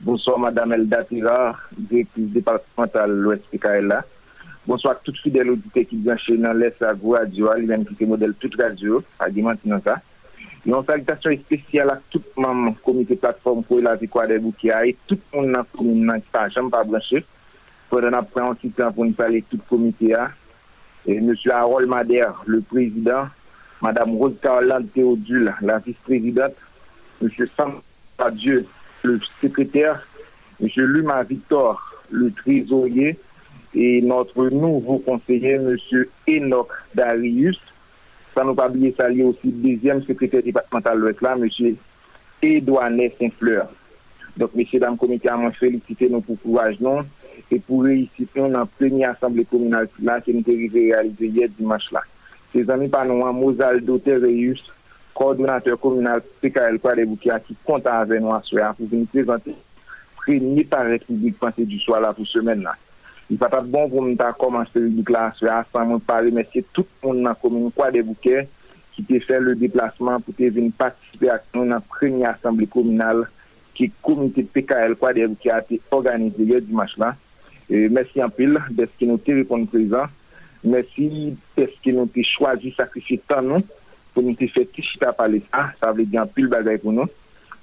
Bonsoir, Madame Elda Tira, directrice départementale l'Ouest PKL là. Bonsoir, toute fidèle auditeur qui vient chez nous, l'Est à Gou Radio, lui-même qui fait modèle toute radio, à dimanche Non salutasyon espesyal ak tout mam komite platform pou la vikwa de Boukia e tout moun nan koumine nan ki pa jam pa branche. Fwa dan ap pran ki plan pou ni pale tout komite a. E M. Harold Mader, le prezident, Mme Rose Caroline Théodule, la vice-prezidente, M. Sam Padieu, le sekretèr, M. Luma Victor, le trésorier, et notre nouveau conseiller, M. Enoch Darius, Sa nou pa biye sa liye osi, dezyem sekretèr departemental lwet la, mèche Edouane Saint-Fleur. Donk mèche dam komite a mwen felicite nou pou kouaj nou, e pou reisite nou nan premi asemble kominal la, ke nou te rive realize yè dimanche la. Se zami panou an Mozal Dote Reyus, koordinateur kominal PKL kwa de Boukia, ki konta avè nou aswe a pou veni prezante premi par republik panse du soa la pou semen la. Di patat bon pou mwen ta komanse diklasyon asan mwen pari mesye tout moun nan komin kwa de bouke ki te fè le deplasman pou te vin patisipe ak nou nan premi asambli kominal ki komite PKL kwa de bouke a te organize yo dimash la. E, mersi anpil deske nou te repon prezant. Mersi deske nou te chwazi sakrifye tan nou pou nou te fè tichita pale sa. Sa vle di anpil bagay pou nou.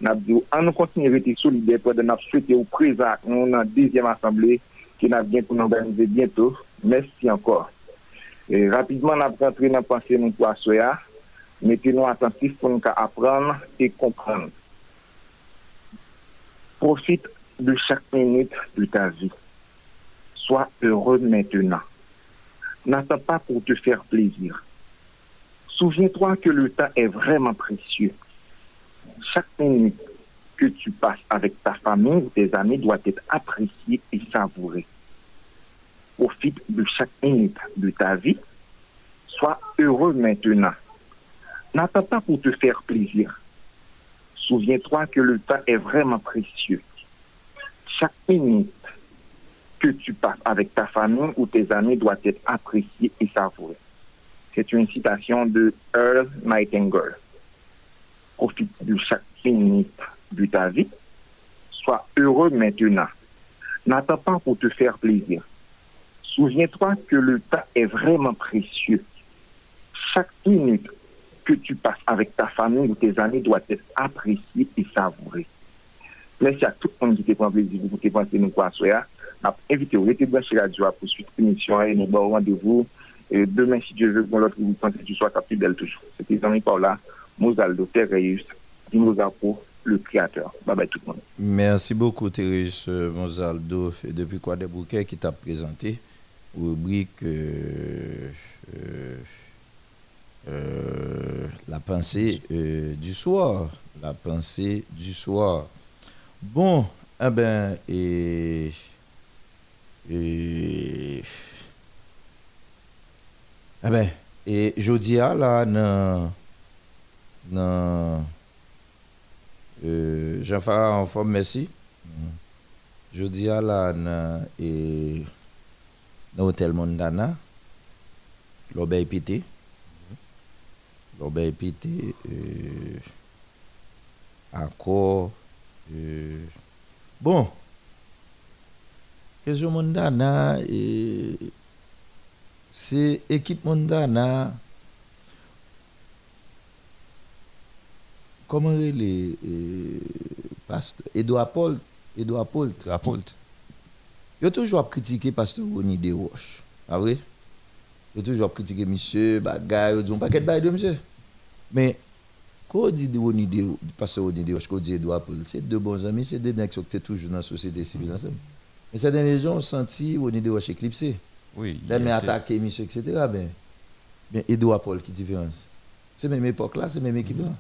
Nap di ou an nou kontinye vete solide pou de nap swete ou prezant nou nan dezyem asambli ki nan gen pou nou organize bientou. Mersi ankor. E, rapidman nan prantre nan panse nou kwa soya, mette nou atantif pou nou ka apran e kompran. Profite de chak minute de ta vi. Sois heureux maintenant. N'attends pas pour te faire plaisir. Souviens-toi que le temps est vraiment précieux. Chaque minute que tu passes avec ta famille ou tes amis doit être appréciée et savourée. Profite de chaque minute de ta vie. Sois heureux maintenant. N'attends pas pour te faire plaisir. Souviens-toi que le temps est vraiment précieux. Chaque minute que tu passes avec ta famille ou tes amis doit être appréciée et savourée. C'est une citation de Earl Nightingale. profite de chaque minute de ta vie. Sois heureux maintenant. N'attends pas pour te faire plaisir. Souviens-toi que le temps est vraiment précieux. Chaque minute que tu passes avec ta famille ou tes amis doit être appréciée et savourée. Merci à tout le monde qui te prend plaisir pour penser nous quoi soya. N'a invité au rete branché radio à poursuivre l'émission et nous bon rendez-vous demain si Dieu veut pour l'autre vous pensez que tu sois capable d'elle toujours. C'était Jean-Mi Paula, Mozaldo, Terreus, Dinozapo, le créateur. Bye bye tout le monde. Merci beaucoup, Thérèse Monzaldo, et depuis quoi des bouquets qui t'a présenté, rubrique euh, euh, euh, La pensée euh, du soir. La pensée du soir. Bon, eh ben, et. et eh ben, et jeudi à là, dans. dans euh, Jean-Phara en forme, merci. Je dis à la dans l'hôtel Mondana, l'obéi pété. L'obéi pété, euh, encore. Euh, bon, question Mondana, et c'est équipe Mondana. Comment les pasteur? Edouard Paul Edouard Paul il a toujours critiqué pasteur Rony de Roche ah oui? Il a toujours critiqué monsieur bagaille il un paquet de de monsieur. Mais quand on dit de Rony de pasteur Rony de Roche quand on dit Edouard Paul? C'est deux bons amis c'est deux nègres qui sont toujours dans la société civile ensemble. Mais certains gens ont senti Rony de Roche éclipsé. Oui. C'est- attaquer monsieur etc ben bien Edouard Paul qui différence? C'est même époque là c'est même équipe là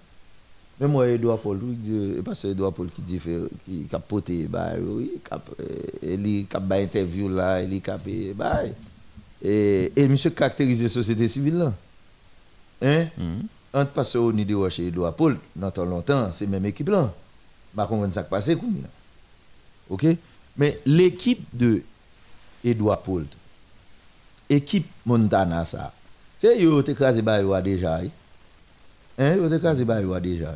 même moi, Edouard Paul, oui, dit- parce que Edouard Paul qui dit qui qui a poté, bah, oui, qui a euh, il a ba interview là, il a eh, bah, et et monsieur caractérisé société civile là. Hein? Entre pasteur au de Roche et Edouard Paul, dans tant longtemps, c'est même équipe là. Bah, comment ça passe là? OK? Mais l'équipe de Edouard Paul, équipe Montana ça. C'est yo te crasé ba yo déjà. hein? Hein, yo te crasé ba yo déjà.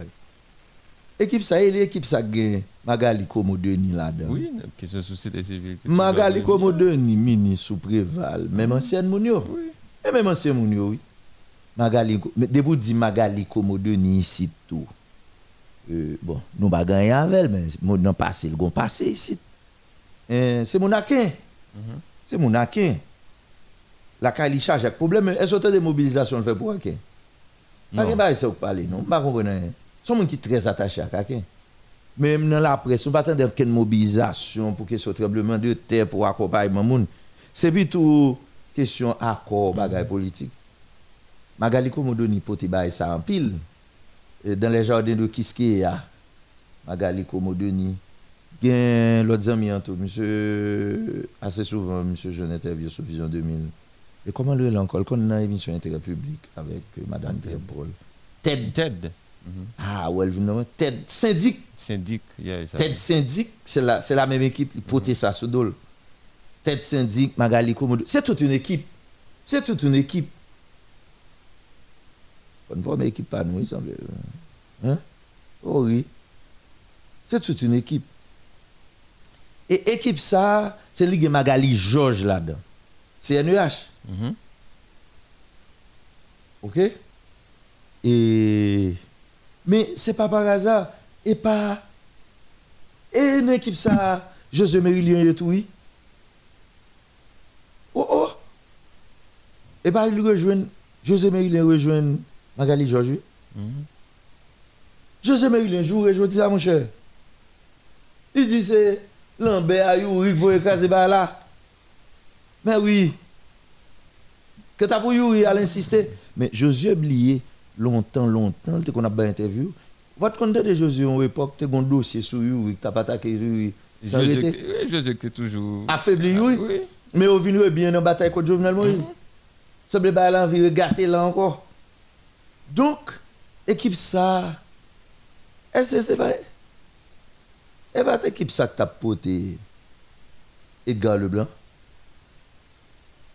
Équipe ça, et l'équipe ça gagne Magali Komo Denis là-dedans. Oui, question société civile. Magali toujours Komo Denis, mini sous préval, même ancienne moun yo. Et même ancien moun yo, oui. Magali, mais de vous dire Magali Komo Denis ici tout. Euh, bon, nous pas gagner avec elle, mais mon nan passé, le gon passé ici. Euh, c'est mon akin. C'est mon akin. La Kali charge avec problème, est-ce que des mobilisations fait pour akin? Non. Pas de ça parler, non, pas comprendre. Son monde qui est très attaché à quelqu'un. Même dans la presse, on pas attendre mobilisation pour que ce tremblement de terre pour accompagner moun. C'est plutôt question accord bagaille politique. Magali Komodoni pote bail ça en pile. Dans les jardins de Kiskeya, Magali Komodoni, gen l'autre ami en tout, monsieur, assez souvent, monsieur, je interview sur Vision 2000. Et comment le encore, quand on a une émission intérêt public avec euh, Madame Paul. Ted. Ted. Ah, ouais, elle vient de- Ted syndic. Syndic, yeah, Ted syndic, c'est la, la même équipe qui portait ça sous dol. Ted syndic, Magali Komodo. C'est toute une équipe. C'est toute une équipe. On voit une équipe pas nous, il semble. Hein? Oh oui. C'est toute une équipe. Et équipe ça, c'est Ligue Magali Georges là-dedans. C'est NEH. OK? Et mais c'est pas par hasard et pas et une équipe ça José Mérilien et tout oui. Oh oh. Et pas il rejoint José Mérilien rejoint Magali Georges. oui. José Mérilien joue et je dis à mon cher. Il dit c'est Lambert Ayou il faut écraser par là. Mais oui. Que t'as pour Yuri à l'insister. Mais Josué oublié longtemps, longtemps, te qu'on a bien interview. Votre compte de Josué en époque, tu as un dossier sur Yuri, tu n'as pas attaqué oui, José qui est toujours. Affaibli Yuri. Mais au venu bien la bataille contre Jovenel Moïse. Ça me bat l'envie, gâter là encore. Donc, équipe ça, est-ce que c'est vrai? Et bien, équipe ça que t'as poté Edgar Leblanc.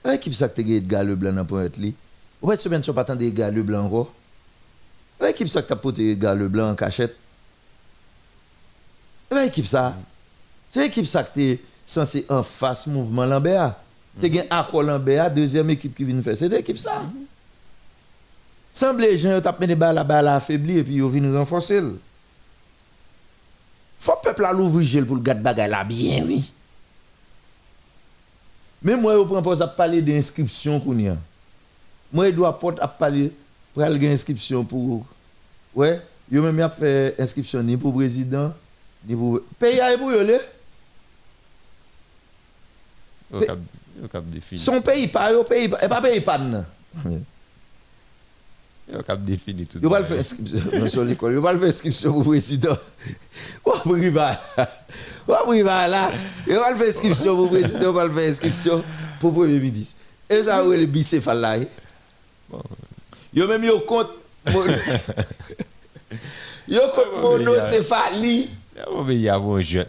L'équipe ça que t'as Edgar Leblanc dans point li. Ouais, semaine sont pas attendre Edgar Leblanc encore. L'équipe ça qui a porté gars le blanc en cachette? L'équipe ça? C'est l'équipe ça qui est censé en face mouvement Lambert? Tu as Aqua Lambert, deuxième équipe qui vient faire. C'est l'équipe ça. Semble les gens ont mené la balle affaibli et puis ils viennent renforcer. Faut que le peuple à l'ouvrir pour le garder bagay là bien, oui. Mais moi, je pas à parler d'inscription qu'on y a. Moi, je dois pas parler pour aller inscription pour. Ouais, yo même a fait inscription ni pour président, ni pour. Pays à pour yo le? Au cap, au cap défini. Son pays pas, yo pays pas, pas pays pas non. Au cap défini tout. Yo va le faire inscription sur l'école, yo va le faire inscription pour président. Ou va. Ou va là, yo va le faire inscription pour président, yo va le faire inscription pour premier ministre. Et ça où le bicéphale là. eh? Yo même yo compte mon- Yo compte monocéphalie. Mais il y a bon jeune.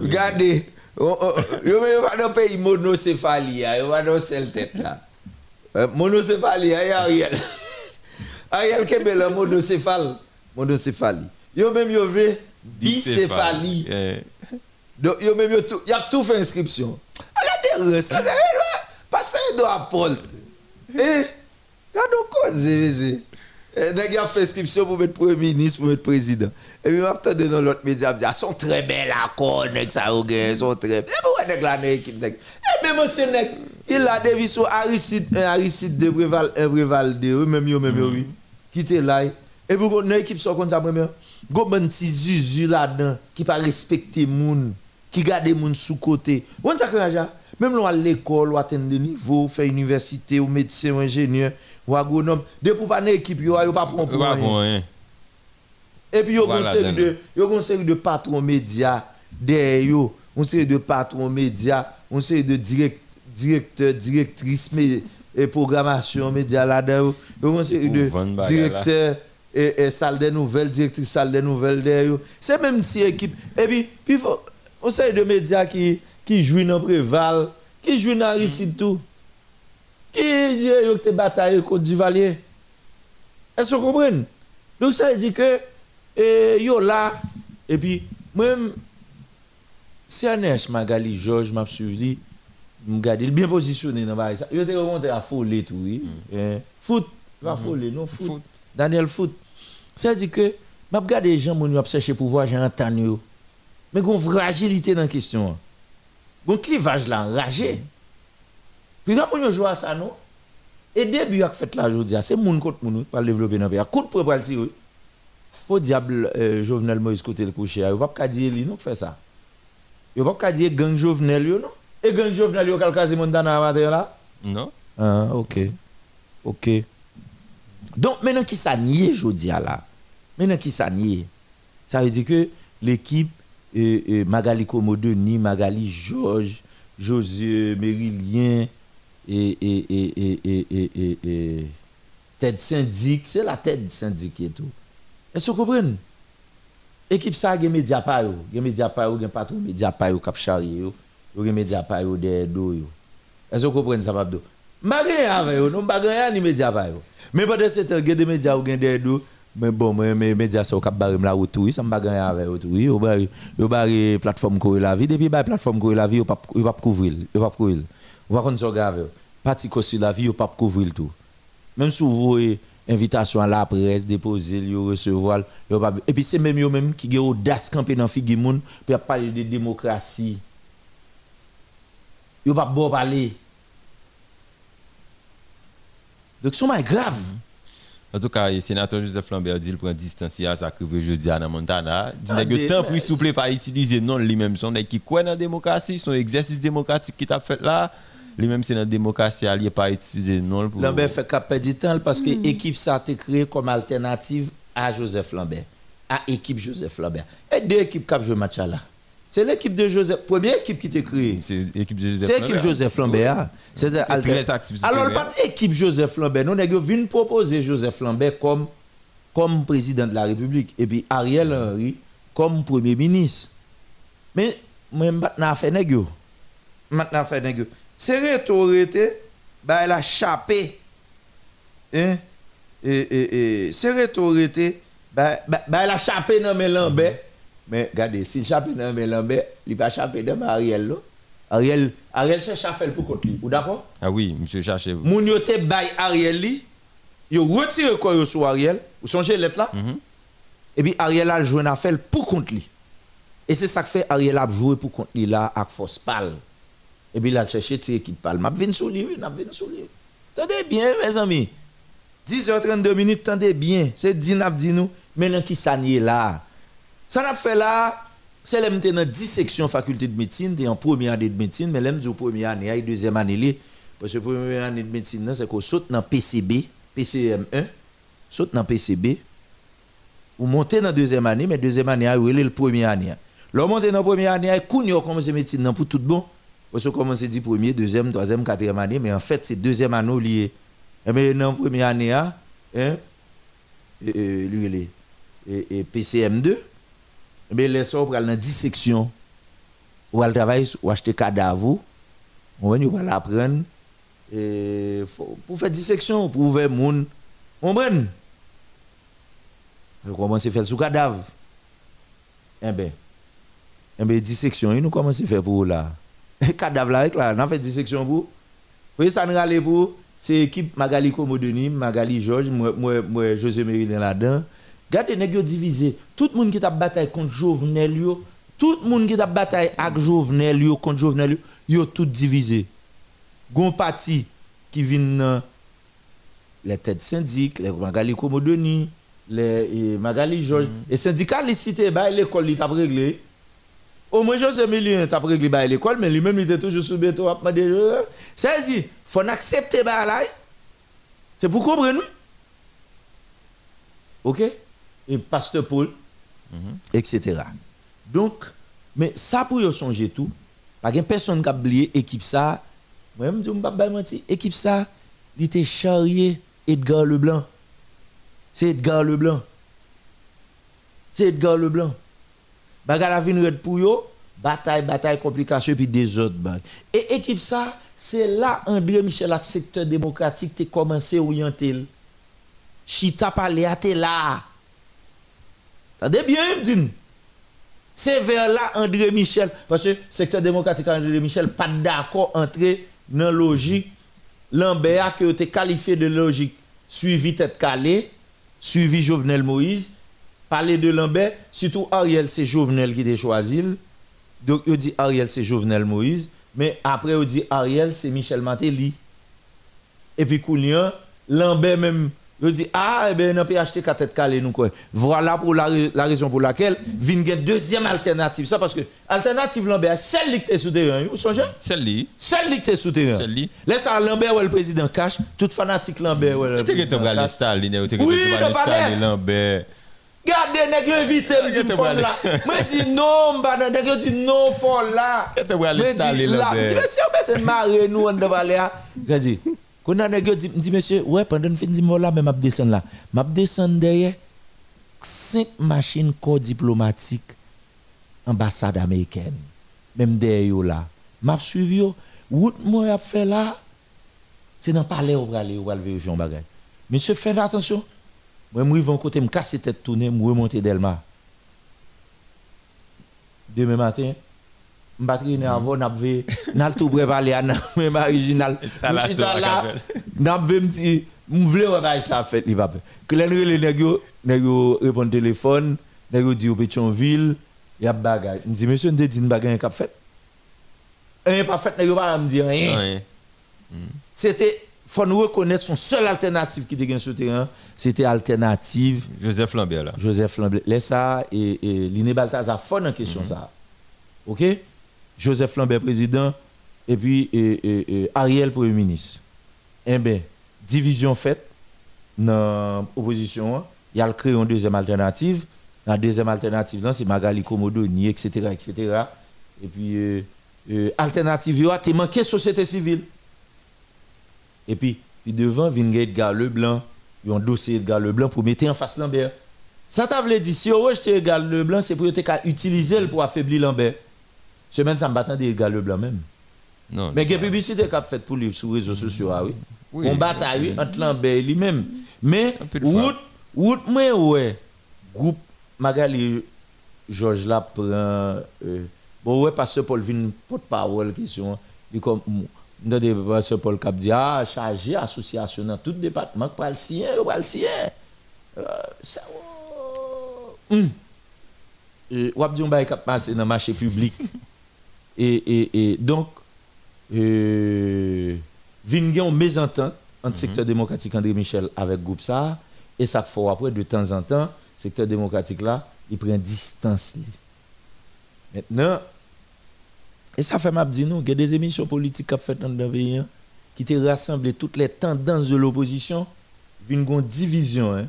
Regardez, oh, oh, yo même pas dans pays monocéphalie, yo va dans seule tête là. Monocéphalie, Ariel. Ariel Kebel, monocéphale. Monocéphalie. Yo même yo veut bicéphalie. Donc yo même yo tout, y a tout fait inscription. Regardez, ça ça Passez à Paul. Eh, regardez Eh, nèg a fait inscription pour mettre premier ministre, pour mettre président. Et puis, m'attendais dans l'autre média, dit, ah, sont très belles accords, nèg ça, gen, sont très belles. Et nèg la, nèg équipe, nèg? Eh, mais monsieur, nèg, il a des sur Aristide, un Aristide de Breval, un Breval de, même yo, même yo, oui. Qui était là. Et puis, une équipe soit comme ça, première. Go, ben, petit zuzu là-dedans, qui pas respecter moun, qui garde moun sous côté. On ça que? Même à l'école, ou atteindre des niveaux, faire université, ou médecin, ou ingénieur, ou agronome. Depuis pas une équipe, yo pas prendre pour hein. Et puis, il y a une série de, patrons médias derrière yo, une série de patrons médias, une série de direct, directeurs, directrices, et programmation médias là-dedans, une série de directeurs et, salle des nouvelles, salle des nouvelles derrière. C'est même si équipe. Et puis, puis une série de médias qui, qui jouent dans Préval, qui jouent dans Aristide tout, qui dit yo que te bataille contre Duvalier. Est-ce que vous comprenez? Donc ça veut dire que eh, yo là, et puis moi-même, si Anes Magali Georges m'a suivi, est bien positionné dans le ça. Il était remonté à Follet tout, oui. Eh, Foot, pas Mhm. Follet, non, foot. Daniel Foot. Ça veut dire que m'a regardé les gens qui ont cherché pouvoir, j'ai entendu. yo. Mais une fragilité dans la question. A un clivage là, enragé. Puis quand on joue à ça, non? Et début a fait là aujourd'hui, c'est moun contre moun pour le développer dans le pays. Coup de pour le tirer. Au diable euh, Jovenel Moïse côté le coucher, il pas dire lui non faire ça. Il pas dire gang Jovenel non? Et gang Jovenel yo calcaser mon dans la matin là? Non. Ah, OK. OK. Donc maintenant qui ça nié a là. Maintenant qui ça nié. Ça veut dire que l'équipe euh, euh, Magali Komodoni, Magali Georges, José Mérilien et et et tête syndic, c'est la tête syndic et tout. Est-ce que vous comprenez? Équipe ça pa yo, gen média pa yo, gen patron média pa yo kap charrier yo, yo gen média pa yo derrière do yo. Est-ce que vous comprenez ça Pablo Bagay avec yo, non bagay ni média pa yo. Mais pendant ce temps, gen des médias gen derrière do, mais bon, mes médias sont kap barem la route oui, ça me bagay avec yo tout oui, yo bari yo plateforme ko la vie, depuis ba plateforme ko la yo pas yo pas yo pas couvrir. Connaître ça grave. Parti sur la vie, yo pas couvrir tout. Même si vous voyez invitation à la presse, déposer, recevoir, et puis c'est même yo même qui gen audace camper dans figi moun pour parler de démocratie. Yo pas bon parler. Donc c'est grave. En tout cas, le sénateur Joseph Lambert dit qu'il prend distance à ça que jeudi à Montana. Dit Ah, que temps pour souple pas utiliser non lui-même son qui croit dans la démocratie, son exercice démocratique qui t'a fait là, lui-même c'est dans la démocratie, il pas utiliser non pour Lambert fait cap perdre du temps parce que l'équipe ça a été créée comme alternative à Joseph Lambert, à équipe Joseph Lambert. Et deux équipes qui ont joué le match là. C'est l'équipe de Joseph, première équipe qui était créée. C'est l'équipe de Joseph C'est l'équipe. Joseph Lambert. C'est Très actif sur Alors, pas l'équipe Joseph Lambert. Nous avons venu proposer Joseph Lambert comme, comme président de la République. Et puis Ariel Henry comme premier ministre. Mais, moi, maintenant, fait nèg Maintenant, fait nèg C'est rhétorité, bah, elle a chapé. Hein? et, et, et c'est autorité, bah, bah, bah, elle a chapé dans mes lambert. Mais regardez, si chapé dans mes lambert, il va chapé dans Ariel. là. Ariel, Ariel cherche à faire pour contre lui. Vous d'accord? Ah oui, monsieur cherchez vous. Moun yo te bay Ariel li, yo retire quoi sur Ariel, vous songez lettre là? Mhm. Et puis Ariel a joué une affaire pour contre lui. Et c'est ça que fait Ariel a joué pour contre lui là avec force pâle. Et puis il a cherché tes équipe. M'a venu sur lui, m'a venu sur lui. Tendez bien mes amis. 10h32 minutes, tendez bien. C'est dit n'a dit nous, maintenant qui est là? Ça n'a fait là, c'est l'aime dans 10 sections faculté de médecine, t'es en première année de médecine, mais l'aime du première année, et deuxième année. Parce que première année de médecine, c'est qu'on saute dans PCB, PCM1, saute dans PCB, ou monter dans deuxième année, mais deuxième année, ou le première année? Là, monter dans première année, koun yo commence médecine nan pour tout bon? Parce que commence dit premier, deuxième, troisième, quatrième année, mais en fait, c'est deuxième année lié. Mais dans première année, hein, hein, lui, et, et PCM2, mais les sorts dans 10 sections, ou aller travailler, ou acheter cadavre, on va nous apprendre, et faut- pour faire 10 sections, pour ouvrir le monde, on prend. On commence à faire sous cadavre. Eh bien, eh bien, dissection, nous commençons à faire pour là. cadavre là, avec là, on a fait dissection pour. Oui, ça nous allait pour. C'est équipe Magali Komodeni, Magali Georges, moi, moi, moi José Méridien là-dedans. Regardez, nèg yo divisé. Tout le monde qui t'a bataille contre Jovenel, yo, tout le monde qui t'a bataille avec Jovenel, yo, contre Jovenel, yo, yo tout divisé. Gon parti qui vient les têtes syndic, les Magali Komodeni, les Magali Georges. Et syndicalistes, bah, l'école, il t'a réglé. Au moins, José Mélien t'a réglé bah, l'école, mais lui-même, il était toujours sous béton. à demander, euh, Ça veut dire, faut accepter là. C'est pour comprendre. OK? Et Pasteur Paul, etc. Donc, mais ça pour y songer tout, pas a personne qui a oublié équipe ça. Moi-même, je ne vais pas mentir. Équipe ça, il était charrié Edgar Leblanc. C'est Edgar Leblanc. C'est Edgar Leblanc. Bagarre la red pour yo, bataille, bataille, complication, puis des autres bagages. Et équipe ça, c'est là André Michel, avec secteur démocratique, t'es commencé à orienter. Chita parlé à t'es là. Attendez bien, me. C'est vers là André Michel, parce que secteur démocratique André Michel, pas d'accord entrer dans logique Lambert qui été qualifié de logique suivi tête calée, suivi Jovenel Moïse, parler de Lambert, surtout Ariel, c'est Jovenel qui a choisi. Donc, il dit Ariel, c'est Jovenel Moïse, mais après, il dit Ariel, c'est Michel Matéli. Et puis, Koulian, Lambert même, il dit Ah, eh bien, on peut acheter qu'à tête calée, nous quoi. Voilà pour la, la raison pour laquelle, vient une deuxième alternative. Ça, parce que, alternative Lambert, celle qui est souterrain, vous songez? Celle-là. Celle qui est souterrain. Celle-là. Laisse à Lambert ou le président cash, toute fanatique Lambert ou le tu président Oui, tu pas Staline, l'air. Lambert. Gardez, nèg yo invité, me dit fond là. Moi dit non, bah nèg yo dit non fond là. Moi dit là, me dit monsieur, monsieur marre nous on devant aller. Je dis quand nèg yo dit dit monsieur, ouais pendant fin dit moi là mais m'a descendre là. M'a descendre derrière cinq machines corps diplomatique ambassade américaine. Même derrière yo là. M'a suivi yo. Route moi a fait là. C'est dans palais ou aller ou aller Jean bagay. Monsieur faites attention. Moi, je vais côté, me casser tête tourner, me remonter Delma. Demain matin, je vais traîner avant, je vais tout préparer à même original. Je suis là, je vais me dire, je veux voir ça fait, il va faire. Que les les nèg yo répondre téléphone, nèg yo dit au Pétionville, il y a bagage. Je dis monsieur, on dit une bagage qu'a fait. Rien pas fait, nèg yo pas me dire rien. C'était faut nous reconnaître son seule alternative qui était sur le terrain, c'était alternative Joseph Lambert là. Joseph Lambert. Laisse ça et, et Liné Balthazar dans question ça. OK? Joseph Lambert président et puis et, et- et Ariel premier ministre. Eh bien, division faite dans l'opposition, il y a créé une deuxième alternative. La deuxième alternative, c'est Magali Komodoni, etc., etc. Et puis, euh, euh, alternative, il a manqué société civile. Et puis, puis devant, vient Edgar Leblanc, il y a un dossier Edgar Leblanc pour mettre en face Lambert. Ça t'a voulu dire, si on rejet Edgar Leblanc, c'est pour utiliser le pour affaiblir Lambert. Semaine, ça me battant d'Edgar Leblanc même. Non. Mais il y a une publicité qu'a fait pour lui sur les réseaux sociaux, ah oui. Oui. On bataille oui, entre Lambert et lui-même. Mais, route, route, moi, ouais, groupe Magali Georges là prend. euh, bon, ouais, parce que Paul vient porte-parole, question. Il comme. Dans des pasteur Paul Cap dit, ah, chargé association dans tout département, pas le sien, pas le sien. Euh, ça, oh, hum. Et, ou dit on va cap passer dans le marché public. et, et, et donc, euh, vin gen une mésentente entre secteur démocratique André Michel avec groupe ça et ça fait après de temps en temps secteur démocratique là il prend distance li. maintenant et ça fait m'a dit nous il y a des émissions politiques qui fait dans le pays hein, qui te rassemblé toutes les tendances de l'opposition gon division hein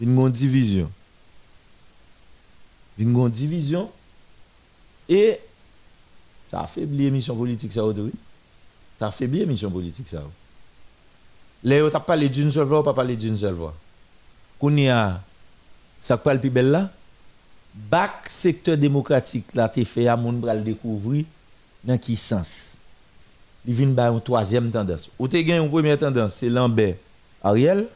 gon division gon division et ça affaiblit l'émission politique ça oui. Ça affaiblit l'émission politique ça. Là, tu parlé d'une seule voix ou pas parlé d'une seule voix? Qu'on y a, ça quoi le plus belle là? Bac secteur démocratique là, t'es fait à mon bral découvrir dans qui sens? Il vient par une troisième tendance. Ou t'es une première tendance, c'est Lambert Ariel.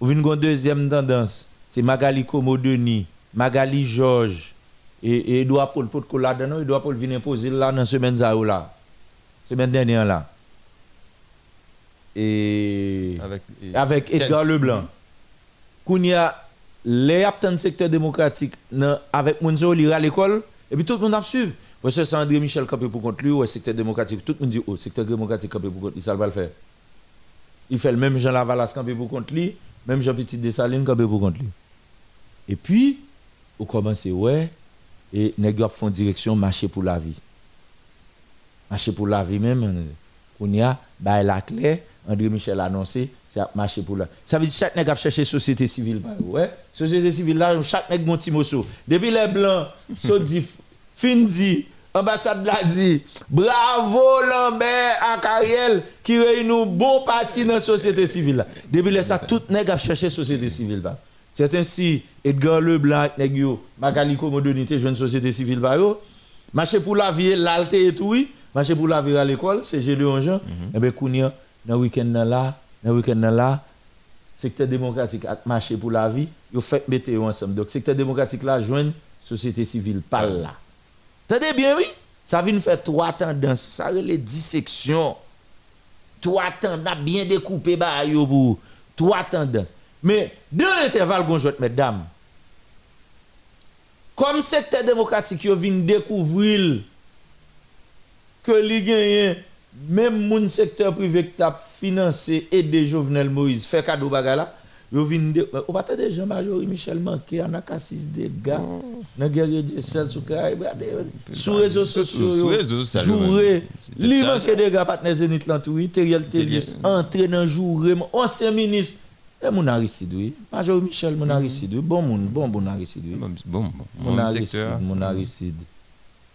Ou vient une deuxième tendance, c'est Magali Komo Denis, Magali Georges et, Edouard Paul là dedans, Edouard Paul vient imposer là dans semaine ça là. Semaine dernière là. Et Avec, et- avec Edgar Leblanc. Kounia les aptan secteur démocratique avec Mounzo li à l'école et puis tout le monde a suivi. Parce que c'est André Michel campé pour contre lui ou secteur démocratique tout le monde dit oh secteur démocratique campé pour contre lui ça va le faire. Il fait le même Jean Lavalas campé pour contre lui, même Jean Petit Dessalines campé pour contre lui. Et puis on commence ouais et nèg yo font direction marché pour la vie. Marché pour la vie même on y a bah la clé André Michel a annoncé c'est a marché pour la ça veut dire chaque nèg a cherché société civile bah, ouais société civile là chaque nèg mon petit depuis les blancs so dit fin dit ambassade l'a dit bravo Lambert à Cariel qui réunit bon parti dans la société civile. Depuis ça tout nèg a cherché société civile c'est ainsi Edgar Leblanc nèg yo Magali Komodoni te jeune société civile bah marché pour la vie l'alte et tout marché pour la vie à l'école c'est Gédéon Jean. Et ben kounya dans week-end nan là dans week-end nan là secteur démocratique a marché pour la vie. Yo fait mettre ensemble. Donc secteur démocratique là joindre société civile pas là Tendez bien oui. Ça vient faire trois tendances. Ça les dissection trois tendances. Bien découpé ba yo pour trois tendances. Mais dans l'intervalle mesdames. Comme secteur démocratique vient découvrir que li gagne même mon secteur privé qui a financé et des Jovenel Moïse fait cadeau bagala. de ou pas de Jean Majorie Michel manqué en a cassis des gars dans guerrier de sel sous Caraïbes sur réseaux sociaux jouer. li manqué des gars partenaire Zénith lan tout Teriel Télis entrer dans jouer ancien ministre. Et mon Aristide oui Majorie Michel mon Aristide oui bon moun bon bon Aristide bon mon Aristide mon Aristide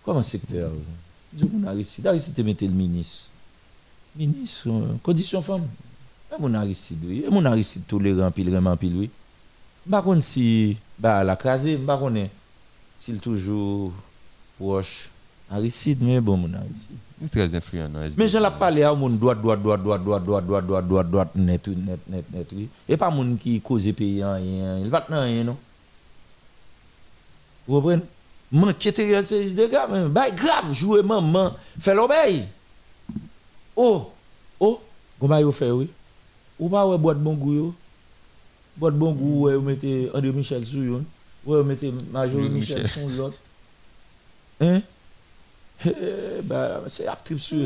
comment secteur dis mon Aristide Aristide te mette le ministre. Ministre euh, condition femme mon Aristide oui mon Aristide tolérant pile vraiment pile oui par contre si bah la crasé par contre s'il toujours proche Aristide mais bon mon Aristide Il est très influent dans mais je l'ai parlé à mon droit droit droit droit droit droit droit droit droit droit net net net net oui et pas mon qui cause pays en rien il va dans rien non vous comprenez manquer de ces dégâts mais bah grave jouer maman fait l'obéi oh oh comment vous fait oui ou pas ouais boîte bon goût yo? Boîte bon goût ouais vous mettez André Michel sur yon. Ouais vous mettez André Michel sur l'autre hein? Bah, c'est actif sur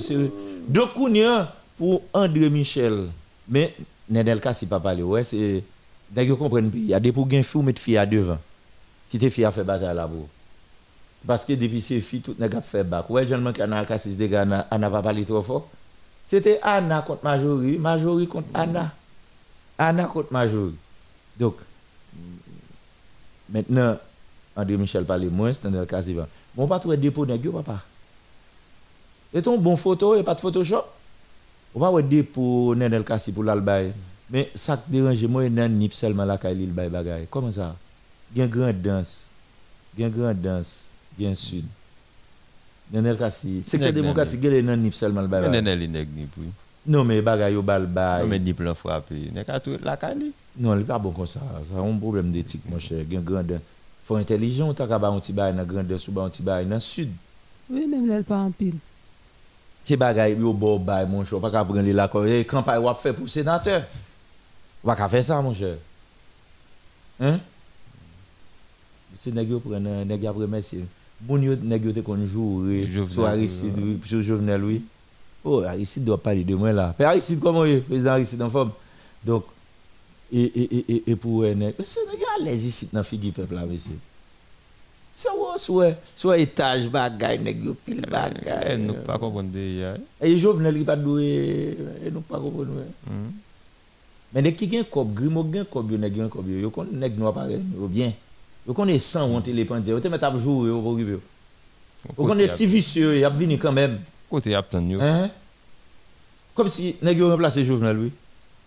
on y a pour André Michel. Mais Nedel Kassi pas parler ouais c'est d'ailleurs comprendre il y a des pour gain fou mettre fille à devant qui te fille à faire bataille là-bas parce que depuis ces filles tout n'a fait bac. Ouais jeune man qui a Kassis des gars n'a n'a pas parlé trop fort c'était Anna contre Majorie Majorie contre Anna. Anna contre Majorie donc maintenant André Michel parle moins Nedel Kassi va bon pas trouver dépôt papa. Et ton bon photo et pas de Photoshop? On va avoir dépôt Nedel Kassi pour l'albay mais ça qui dérange moi nan nip seulement la li bay bagay comment ça? Gen grand danse. Gen grand danse. Gen sud Nenel Kassi, secteur démocratique, il est nip seulement. Nenel est nip, oui. Non, mais bagage au Non, mais nip l'en frappé. Nègre a tout la cali. Non, il n'est pas bon comme ça. Ça a un problème d'éthique, mon cher. Il grande. faut intelligent, tu as un petit bail dans grande, sous un petit bail dans le sud. Oui, même là, pas en pile. C'est bagage, yo bon bail, mon cher. Pas qu'à prendre la eh, campagne, campagne, on fait pour sénateur. On va faire ça, mon cher. Hein? C'est nègre pour un nègre à remercier. Moun yo nèg kon jouer sur Aristide, sur Jovenel oui. Oh, Aristide doit parler de moi là. Mais Aristide comment est? Président Aristide en forme. Donc et et et et pour nèg, c'est nèg à l'aise ici dans figure peuple là monsieur. Ça ouais, soit soit étage bagay nèg yo pile bagay. Nous pas comprendre déjà. Et Jovenel pas doué, et nous pas comprendre. Mais nèg qui gen kob, grimo gen kob yo nèg gen kob yo, kon nèg noir pareil, yo bien. Yo connaît sans monter les pendiers, yo te mettre à jouer au rive. Yo connaît petit vicieux, y a venu quand même. Côté y a yo. Hein? Comme si nèg yo remplacé Jovenel oui.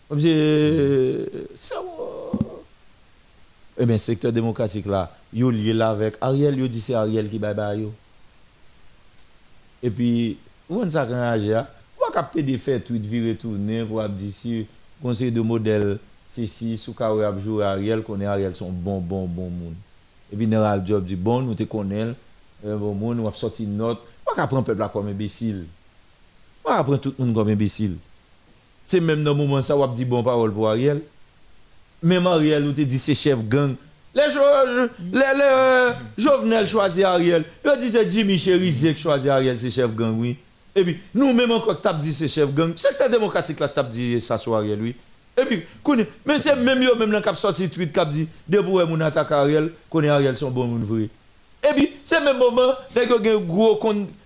Comme si euh, ça Eh bien, secteur démocratique là, yo lié là avec Ariel, yo dit c'est Ariel qui bye bye yo. Et puis, où on ça quand agir? Ou capter des faits tweet virer tourner pour dire si conseil de modèle si si sous a joué Ariel connaît Ariel son bon bon bon monde. Et puis général job dit bon nous te connaît bon monde on a sorti une note. Pas prendre peuple là comme imbécile. Pas prendre tout le monde comme imbécile. C'est même dans le moment ça on dit bon parole pour Ariel. Même Ariel nous te dit c'est chef gang. Les, les, les Jovenel choisit Ariel. Il dit c'est Jimmy Cherizé qui choisit Ariel, c'est chef gang, oui. Et puis, nous, même encore, tap dit c'est chef gang. Secteur démocratique, là, tap dit ça sur Ariel. Et puis, mais c'est même yo, même dans cap sorti tweet, cap dit, de pour mon attaque Ariel, connaît Ariel son bon moun vrai. Et puis, c'est même moment, dès que un gros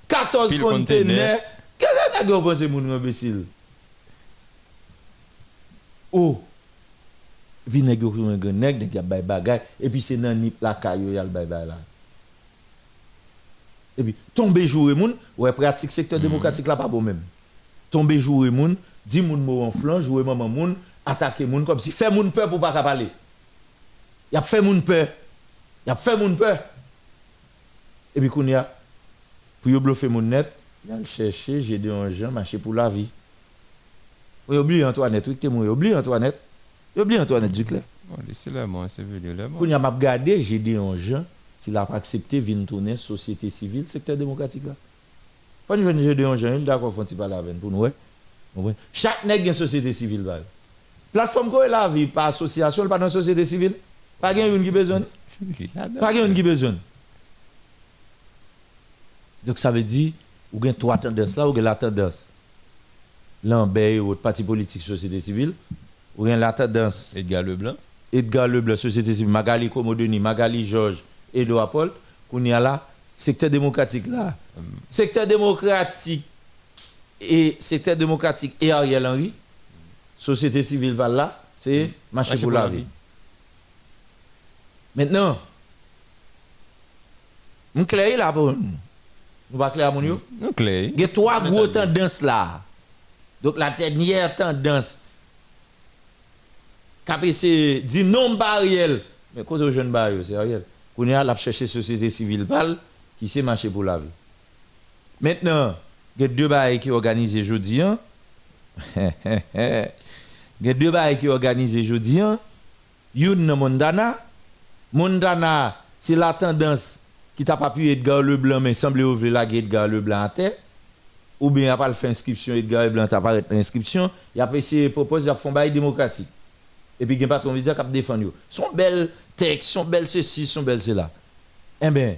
14 conteneurs, qu'est-ce que tu as pensé, mon imbécile? Oh! Puis, nèg yo un grand nèg, y a bay bagay, et puis c'est dans nip la caillou y a le bay bay là. Et puis, tomber jouer moun, ouais, pratique secteur démocratique là pas bon même. Tomber jouer moun, dit moun mot en flanc, jouer maman moun, attaquer moun comme si fait moun peur pour pas parler. Y a fait moun peur. Y a fait moun peur. Et puis, qu'on y a, pour bluffer moun net, y a cherché, j'ai dit un gens, marcher pour la vie. Oui, oublie Antoinette, oui, t'es oublie Antoinette. Oublie Antoinette Duclerc. Bon, laissez-le moi, c'est venu là. Qu'on y a m'a regardé, j'ai dit un gens, s'il a accepté, vient tourner société civile, secteur démocratique là. Faut nous venir de un gens, d'accord, faut pas la veine pour nous. Chaque nègre une société civile. Bah. Plateforme quoi la vie par association, pas dans société civile. Pas une qui besoin. Pas une qui besoin. Donc ça veut dire, ou avez trois tendances là, ou avez la tendance. Lambert ou parti politique, société civile. Ou avez la tendance. Edgar Leblanc. Edgar Leblanc, société civile. Magali Komodoni, Magali Georges, Edouard Paul. Qu'on y a là, secteur démocratique là. Secteur démocratique et secteur démocratique et Ariel Henry, société civile par là, c'est marché pour la vie. Maintenant, nous clair là pour nous. Nous pas clair mon yo. Nous clair. Il y a trois grosses tendances là. Donc la dernière tendance KPC dit non Ariel, mais quand au jeune Ariel, c'est Ariel. Qu'on y a la chercher société civile pal qui sait marcher pour la vie. Maintenant, il y a deux bails qui organisent aujourd'hui. Il y a deux bails qui organisent aujourd'hui. Une Mondana. Mondana, c'est la tendance qui t'a pas pu Edgar Leblanc, mais semble ouvrir la Edgar Leblanc à terre. Ou bien, il a pas fait inscription, Edgar Leblanc t'a pas inscription. Il a essayé de proposer un bail démocratique. Et puis, il n'y a pas trop de a défendu. Son bel texte, son bel ceci, son bel cela. Eh bien,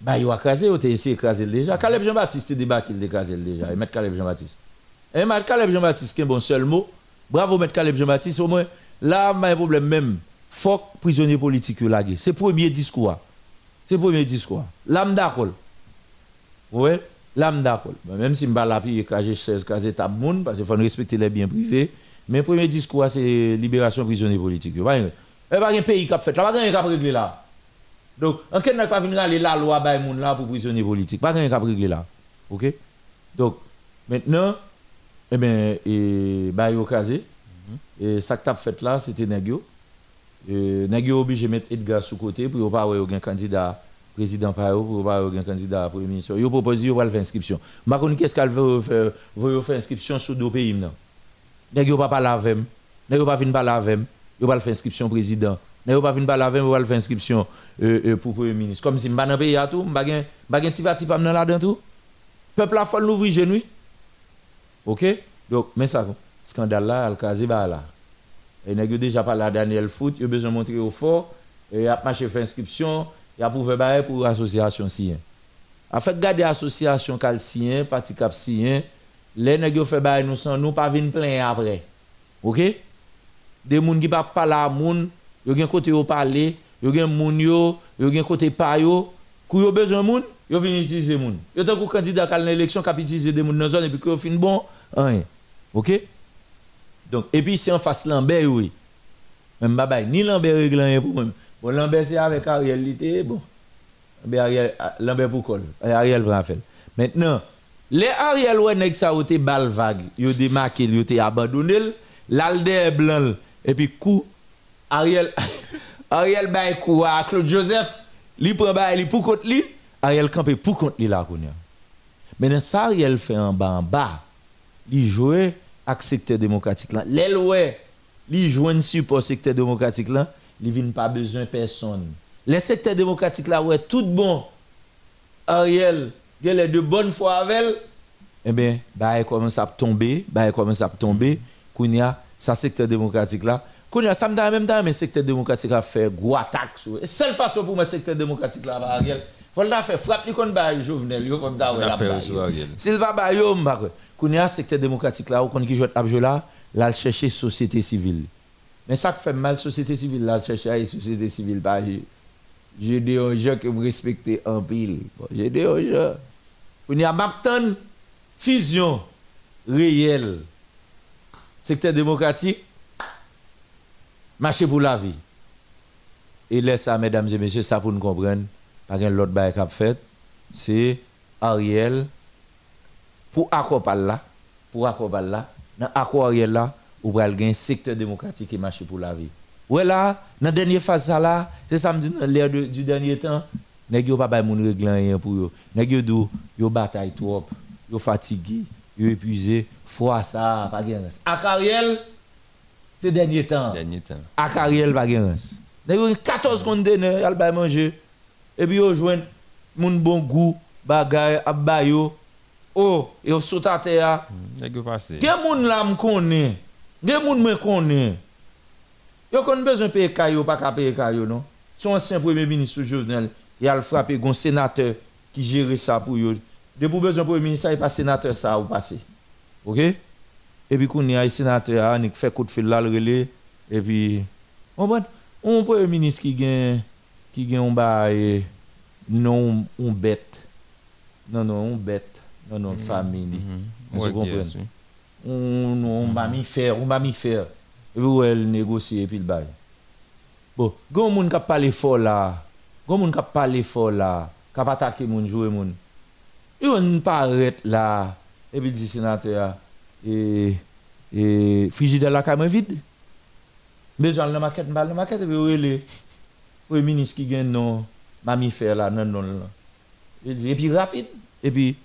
bah, il a écrasé, il a essayé d'écraser déjà. Caleb Jean-Baptiste, il débat qu'il écrasé déjà. Et mettre Caleb Jean-Baptiste. Et mettre Caleb Jean-Baptiste, qui est bon seul mot. Bravo, mettre Caleb Jean-Baptiste. Au moins, là, il y a un problème même. Faut prisonnier politique. C'est le premier discours. C'est le premier discours. L'âme d'accord. Oui, l'âme d'accord. Même si je ne la plus écraser 16, écraser taboun, parce qu'il faut respecter les biens privés. Mais le premier discours, c'est libération prisonnier politique. Il n'y a pas un pays qui a fait. Il n'y a pas un qui a réglé là. Donc, on n'a pas venir aller la loi moun là pour prisonnier politique. Pas rien qu'à régler là. OK? Donc, maintenant, eh bien, et bah yo casé. Et ça que tu fait là, c'était Nagio. Nagio obligé de mettre Edgar sous côté pour pas avoir un candidat président par pour avoir un candidat premier ministre. Ils proposent de faire inscription. Je ne sais pas qu'est-ce qu'elle veut faire, veut faire inscription sur deux pays. Yo pas parler avec moi. Nèg yo pas venir parler avec moi. Yo pas faire inscription président. Nèg yo pas venir parler avec moi, yo pas faire inscription euh, euh, pour premier ministre. Comme si m'pa dans pays à tout, ti parti pas dans là-dedans tout. Peuple a faut l'ouvrir genou. OK? Donc mais ça scandale là, al kazi ba là. Et yo déjà parlé à Daniel Foot, yo besoin montrer au fort et a marché faire inscription, y a faire pour association sien. En fait, garder association calcien, parti cap sien, les nèg yo fait bail nous sans nous pas venir plein après. OK? Des moun qui pas parler à moun, yo gen côté yo parler, yo gen moun yo, yo gen côté pa yo, kou yo besoin moun, yo vinn utiliser moun. Yo tant que candidat à l'élection qui utiliser des moun dans zone et puis que fin bon, rien. OK? Donc et puis c'est en face Lambert oui. Même babay ni Lambert règle rien pour moi. Bon Lambert c'est avec Ariel l'été bon. Ariel Lambert pour col. Ariel prend faire. Maintenant les Ariel ouais nèg ça été bal vague, yo démarqué, yo été abandonné, l'alder blanc et puis coup Ariel Ariel bay coup à Claude Joseph, li prend bay li pour contre li, Ariel campé pour contre li là. Maintenant ça Ariel fait en bas en bas, li jouer avec secteur démocratique là. L'el ouais, li joindre support secteur démocratique là, li vinn pas besoin personne. Les secteurs démocratiques là ouais tout bon. Ariel il est de bonne foi avec elle, eh bien, bah, commence à tomber, bah, commence à tomber, kounya, ça secteur démocratique là, kounya, ça me donne même temps, mais secteur démocratique a fait gros attaque sur. Seule façon pour moi, secteur démocratique là, Ariel, faut le faire, frappe lui contre bah, Jovenel, yo comme La faire sur Ariel. S'il va bah, yo, bah, kounya, secteur démocratique là, qu'on qui joue à là, là, société civile. Mais ça qui fait mal, société civile là, chercher à société civile, bah, j'ai des gens que vous respectez en pile. J'ai des gens. On y a maintenant fusion réelle. Secteur démocratique, marché pour la vie. Et laisse ça, mesdames et messieurs, ça pour nous comprendre, pas l'autre bail qu'a fait, c'est Ariel, pour accord là, pour accord là, dans accord là, ou pour un secteur démocratique et marché pour la vie. Ouais là, dans la dernière phase là, c'est ça me dit dans l'ère du dernier temps, nèg yo pas bay moun règle rien pour yo. Nèg yo dou yo bataille trop, yo fatigué, yo épuisé, foi ça pas reste. À Ariel c'est dernier temps. Dernier temps. À Ariel pas reste. Nèg yo 14 conteneurs al bay manger et puis yo joindre moun bon goût, bagay bay yo. Oh, yo saute à terre. Nèg yo passé. Gen moun la m connaît. Gen moun me connaît. Yo kon besoin payer kayo pas ka payer kayo non? Son ancien premier ministre Jovenel il a frappé un sénateur qui gère ça pour eux. De pour besoin pour le ministère, il pas sénateur ça ou passé. OK? Et puis il y a sénateur qui fait coup de fil là le relais et puis on bon on premier ministre qui gagne qui gagne un bail non on bête. Non non, on bête. Non non, famille. Vous comprenez? On on mammifère, on mammifère. Et puis elle négocie et puis le bail. Bon, gon moun qui parle fort là. Gon moun kap pale fort là, kap attaquer moun jouer moun. Yo n pa arrête là et puis dit sénateur et et frigidaire la caméra vide. Besoin la maquette la maquette et puis le ministre qui gagne non mammifère là non non là. Et puis rapide et puis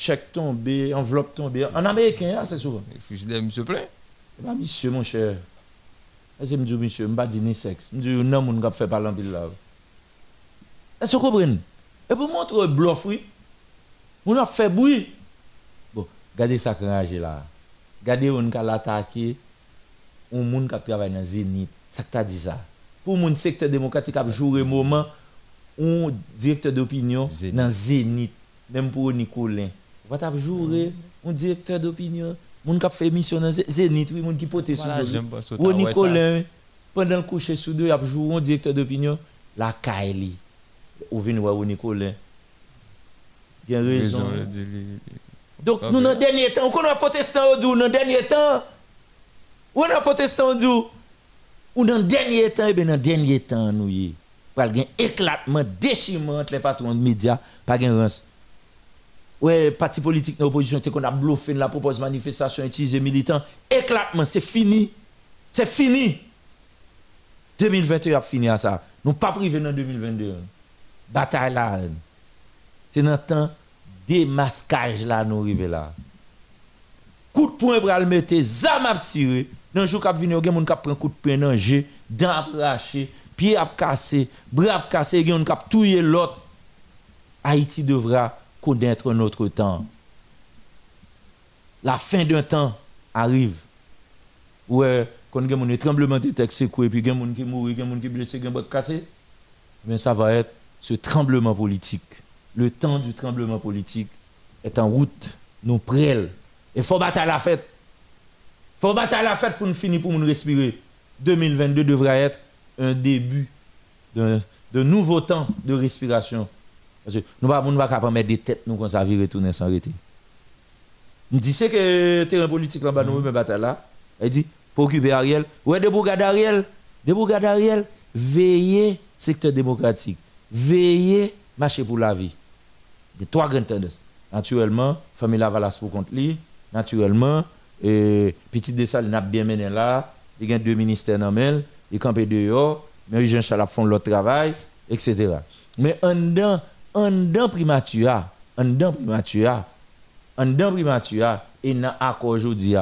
chèque tombé, enveloppe tombé en américain assez souvent. Frigidaire monsieur plein. Bah monsieur mon cher. Que me dit monsieur, me pas dire ni sexe. Me dit non moun kap fait parler en pile là. Est-ce que vous comprenez? Et pour montrer bluff, oui, on a fait bruit. Bon, regardez ça qui là. Regardez on a attaqué un monde qui travaille dans Zénith. Ça que dit ça. Pour mon secteur démocratique a joué un moment un directeur d'opinion dans Zénith, même pour Nicolin. On va jouer un directeur d'opinion, moun qui fait émission dans Zénith, oui, moun qui pote sur Ou Nicolin pendant le coucher sous deux, il a joué un directeur d'opinion la Kaili ou vin ou Nicolas. Il y a raison. Donc, nous, dans le dernier temps, on a protestant au dans le dernier temps, on a protestant au ou dans le dernier temps, et bien dans le dernier temps, nous y pour un éclatement, déchirement entre les patrons de médias, pas de rance. Ouais, parti politique dans l'opposition, qu'on a bluffé la proposition manifestation utilisée militant, éclatement, c'est fini. C'est fini. 2021 a fini à ça. Nous pas privé dans 2022. bataille là. C'est dans le temps démasquage là nous arrivons là. Coup de poing pour le mettre, zam à tirer. Dans le jour qui vient, il y a des gens coup de poing dans le jeu, dents arrachées, pieds à casser, bras cassés, il y a des gens l'autre. Haïti devra connaître notre temps. La fin d'un temps arrive. Ouais, quand il y a un tremblement de terre et puis il y a gens qui mourent, il y a gens qui blessés, il y mais ça va être ce tremblement politique. Le temps du tremblement politique est en route. Nous prêts. Il faut battre à la fête. Il faut battre à la fête pour nous finir, pour nous respirer. 2022 devrait être un début d'un de nouveau temps de respiration. Parce que nous ne pouvons pas mettre des têtes nous comme ça, retourner sans arrêter. Nous disons que le terrain politique là-bas, nous même bataille là. Elle dit, pour occuper Ariel, ouais, de bourgades Ariel, de bourgades Ariel, veillez secteur démocratique, veillez marcher pour la vie. Il y a trois grandes tendances. Naturellement, famille Lavalas pour contre lui. Naturellement, et petit Dessal n'a bien mené là. Il y a deux ministères dans le il campé dehors. Mais Jean Chalap font leur travail, etc. Mais en dedans, en dedans primatura, en dedans primatura, en dedans primatura, et dans l'accord aujourd'hui,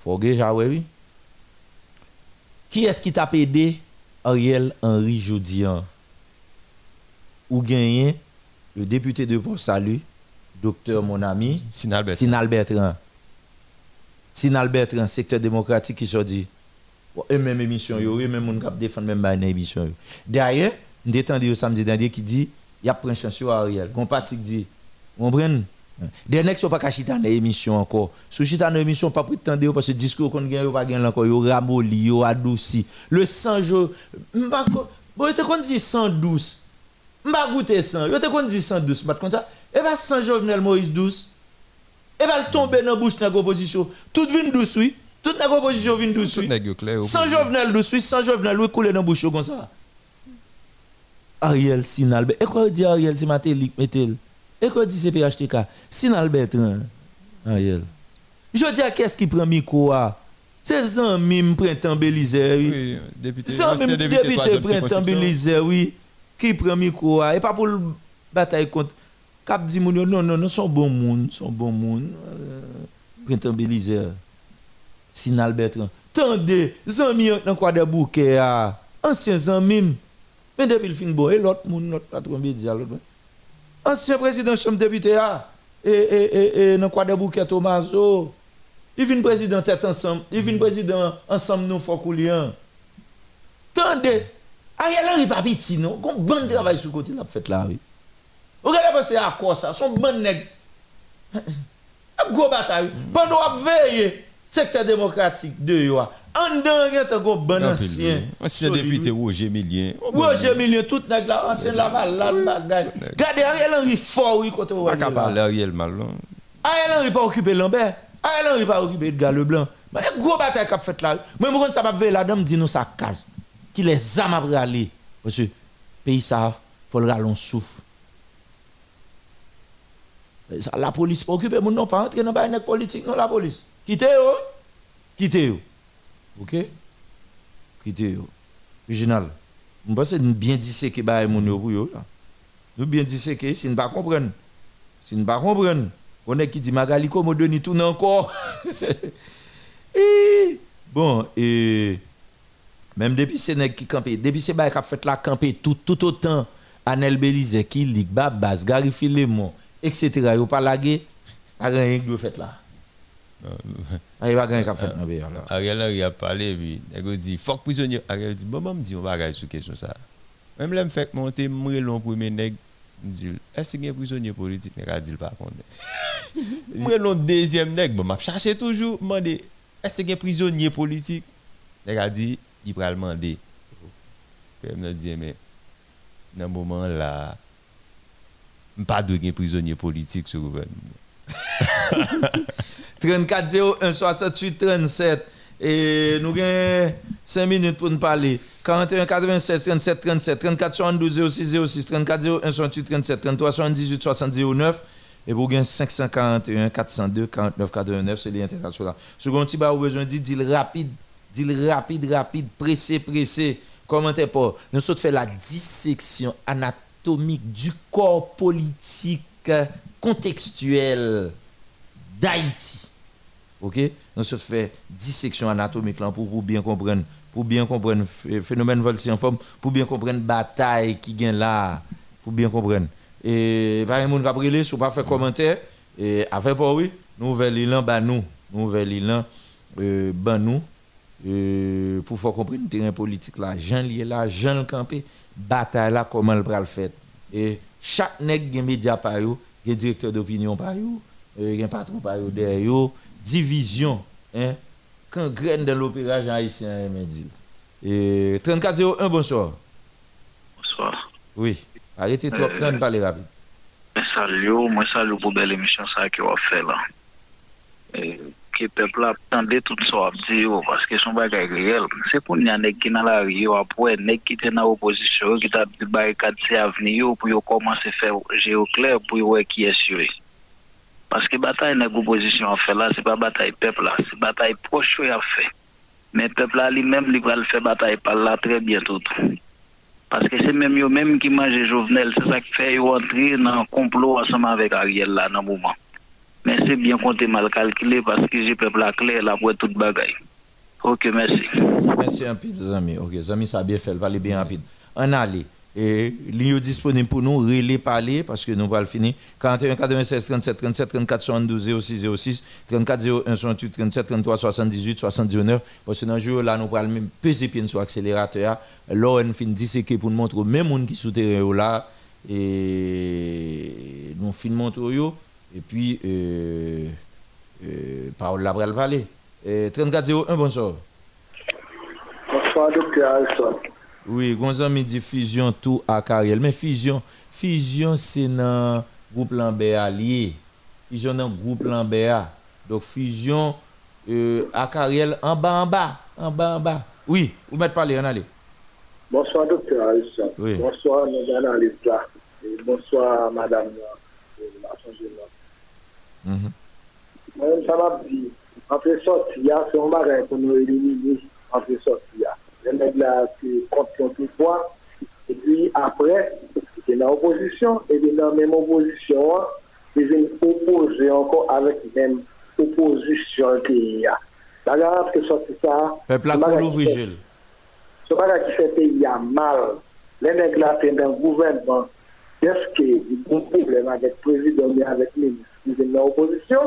faut que oui. Qui est-ce qui t'a aidé Ariel Henry Jodian? Ou gagné le député de Port-Salut, docteur mon ami, Sinal Bertrand. Sinal Bertrand. Sinal Bertrand, secteur démocratique qui se dit. Et même émission, et même mon cap défendre même dans émission. D'ailleurs, nous entendu samedi dernier qui dit, il y a pris chance sur Ariel. Gon parti qui dit, vous comprenez? Des nèg sont pas chita dans émission encore. Sous chita dans émission pas prétendre parce que discours qu'on gagne pas gagne encore yo ramoli, yo adouci. Le sang m'pa bon te kon dit sang douce. M'pa goûter sang. Yo te kon dit sang douce, pas comme ça. Et ben sang Jovenel Moïse douce. Et ben tomber dans bouche dans opposition. Tout vin douce oui. Toute la opposition vin douce oui. Sans Jovenel douce oui, sans Jovenel oui couler dans bouche comme ça. Ariel Sinalbe. Et quoi dit Ariel c'est Matélik metel. Et quoi dit CPHTK Sinal Bertrand. Ariel. Je dis à qu'est-ce qui prend micro à C'est Zanmim Printemps Belize, oui. Oui, député. Zanmim député Printemps. Belize, oui. Qui prend micro à Et pas pour le bataille contre. Cap dit non, non, non, son bon moun, son bon moun. Euh, Printemps Belize. Sinal Bertrand. Tendez, Zanmim dans quoi de bouquet à. Ancien Zanmim. Mais depuis le fin bon, l'autre moun, notre patron média, l'autre ancien président chambre député a et et et et dans quoi de bouquet Tomaso il vient président tête ensemble il vient président ensemble nous faut coulian tendez. Ariel Henry pas petit non? Qu'on bon travail sur côté la fait là oui. Regardez penser à quoi ça. Son bon nèg un gros bataille. Pendant à veiller secteur démocratique de yo a. en dedans il y a un bon ancien Ancien député Roger Millien. Roger Million, tout nèg là, ancien Laval, là, bagay. Regardez, Ariel Henry fort, oui, côté Pas Roger. là. parler Ariel Malon. Ariel Henry pas occupé Lambert. Ariel Henry pas occupé Edgar Leblanc. Mais gros bataille qu'a fait là. Moi, je ça va veiller la dame dit nous ça case. Qui les âmes à aller. Parce que pays ça, faut le rallon souffle. La police pas occupé, mon non pas entrer dans la politique, non, la police. Quittez yo. OK? Yo. Original. Je pense que nous bien disséquer bah mon pour yo là. Nous bien disséquer si nous pas comprendre. Si nous pas comprendre, on est qui dit Magali comme donne tout encore? Et, bon et même depuis c'est nèg qui campé, depuis c'est bail qui a fait la camper tout tout autant Anel Belize qui lig Babas, Gary Filemon, etc. Yo pas lagué, a rien que fait là. Ah, il va gagner qu'a fait dans pays là. Ariel Henry a parlé, puis il a dit, fuck prisonnier. Ariel dit, bon, me dit, on va regarder sur question ça. Même là, me fait monter, me long premier nèg, me dit, est-ce qu'il y a un prisonnier politique? Nèg a dit, par contre. Me long deuxième nèg, bon, m'a cherché toujours, me dit, est-ce qu'il y a un prisonnier politique? A dit, il va le demander. Puis me dit, mais, dans ce moment là, je pas de prisonnier politique sur le gouvernement. 34 01 68 37 et nous avons 5 minutes pour nous parler. 41 87 37 37 34 72 06 06 34 01 68 37 33 78 60 09 et pour gagner 541 402 49 89 c'est l'international. Second petit bah besoin de dire rapide. Dire rapide rapide. Pressé pressé. Commentez pas. Nous sommes fait la dissection anatomique du corps politique euh, contextuel d'Haïti. OK? Nous sommes fait dissection anatomique là pour, pour bien comprendre pour bien comprendre le phénomène forme, pour bien comprendre la bataille qui gagne là, pour bien comprendre. Et par exemple, on a si pas faire commentaire, et avec pas oui, nouvelle île bah nous, nouvelle île euh, bah nous, euh, pour faire comprendre le terrain politique là, Jean lié là, Jean le campé, bataille là, comment le le fait. Et chaque nègre qui média par eux, qui directeur d'opinion par eux, qui patron par eux derrière division, hein, quand graine de l'opération haïtien, me dit. Et 3401, bonsoir. Bonsoir. Oui. Arrêtez trop, euh, non, parler rapide. Salut, moi salut pour belle émission ça qui va faire là. Et ke pepl ap tende tout so ap di yo, paske son bagay reyel. Se pou nyan nek ki nan la riyo ap wè, nek ki te nan oposisyon, ki ta di barikad se avni yo, pou yo komanse fè jè yo kler, pou yo wè ki esye. Paske batay nek oposisyon ap fè la, se pa batay pepl la, se batay proche yo ap fè. Men pepl la li menm li pral fè batay pal la tre bientou tou. Paske se menm yo menm ki manje jovenel, se sa ki fè yo antri nan komplo asama vek Ariel la nan mouman. Mais c'est bien compté mal calculé parce que j'ai peuple là clair là pour toute bagaille. Ok, merci. Merci un peu, amis. Ok, amis, ça a bien fait, va aller bien rapide. On allait. Et ligne disponible pour nous, relais parler, parce que nous allons finir. 41 96 37 37 34 72 06 06 34 01 68 37 33 78 79. Parce que dans le jour là, nous allons même peser pied sur l'accélérateur. Là, on finit disséquer pour nous montrer même monde qui sont là. Et nous finissons montrer. Et puis, euh, euh, parole là, parler. 34 01, bonsoir. Bonsoir, docteur Alson. Oui, Gonzami dit fusion tout à Cariel. Mais fusion, fusion c'est dans le groupe Lambert allié. Fusion dans le groupe Lambert. Donc fusion euh, à Cariel en bas, en bas, en bas, en bas. Oui, vous mettez parler, on allez. Bonsoir, docteur Alissa. Oui. Bonsoir, là. Et bonsoir, madame Moi, ça m'a dit, en fait sortir, c'est un bagage pour nous éliminer en fait sortir les nègres là qui comptent tout fois. Et puis après, c'est dans l'opposition, et dans la même opposition, ils opposer encore avec même opposition qui a. La garantie que sorti ça. Peuple à l'ouvrir. Ce bagage qui fait pays a mal. Les nègres là, c'est dans le gouvernement. Est-ce qu'il y a un problème avec le président et avec le ministre qui viennent dans l'opposition?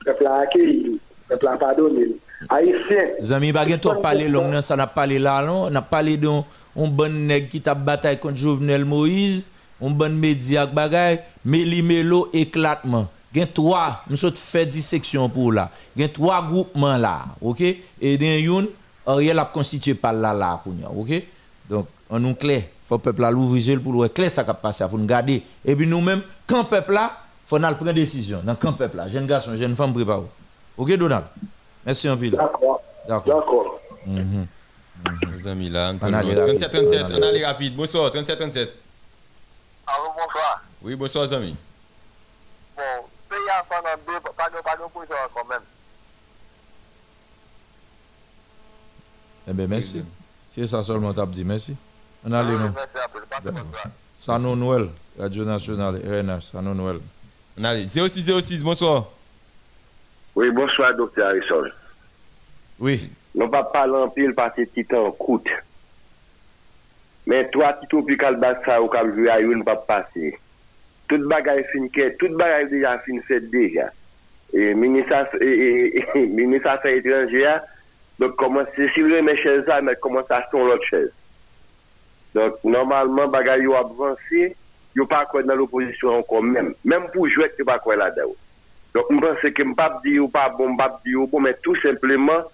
Le peuple a accueilli, le peuple a pardonné. Haïtien. Zami bagen to parler long nan ça n'a parlé là non, on a parlé d'un un bon nèg qui t'a bataille contre Jovenel Moïse, un bon média bagay, Meli Melo éclatement. Gen trois, nous sommes fait dissection pour là. Gen trois groupements là, OK? Et dans youn Ariel a constitué par là là OK? Donc on nous clair, faut peuple là l'ouvrir pour le clair ça qui passer pour nous garder. Et puis nous-mêmes quand peuple là, faut prendre décision dans quand peuple là, jeune garçon, jeune femme préparé. OK Donald? Merci un peu. D'accord. D'accord. Nos amis là, 37, 37, on allait rapide. Bonsoir, 37, 37. Allô, bonsoir. Oui, bonsoir, amis. Bon, pays a pendant deux, pas de, pas de position quand même. Eh bien, merci. C'est ça seulement t'as dit merci. On a les noms. Sanon Noël, Radio Nationale, RNH, Sanon Noël. On a 0606, bonsoir. Oui, bonsoir, docteur Harrison. Oui. Non pa palan pil pati titan kout. Men to a titon pi kal bak sa ou kam jwe a yon pa pase. Tout bagay fin ke, tout bagay deja fin fet deja. E minisa sa etranje ya, donk komanse, si vle men chèz a, men komanse a son lot chèz. Donk normalman bagay yo avansi, yo pa kwe nan l'oposisyon ankon men. Menm pou jwet yo pa kwe la da ou. Donk mpense ke mpap di ou pa bon, mpap di ou bon, men tout simplement,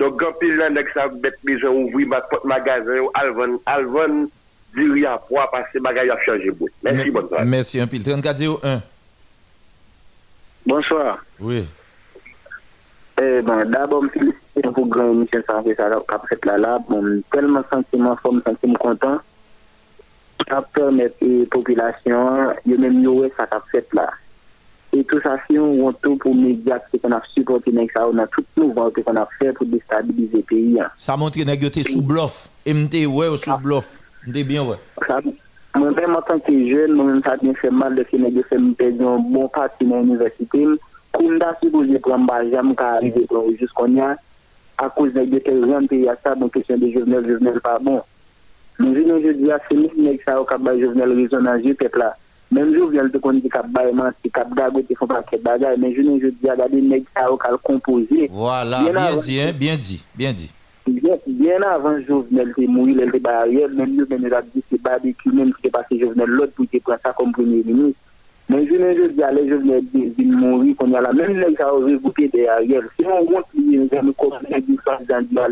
donk gampil nan dek sa bet bezan ouvri bat pot magazen ou alvan, alvan diri apwa pase bagay ap chanje bout. Mersi bon zan. Mersi anpil. 3401. Bonsoir. Oui. Eh ben, d'abord, mpense pou gran Michel Sarvé sa la kap set la la, bon, telman sentimen fòm, sentimen kontan, ap permet e populasyon, yo menm yo wè sa kap fet la. E tout sa si yon wantou pou medyat se kon ap supporte nek sa ou nan tout nou vante kon ap fet pou destabilize peyi. Sa montre nan yo te sou blof, e mte wè ou sou ah. blof, mte bien wè. Mwen ven mwen tanke jen, mwen mwen tanke fè mal de fè nek yo fè mwen pè diyon bon pati nan universite m, koum da si pou jè pran bajam ka arrive pou jous kon ya, a kouz nek yo te jan peyi a sa, bon, mwen kesyon de jounel, jounel pa bon. Je ne dis pas, c'est nous qui ça au cap Jovenel le peuple là. Même Jovenel te connaît cap baillement, c'est cap dago, te font pas de bagaille, mais je ne dis pas, regardez, nèg ça au cap composé. Voilà, Bien avant. dit, hein, bien dit, bien dit. Bien, bien avant Jovenel te mourir, elle te dit c'est barbecue, même si c'est passé Jovenel te premier y a. Si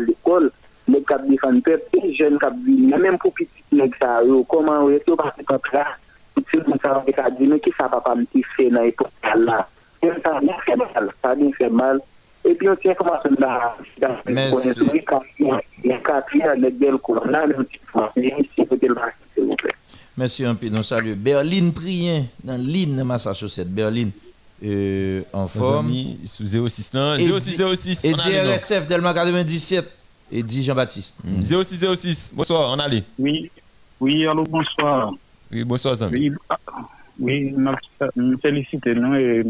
l'école, les cap défendre le peuple, les jeunes cap même pour petit nèg ça, yo, comment on est, on passe comme ça, tout de suite, on s'en va dire, mais qui ça papa me fait dans l'époque là? Ça bien fait mal, ça bien fait mal. Et puis on tient comment ça là, quatre ans, les belles colonnes, là, petit s'il vous plaît. Merci un peu, nous saluons. Berlin Prien, dans l'île Massachusetts, Berlin, euh, en forme. amis, sous 06 non, Et 0606, Et. DRSF Delma 97, et dit Jean-Baptiste. 0606, bonsoir, on allait. Oui, oui, allô, bonsoir. Oui, bonsoir, Zami. Oui, ah, oui, je félicite nous et,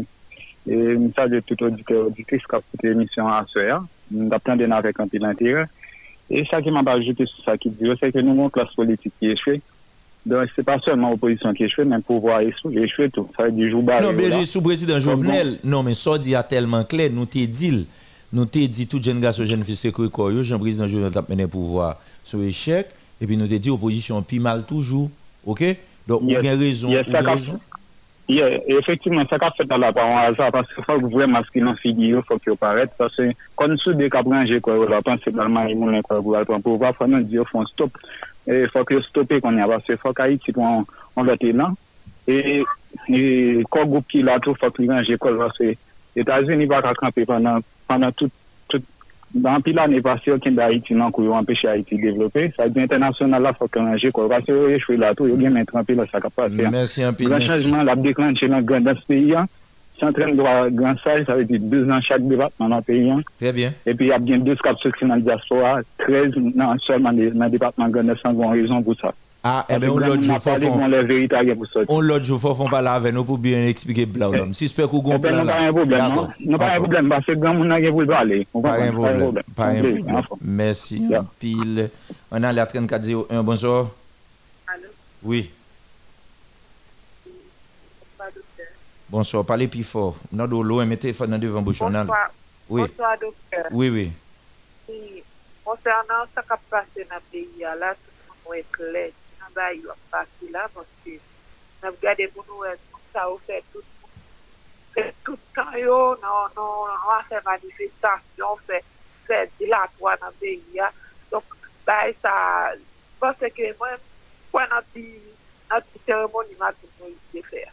et je salue tout auditeur auditrice qui a fait l'émission à ce soir. Nous attendons avec un peu d'intérêt. Et ça qui m'a ajouté sur ça qui dit, c'est que nous avons une classe politique qui est échouée. Donc, c'est pas seulement l'opposition qui est échouée, mais le pouvoir est échoué tout. Ça veut dire jour Non, mais sous président Jovenel. Non, mais ça dit a tellement clair, nous t'ai dit, nous t'ai dit tout jeune garçon, jeune fille, c'est que Jean-Président Jovenel a mené pouvoir sur échec, et puis nous t'ai dit opposition, puis mal toujours, ok? Donc, yes, on a raison, yes, on a raison. Yeah, effectivement, ça qu'a fait dans la parole, parce qu'il faut vraiment ce qui n'en figure, il faut qu'il paraisse, parce que quand sous des caprangés, quoi, la pense également, ils m'ont quoi, pour le pouvoir, faut nous dire, faut stop, il faut que stopper qu'on y a, parce qu'il faut qu'Haïti, bon, on, on va être là, et, et, quand groupe qui l'a tout, faut qu'il range, quoi, parce que les États-Unis va camper pendant panan tout, tout, dan pi la ne pasyo ken da Haiti nan kou yo anpeche Haiti devlope, sa di internasyonal la fok anje kwa pasyo yo yo chwe la tou, yo gen men trampi la sa kapasyan. Mersi anpil, mersi. Gran chanjman la deklanche lan grandas peyi an, Santren gwa gran saj, sa ve di 12 nan chak debatman nan peyen. Trè bien. E pi ap gen 12 kap seksyon nan diaspora, 13 nan solman nan debatman gwen 900 gwen rezon pou sa. Ah, eh Parce bien, on l'autre on jour. On l'autre jour, faut pas là avec nous pour bien expliquer plan. l'homme. Si j'espère qu'on Eh ben, comprend nous pas un problème, non? Nous pas un problème, parce que grand monde n'a rien pour parler. On Pas un problème. Pas un problème. Merci. Pile. On a la 3401. Bonsoir. Oui. Bonsoir. Parlez plus fort. Mettez le téléphone devant a- Bonsoir. Oui. Bonsoir, docteur. Oui, oui. Oui. Concernant ce qui a passé dans le pays, là, tout le monde est clair. bay yo ap pase la, monsi nan gade moun nou e tout sa ou fè tout tout kan yo nan an fè manifestasyon, fè dilatwa nan beyi ya. Donk bay sa, monsi ke mwen pou an ati ati teremoni mati moun yi fè.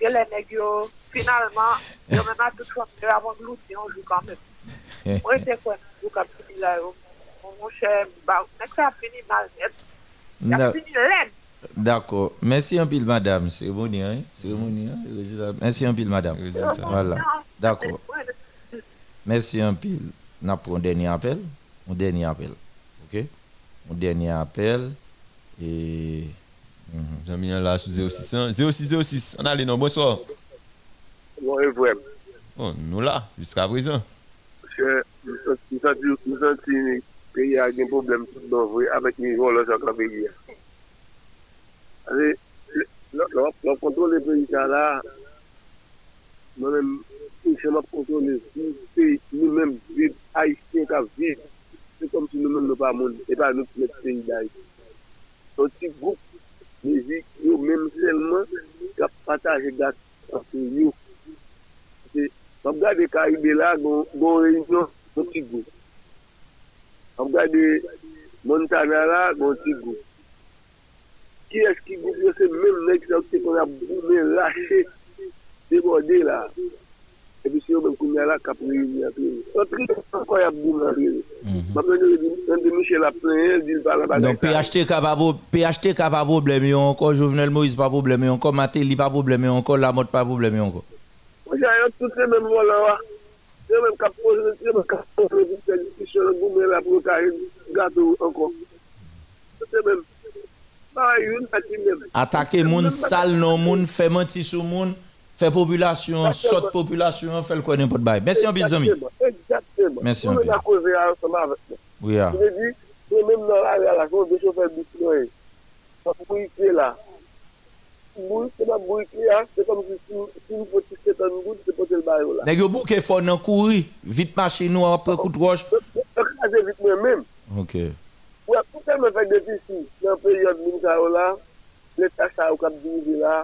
Gè lè neg yo, finalman, yo men ati tout fòm yo avon louti yon jou kan mèm. Mwen te kwen jou kap fini la yo, moun chè mou ba, nek sa fini mal mèm. D'accord. Merci un pile, madame. Hein? Cérémonie, hein? C'est résultat. Merci un pile, madame. Voilà. D'accord. Merci un pile. Nous avons un dernier appel. Un dernier appel. OK? Un dernier appel. Et. Jean-Mi là sous 06 hein. 0606, on allait, non, bonsoir. Bon, et vrai. Bon, nous là, jusqu'à présent. Que nous sentons- peyi a gen problem tout don vwe avèk nivou lò sa kwa peyi ya. Ase, lò kontrole peyi sa la, mè mèm, inchèman kontrole si peyi, nou mèm vib, haïtien ka vib, se kom si nou mèm nou pa moun, e pa nou mèm peyi da yi. Son ti goup, mizik, yo mèm selman, ka pataje gat, an peyi yo. Se, mèm gade ka ibe la, gon rejyon, son ti goup. Am gade Montana la, goun ti goup. Ki eski goup yo se menm nek sa ki kon a boume lache debode la. E bi se yo menm kounya la kap reyuni apre. Otri an kon a boume apre. Mapren yo yon de Michel aprenye, di l pa la bagay. Don PHT ka pa probleme yon kon, Jovenel Moïse pa probleme yon kon, Matéli pa probleme yon kon, Lamotte pa probleme yon kon. Mwen jan yon tout se menm volan wak. Yon men kap pose, yon men kap pose, yon men la pou ka yon gato ankon. Yon men, ba yon pati men. Atake moun sal nan moun, fe manti sou moun, fe populasyon, sot populasyon, fel kwa den pot bay. Mersi yon bil zomi. Exactement. Mersi yon bil. Yon men la koze a yon sama avek. Ou ya. Yon men nan la yon la kon, de chou fe bisnoye. Sa pou yi kre la. moun, seman moun ki ya, seman moun ki moun poti setan moun, se poti l bayo la. Nèk yo bou ke fon nan kouri, vit mache nou apre kout roche? Ek aze vit mwen men. Ok. Ou ya koutan mwen fèk de fisi, nan peryode moun ka yo la, le tacha ou kap divi la,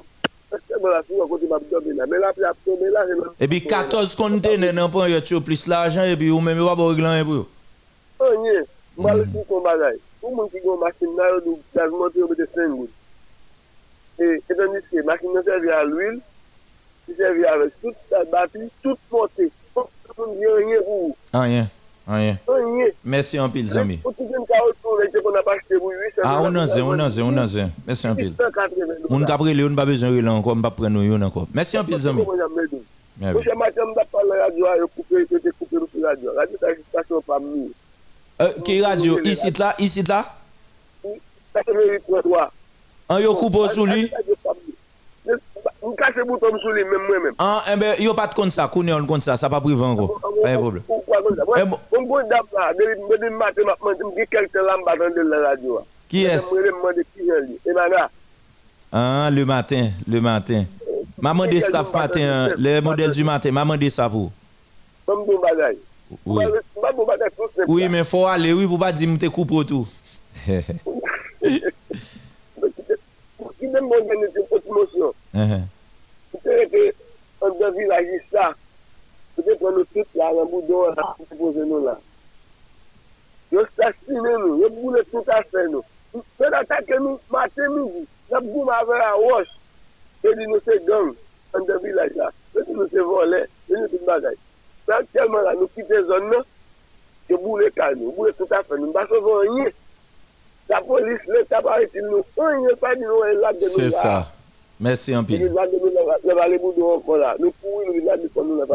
seman la sou akoti mab dobi la, men la pi ap tome la. E bi 14 kontene nan pon yo tso plis la ajan, e bi ou men mi wap origlan e pou? Anye, mwen le hmm. kou kon bagay. Ou moun ki kon masin nan yo, nou jazman te yo bete sen gout. E, etan diske, masin nan servi a l'huil, ki servi avek tout sa bati, tout monte. Pou mwen di anye pou. Rien, rien. Merci en pile zami. Pou ti gen ka otou, rete kon ap achete pou 800. Ah, on en zin, on en zin, on en zin. Merci en pile. Kapre le, on pas besoin de encore, on pas prendre encore. Merci en pile zami. Bien, Mwen se maten mda pal la radyo a, yo koupe, yo te koupe nou pi radyo. Radyo ta stasyon pa mnou. Euh, qui radio? Ici là, ici là? Stasyon mwen ritwa dwa. An yo coupe sous lui Mwen kache bouton sou li men mwen men. An, eh ben, yo pas de compte ça, koune on compte ça, ça pas privé encore. Pas de. Mwen bon la, mwen di maten mwen mwen di kelte lamba dan de la radyo Mwen mwen de ki li. E Ah, le matin, le matin. Maman de staff matin, le du matin, maman de ça pour. mwen bon bagay. Oui. Mwen bon bagay tout se Oui, mais faut aller, oui, coupe tout. ki men moun gen nou poti monsyon, Mwen te rete an de vilajis sa, pou te pon nou tout la, an boudon an pou te pose nou la. Yo stasine nou, yo boule tout aspe nou. Se nan take nou, mate midi, nan boum ave a wosh, se di nou se gang, an de vilaj la, se di nou se vole, se di nou tout bagay. San telman la nou kite zon nou, yo boule kal nou, boule tout aspe nou, mba se von nye, La. On de C'est ça. Merci en Le pile.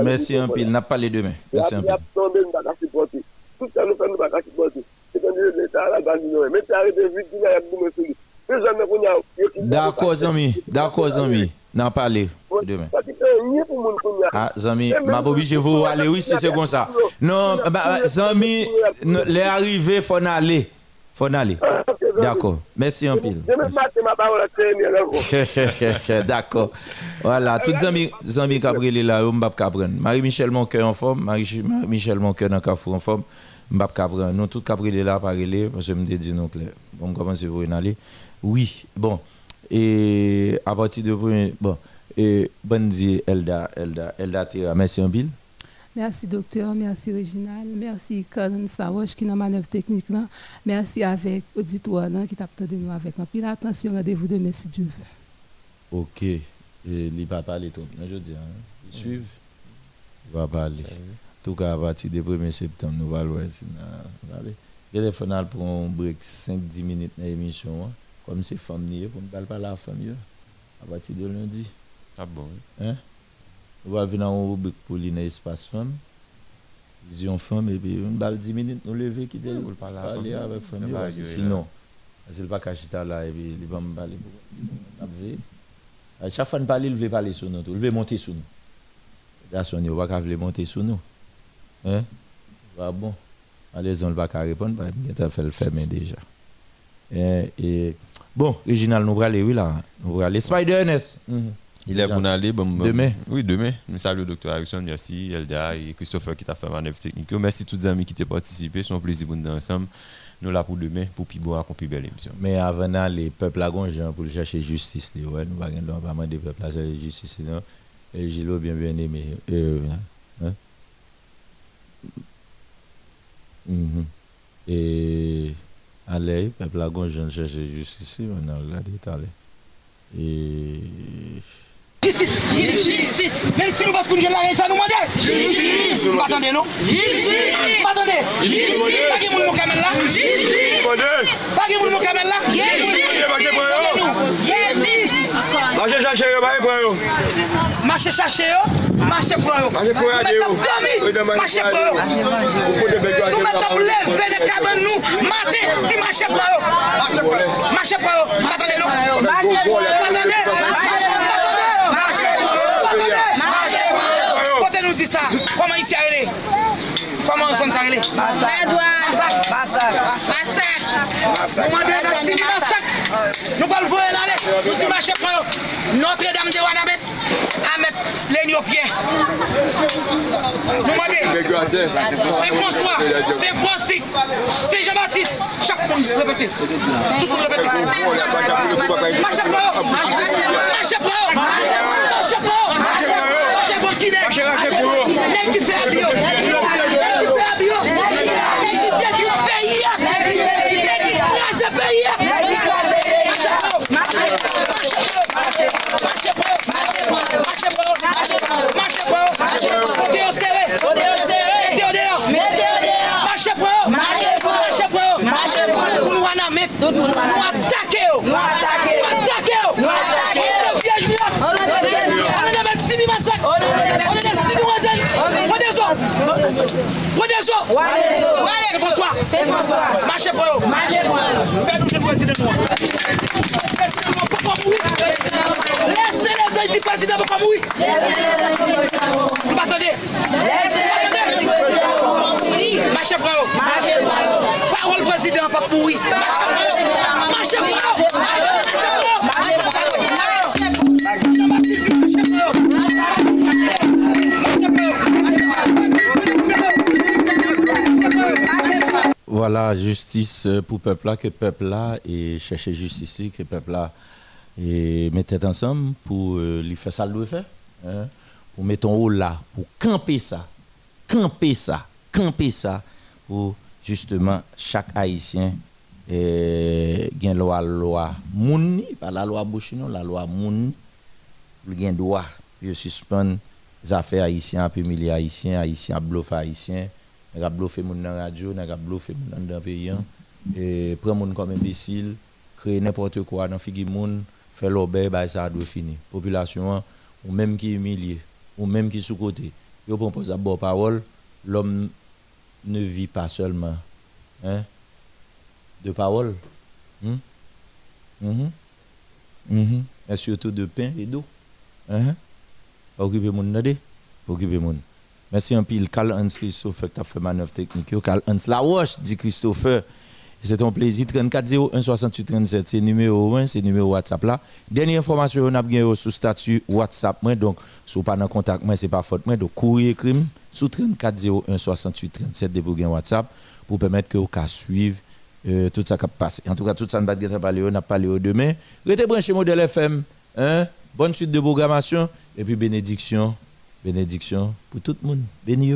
Merci en pile. N'a pas les demain. Merci en La pile. tombe nou baka sipote. Tout sa nou fè nou baka sipote. Se kon di l'Etat la gandi nou e. Mè te arete vit di la yak goume sou li. Pe jame kon ya yo ki... D'accord, zami. D'accord, zami. N'a pas les demain. Ah, zami, m'a pas obligé vous aller, oui, si c'est comme ça. Non, bah, zami, les arrivés, faut en aller. Faut aller. D'accord. Merci en pile. D'accord. Voilà, tous les amis, amis là, on m'bap Cabren. Marie-Michel Moncoeur en forme, Marie- Marie-Michel Moncoeur dans Carrefour en forme, m'bap Cabren. Nous tous Cabrel là parler parce que me dit non. On commence vous en aller? Oui, bon. Et à partir de bon, et bonne Elda, Elda, Elda Tira, merci en pile. Merci docteur, merci Réginal, merci Conan Sawoche qui est dans la manœuvre technique là. Merci avec auditoire là, qui t'a de nous avec un pile attention, rendez-vous demain si Dieu veut. OK. Et il va parler tout. Je dis, hein, il suit. Il va parler. En tout cas, à partir du 1er septembre, nous allons est final pour un break 5-10 minutes dans l'émission. hein. Comme c'est femme niée, pour ne pas parler à la femme. yo. À partir de lundi. Ah bon, Hein? Nous allons venir en rubrique pour lui dans l'espace femme. Vision femme, et puis on balle 10 minutes, parler à la parler femme, avec femme. c'est yo, que. Sinon, s'il va cacher là, et puis il va me parler. pour- pour- à chaque fois que nous parlons, il veut parler sur nous. tout. Il veut monter sur nous. Les garçons, ils ne vont pas veut monter sur nous. Hein? Bah bon. Allez, on ne va pas répondre, parce a fait le fermer déjà. Et, et- bon, Réginal, nous allons aller, oui, là. Nous allons aller. Spider Ernest. Il est bon, Demain. Oui, demain. Nous saluons le docteur Harrison, merci, Elda et Christopher qui t'a fait manœuvre technique. Merci tous les amis qui t'ont participé. C'est un plaisir pour nous ensemble. Nous là pour demain, pour plus boire, pour plus belle émission. Mais avant d'aller, les peuples à Gonjan pour chercher justice. nous ne pouvons pas demander peuple à chercher justice. Et Gilo bien bien aimé. Euh, hein? Mhm. Et allez, peuple à Gonjan chercher justice. On a regardé tout Jistis! Jistis! Men si nou vat koun jen la rey sa nou mande? Jistis! Patande nou? Jistis! Patande? Jistis! Pagye moun moun kamel la? Jistis! Pagye moun moun kamel la? Jistis! Jistis! Mache chache yo, mache pran yo. Mache chache yo, mache pran yo. Mache pran yo. Nou met ap domi, mache pran yo. Nou met ap leve de kaben nou, mate, si mache pran yo. Mache pran yo. Patande nou? Patande? Patande? Koman son sa rele? Masak. Masak. Masak. Masak. Mwen de fini masak. Nou pal voye lan let. Nou ti mache pran Notre Dame de Wanabet. Amet len yo pye. Nou mwen de. Se François. Se Francis. Se Jean-Baptiste. Chak pou repete. Tout pou repete. Mache pran yo. Mache pran yo. Mache pran yo. Mache pran yo. Mache pran yo. Mache pran yo. Pran yo. Marche pran yo. Marche pran yo. Kote yo sere. Mete yo deyo. Marche pran yo. Marche pran yo. Pou Wadezo! Wadezo! Se François! Se François! Mache pou yo! Mache pou yo! Fè nou jè prezident nou an! Prezident nou an pou kon moui! Lese le zay di prezident pou kon moui! Lese le zay di prezident pou kon moui! M'patande! Lese le zay di prezident pou kon moui! Mache pou yo! Mache pou yo! Parol prezident pou kon moui! Mache pou yo! Mache pou yo! Mache pou yo! Voilà, justice pour le peuple là, que le peuple là et chercher justice, que le peuple là et ensemble pour euh, lui faire ça le faire. Hein? Pour mettre en haut là, pour camper ça, camper ça, camper ça, pour justement chaque Haïtien euh, gain loi loi moun pas la loi Bouchinon, la loi moun il gain droit de suspendre les affaires haïtiens, puis milliers haïtiens, haïtiens bluff haïtiens, n'a bluffé moun dans radio, n'a bluffé moun dans pays hein. et prend moun comme imbécile, créer n'importe quoi dans figi moun, faire l'obé bah ça doit finir. Population hein, ou même qui humilié, ou même qui sous côté. Yo propose à bonne parole, l'homme ne vit pas seulement hein, de parole. Hein? Mhm. Mhm. Et surtout de pain et d'eau. Hein? Occuper mon nade, occuper mon. Merci un pile, Carl Hans Christopher, qui a fait manœuvre technique. Carl Hans La Roche, dit Christopher. C'est un plaisir. 34 01 68 37, c'est numéro 1, c'est numéro WhatsApp là. Dernière information, on a bien sous statut WhatsApp. Donc, si vous pas dans contact, moi, c'est pas faute. Donc, courrier crime sous 34 01 68 37 de vous WhatsApp pour permettre que vous suivre euh, tout ça qui passe. En tout cas, tout ça, ne va pas parler, on a parlé demain. Restez branché modèle FM. Hein? Bonne suite de programmation et puis bénédiction. Bénédiction pour tout le monde. Béni.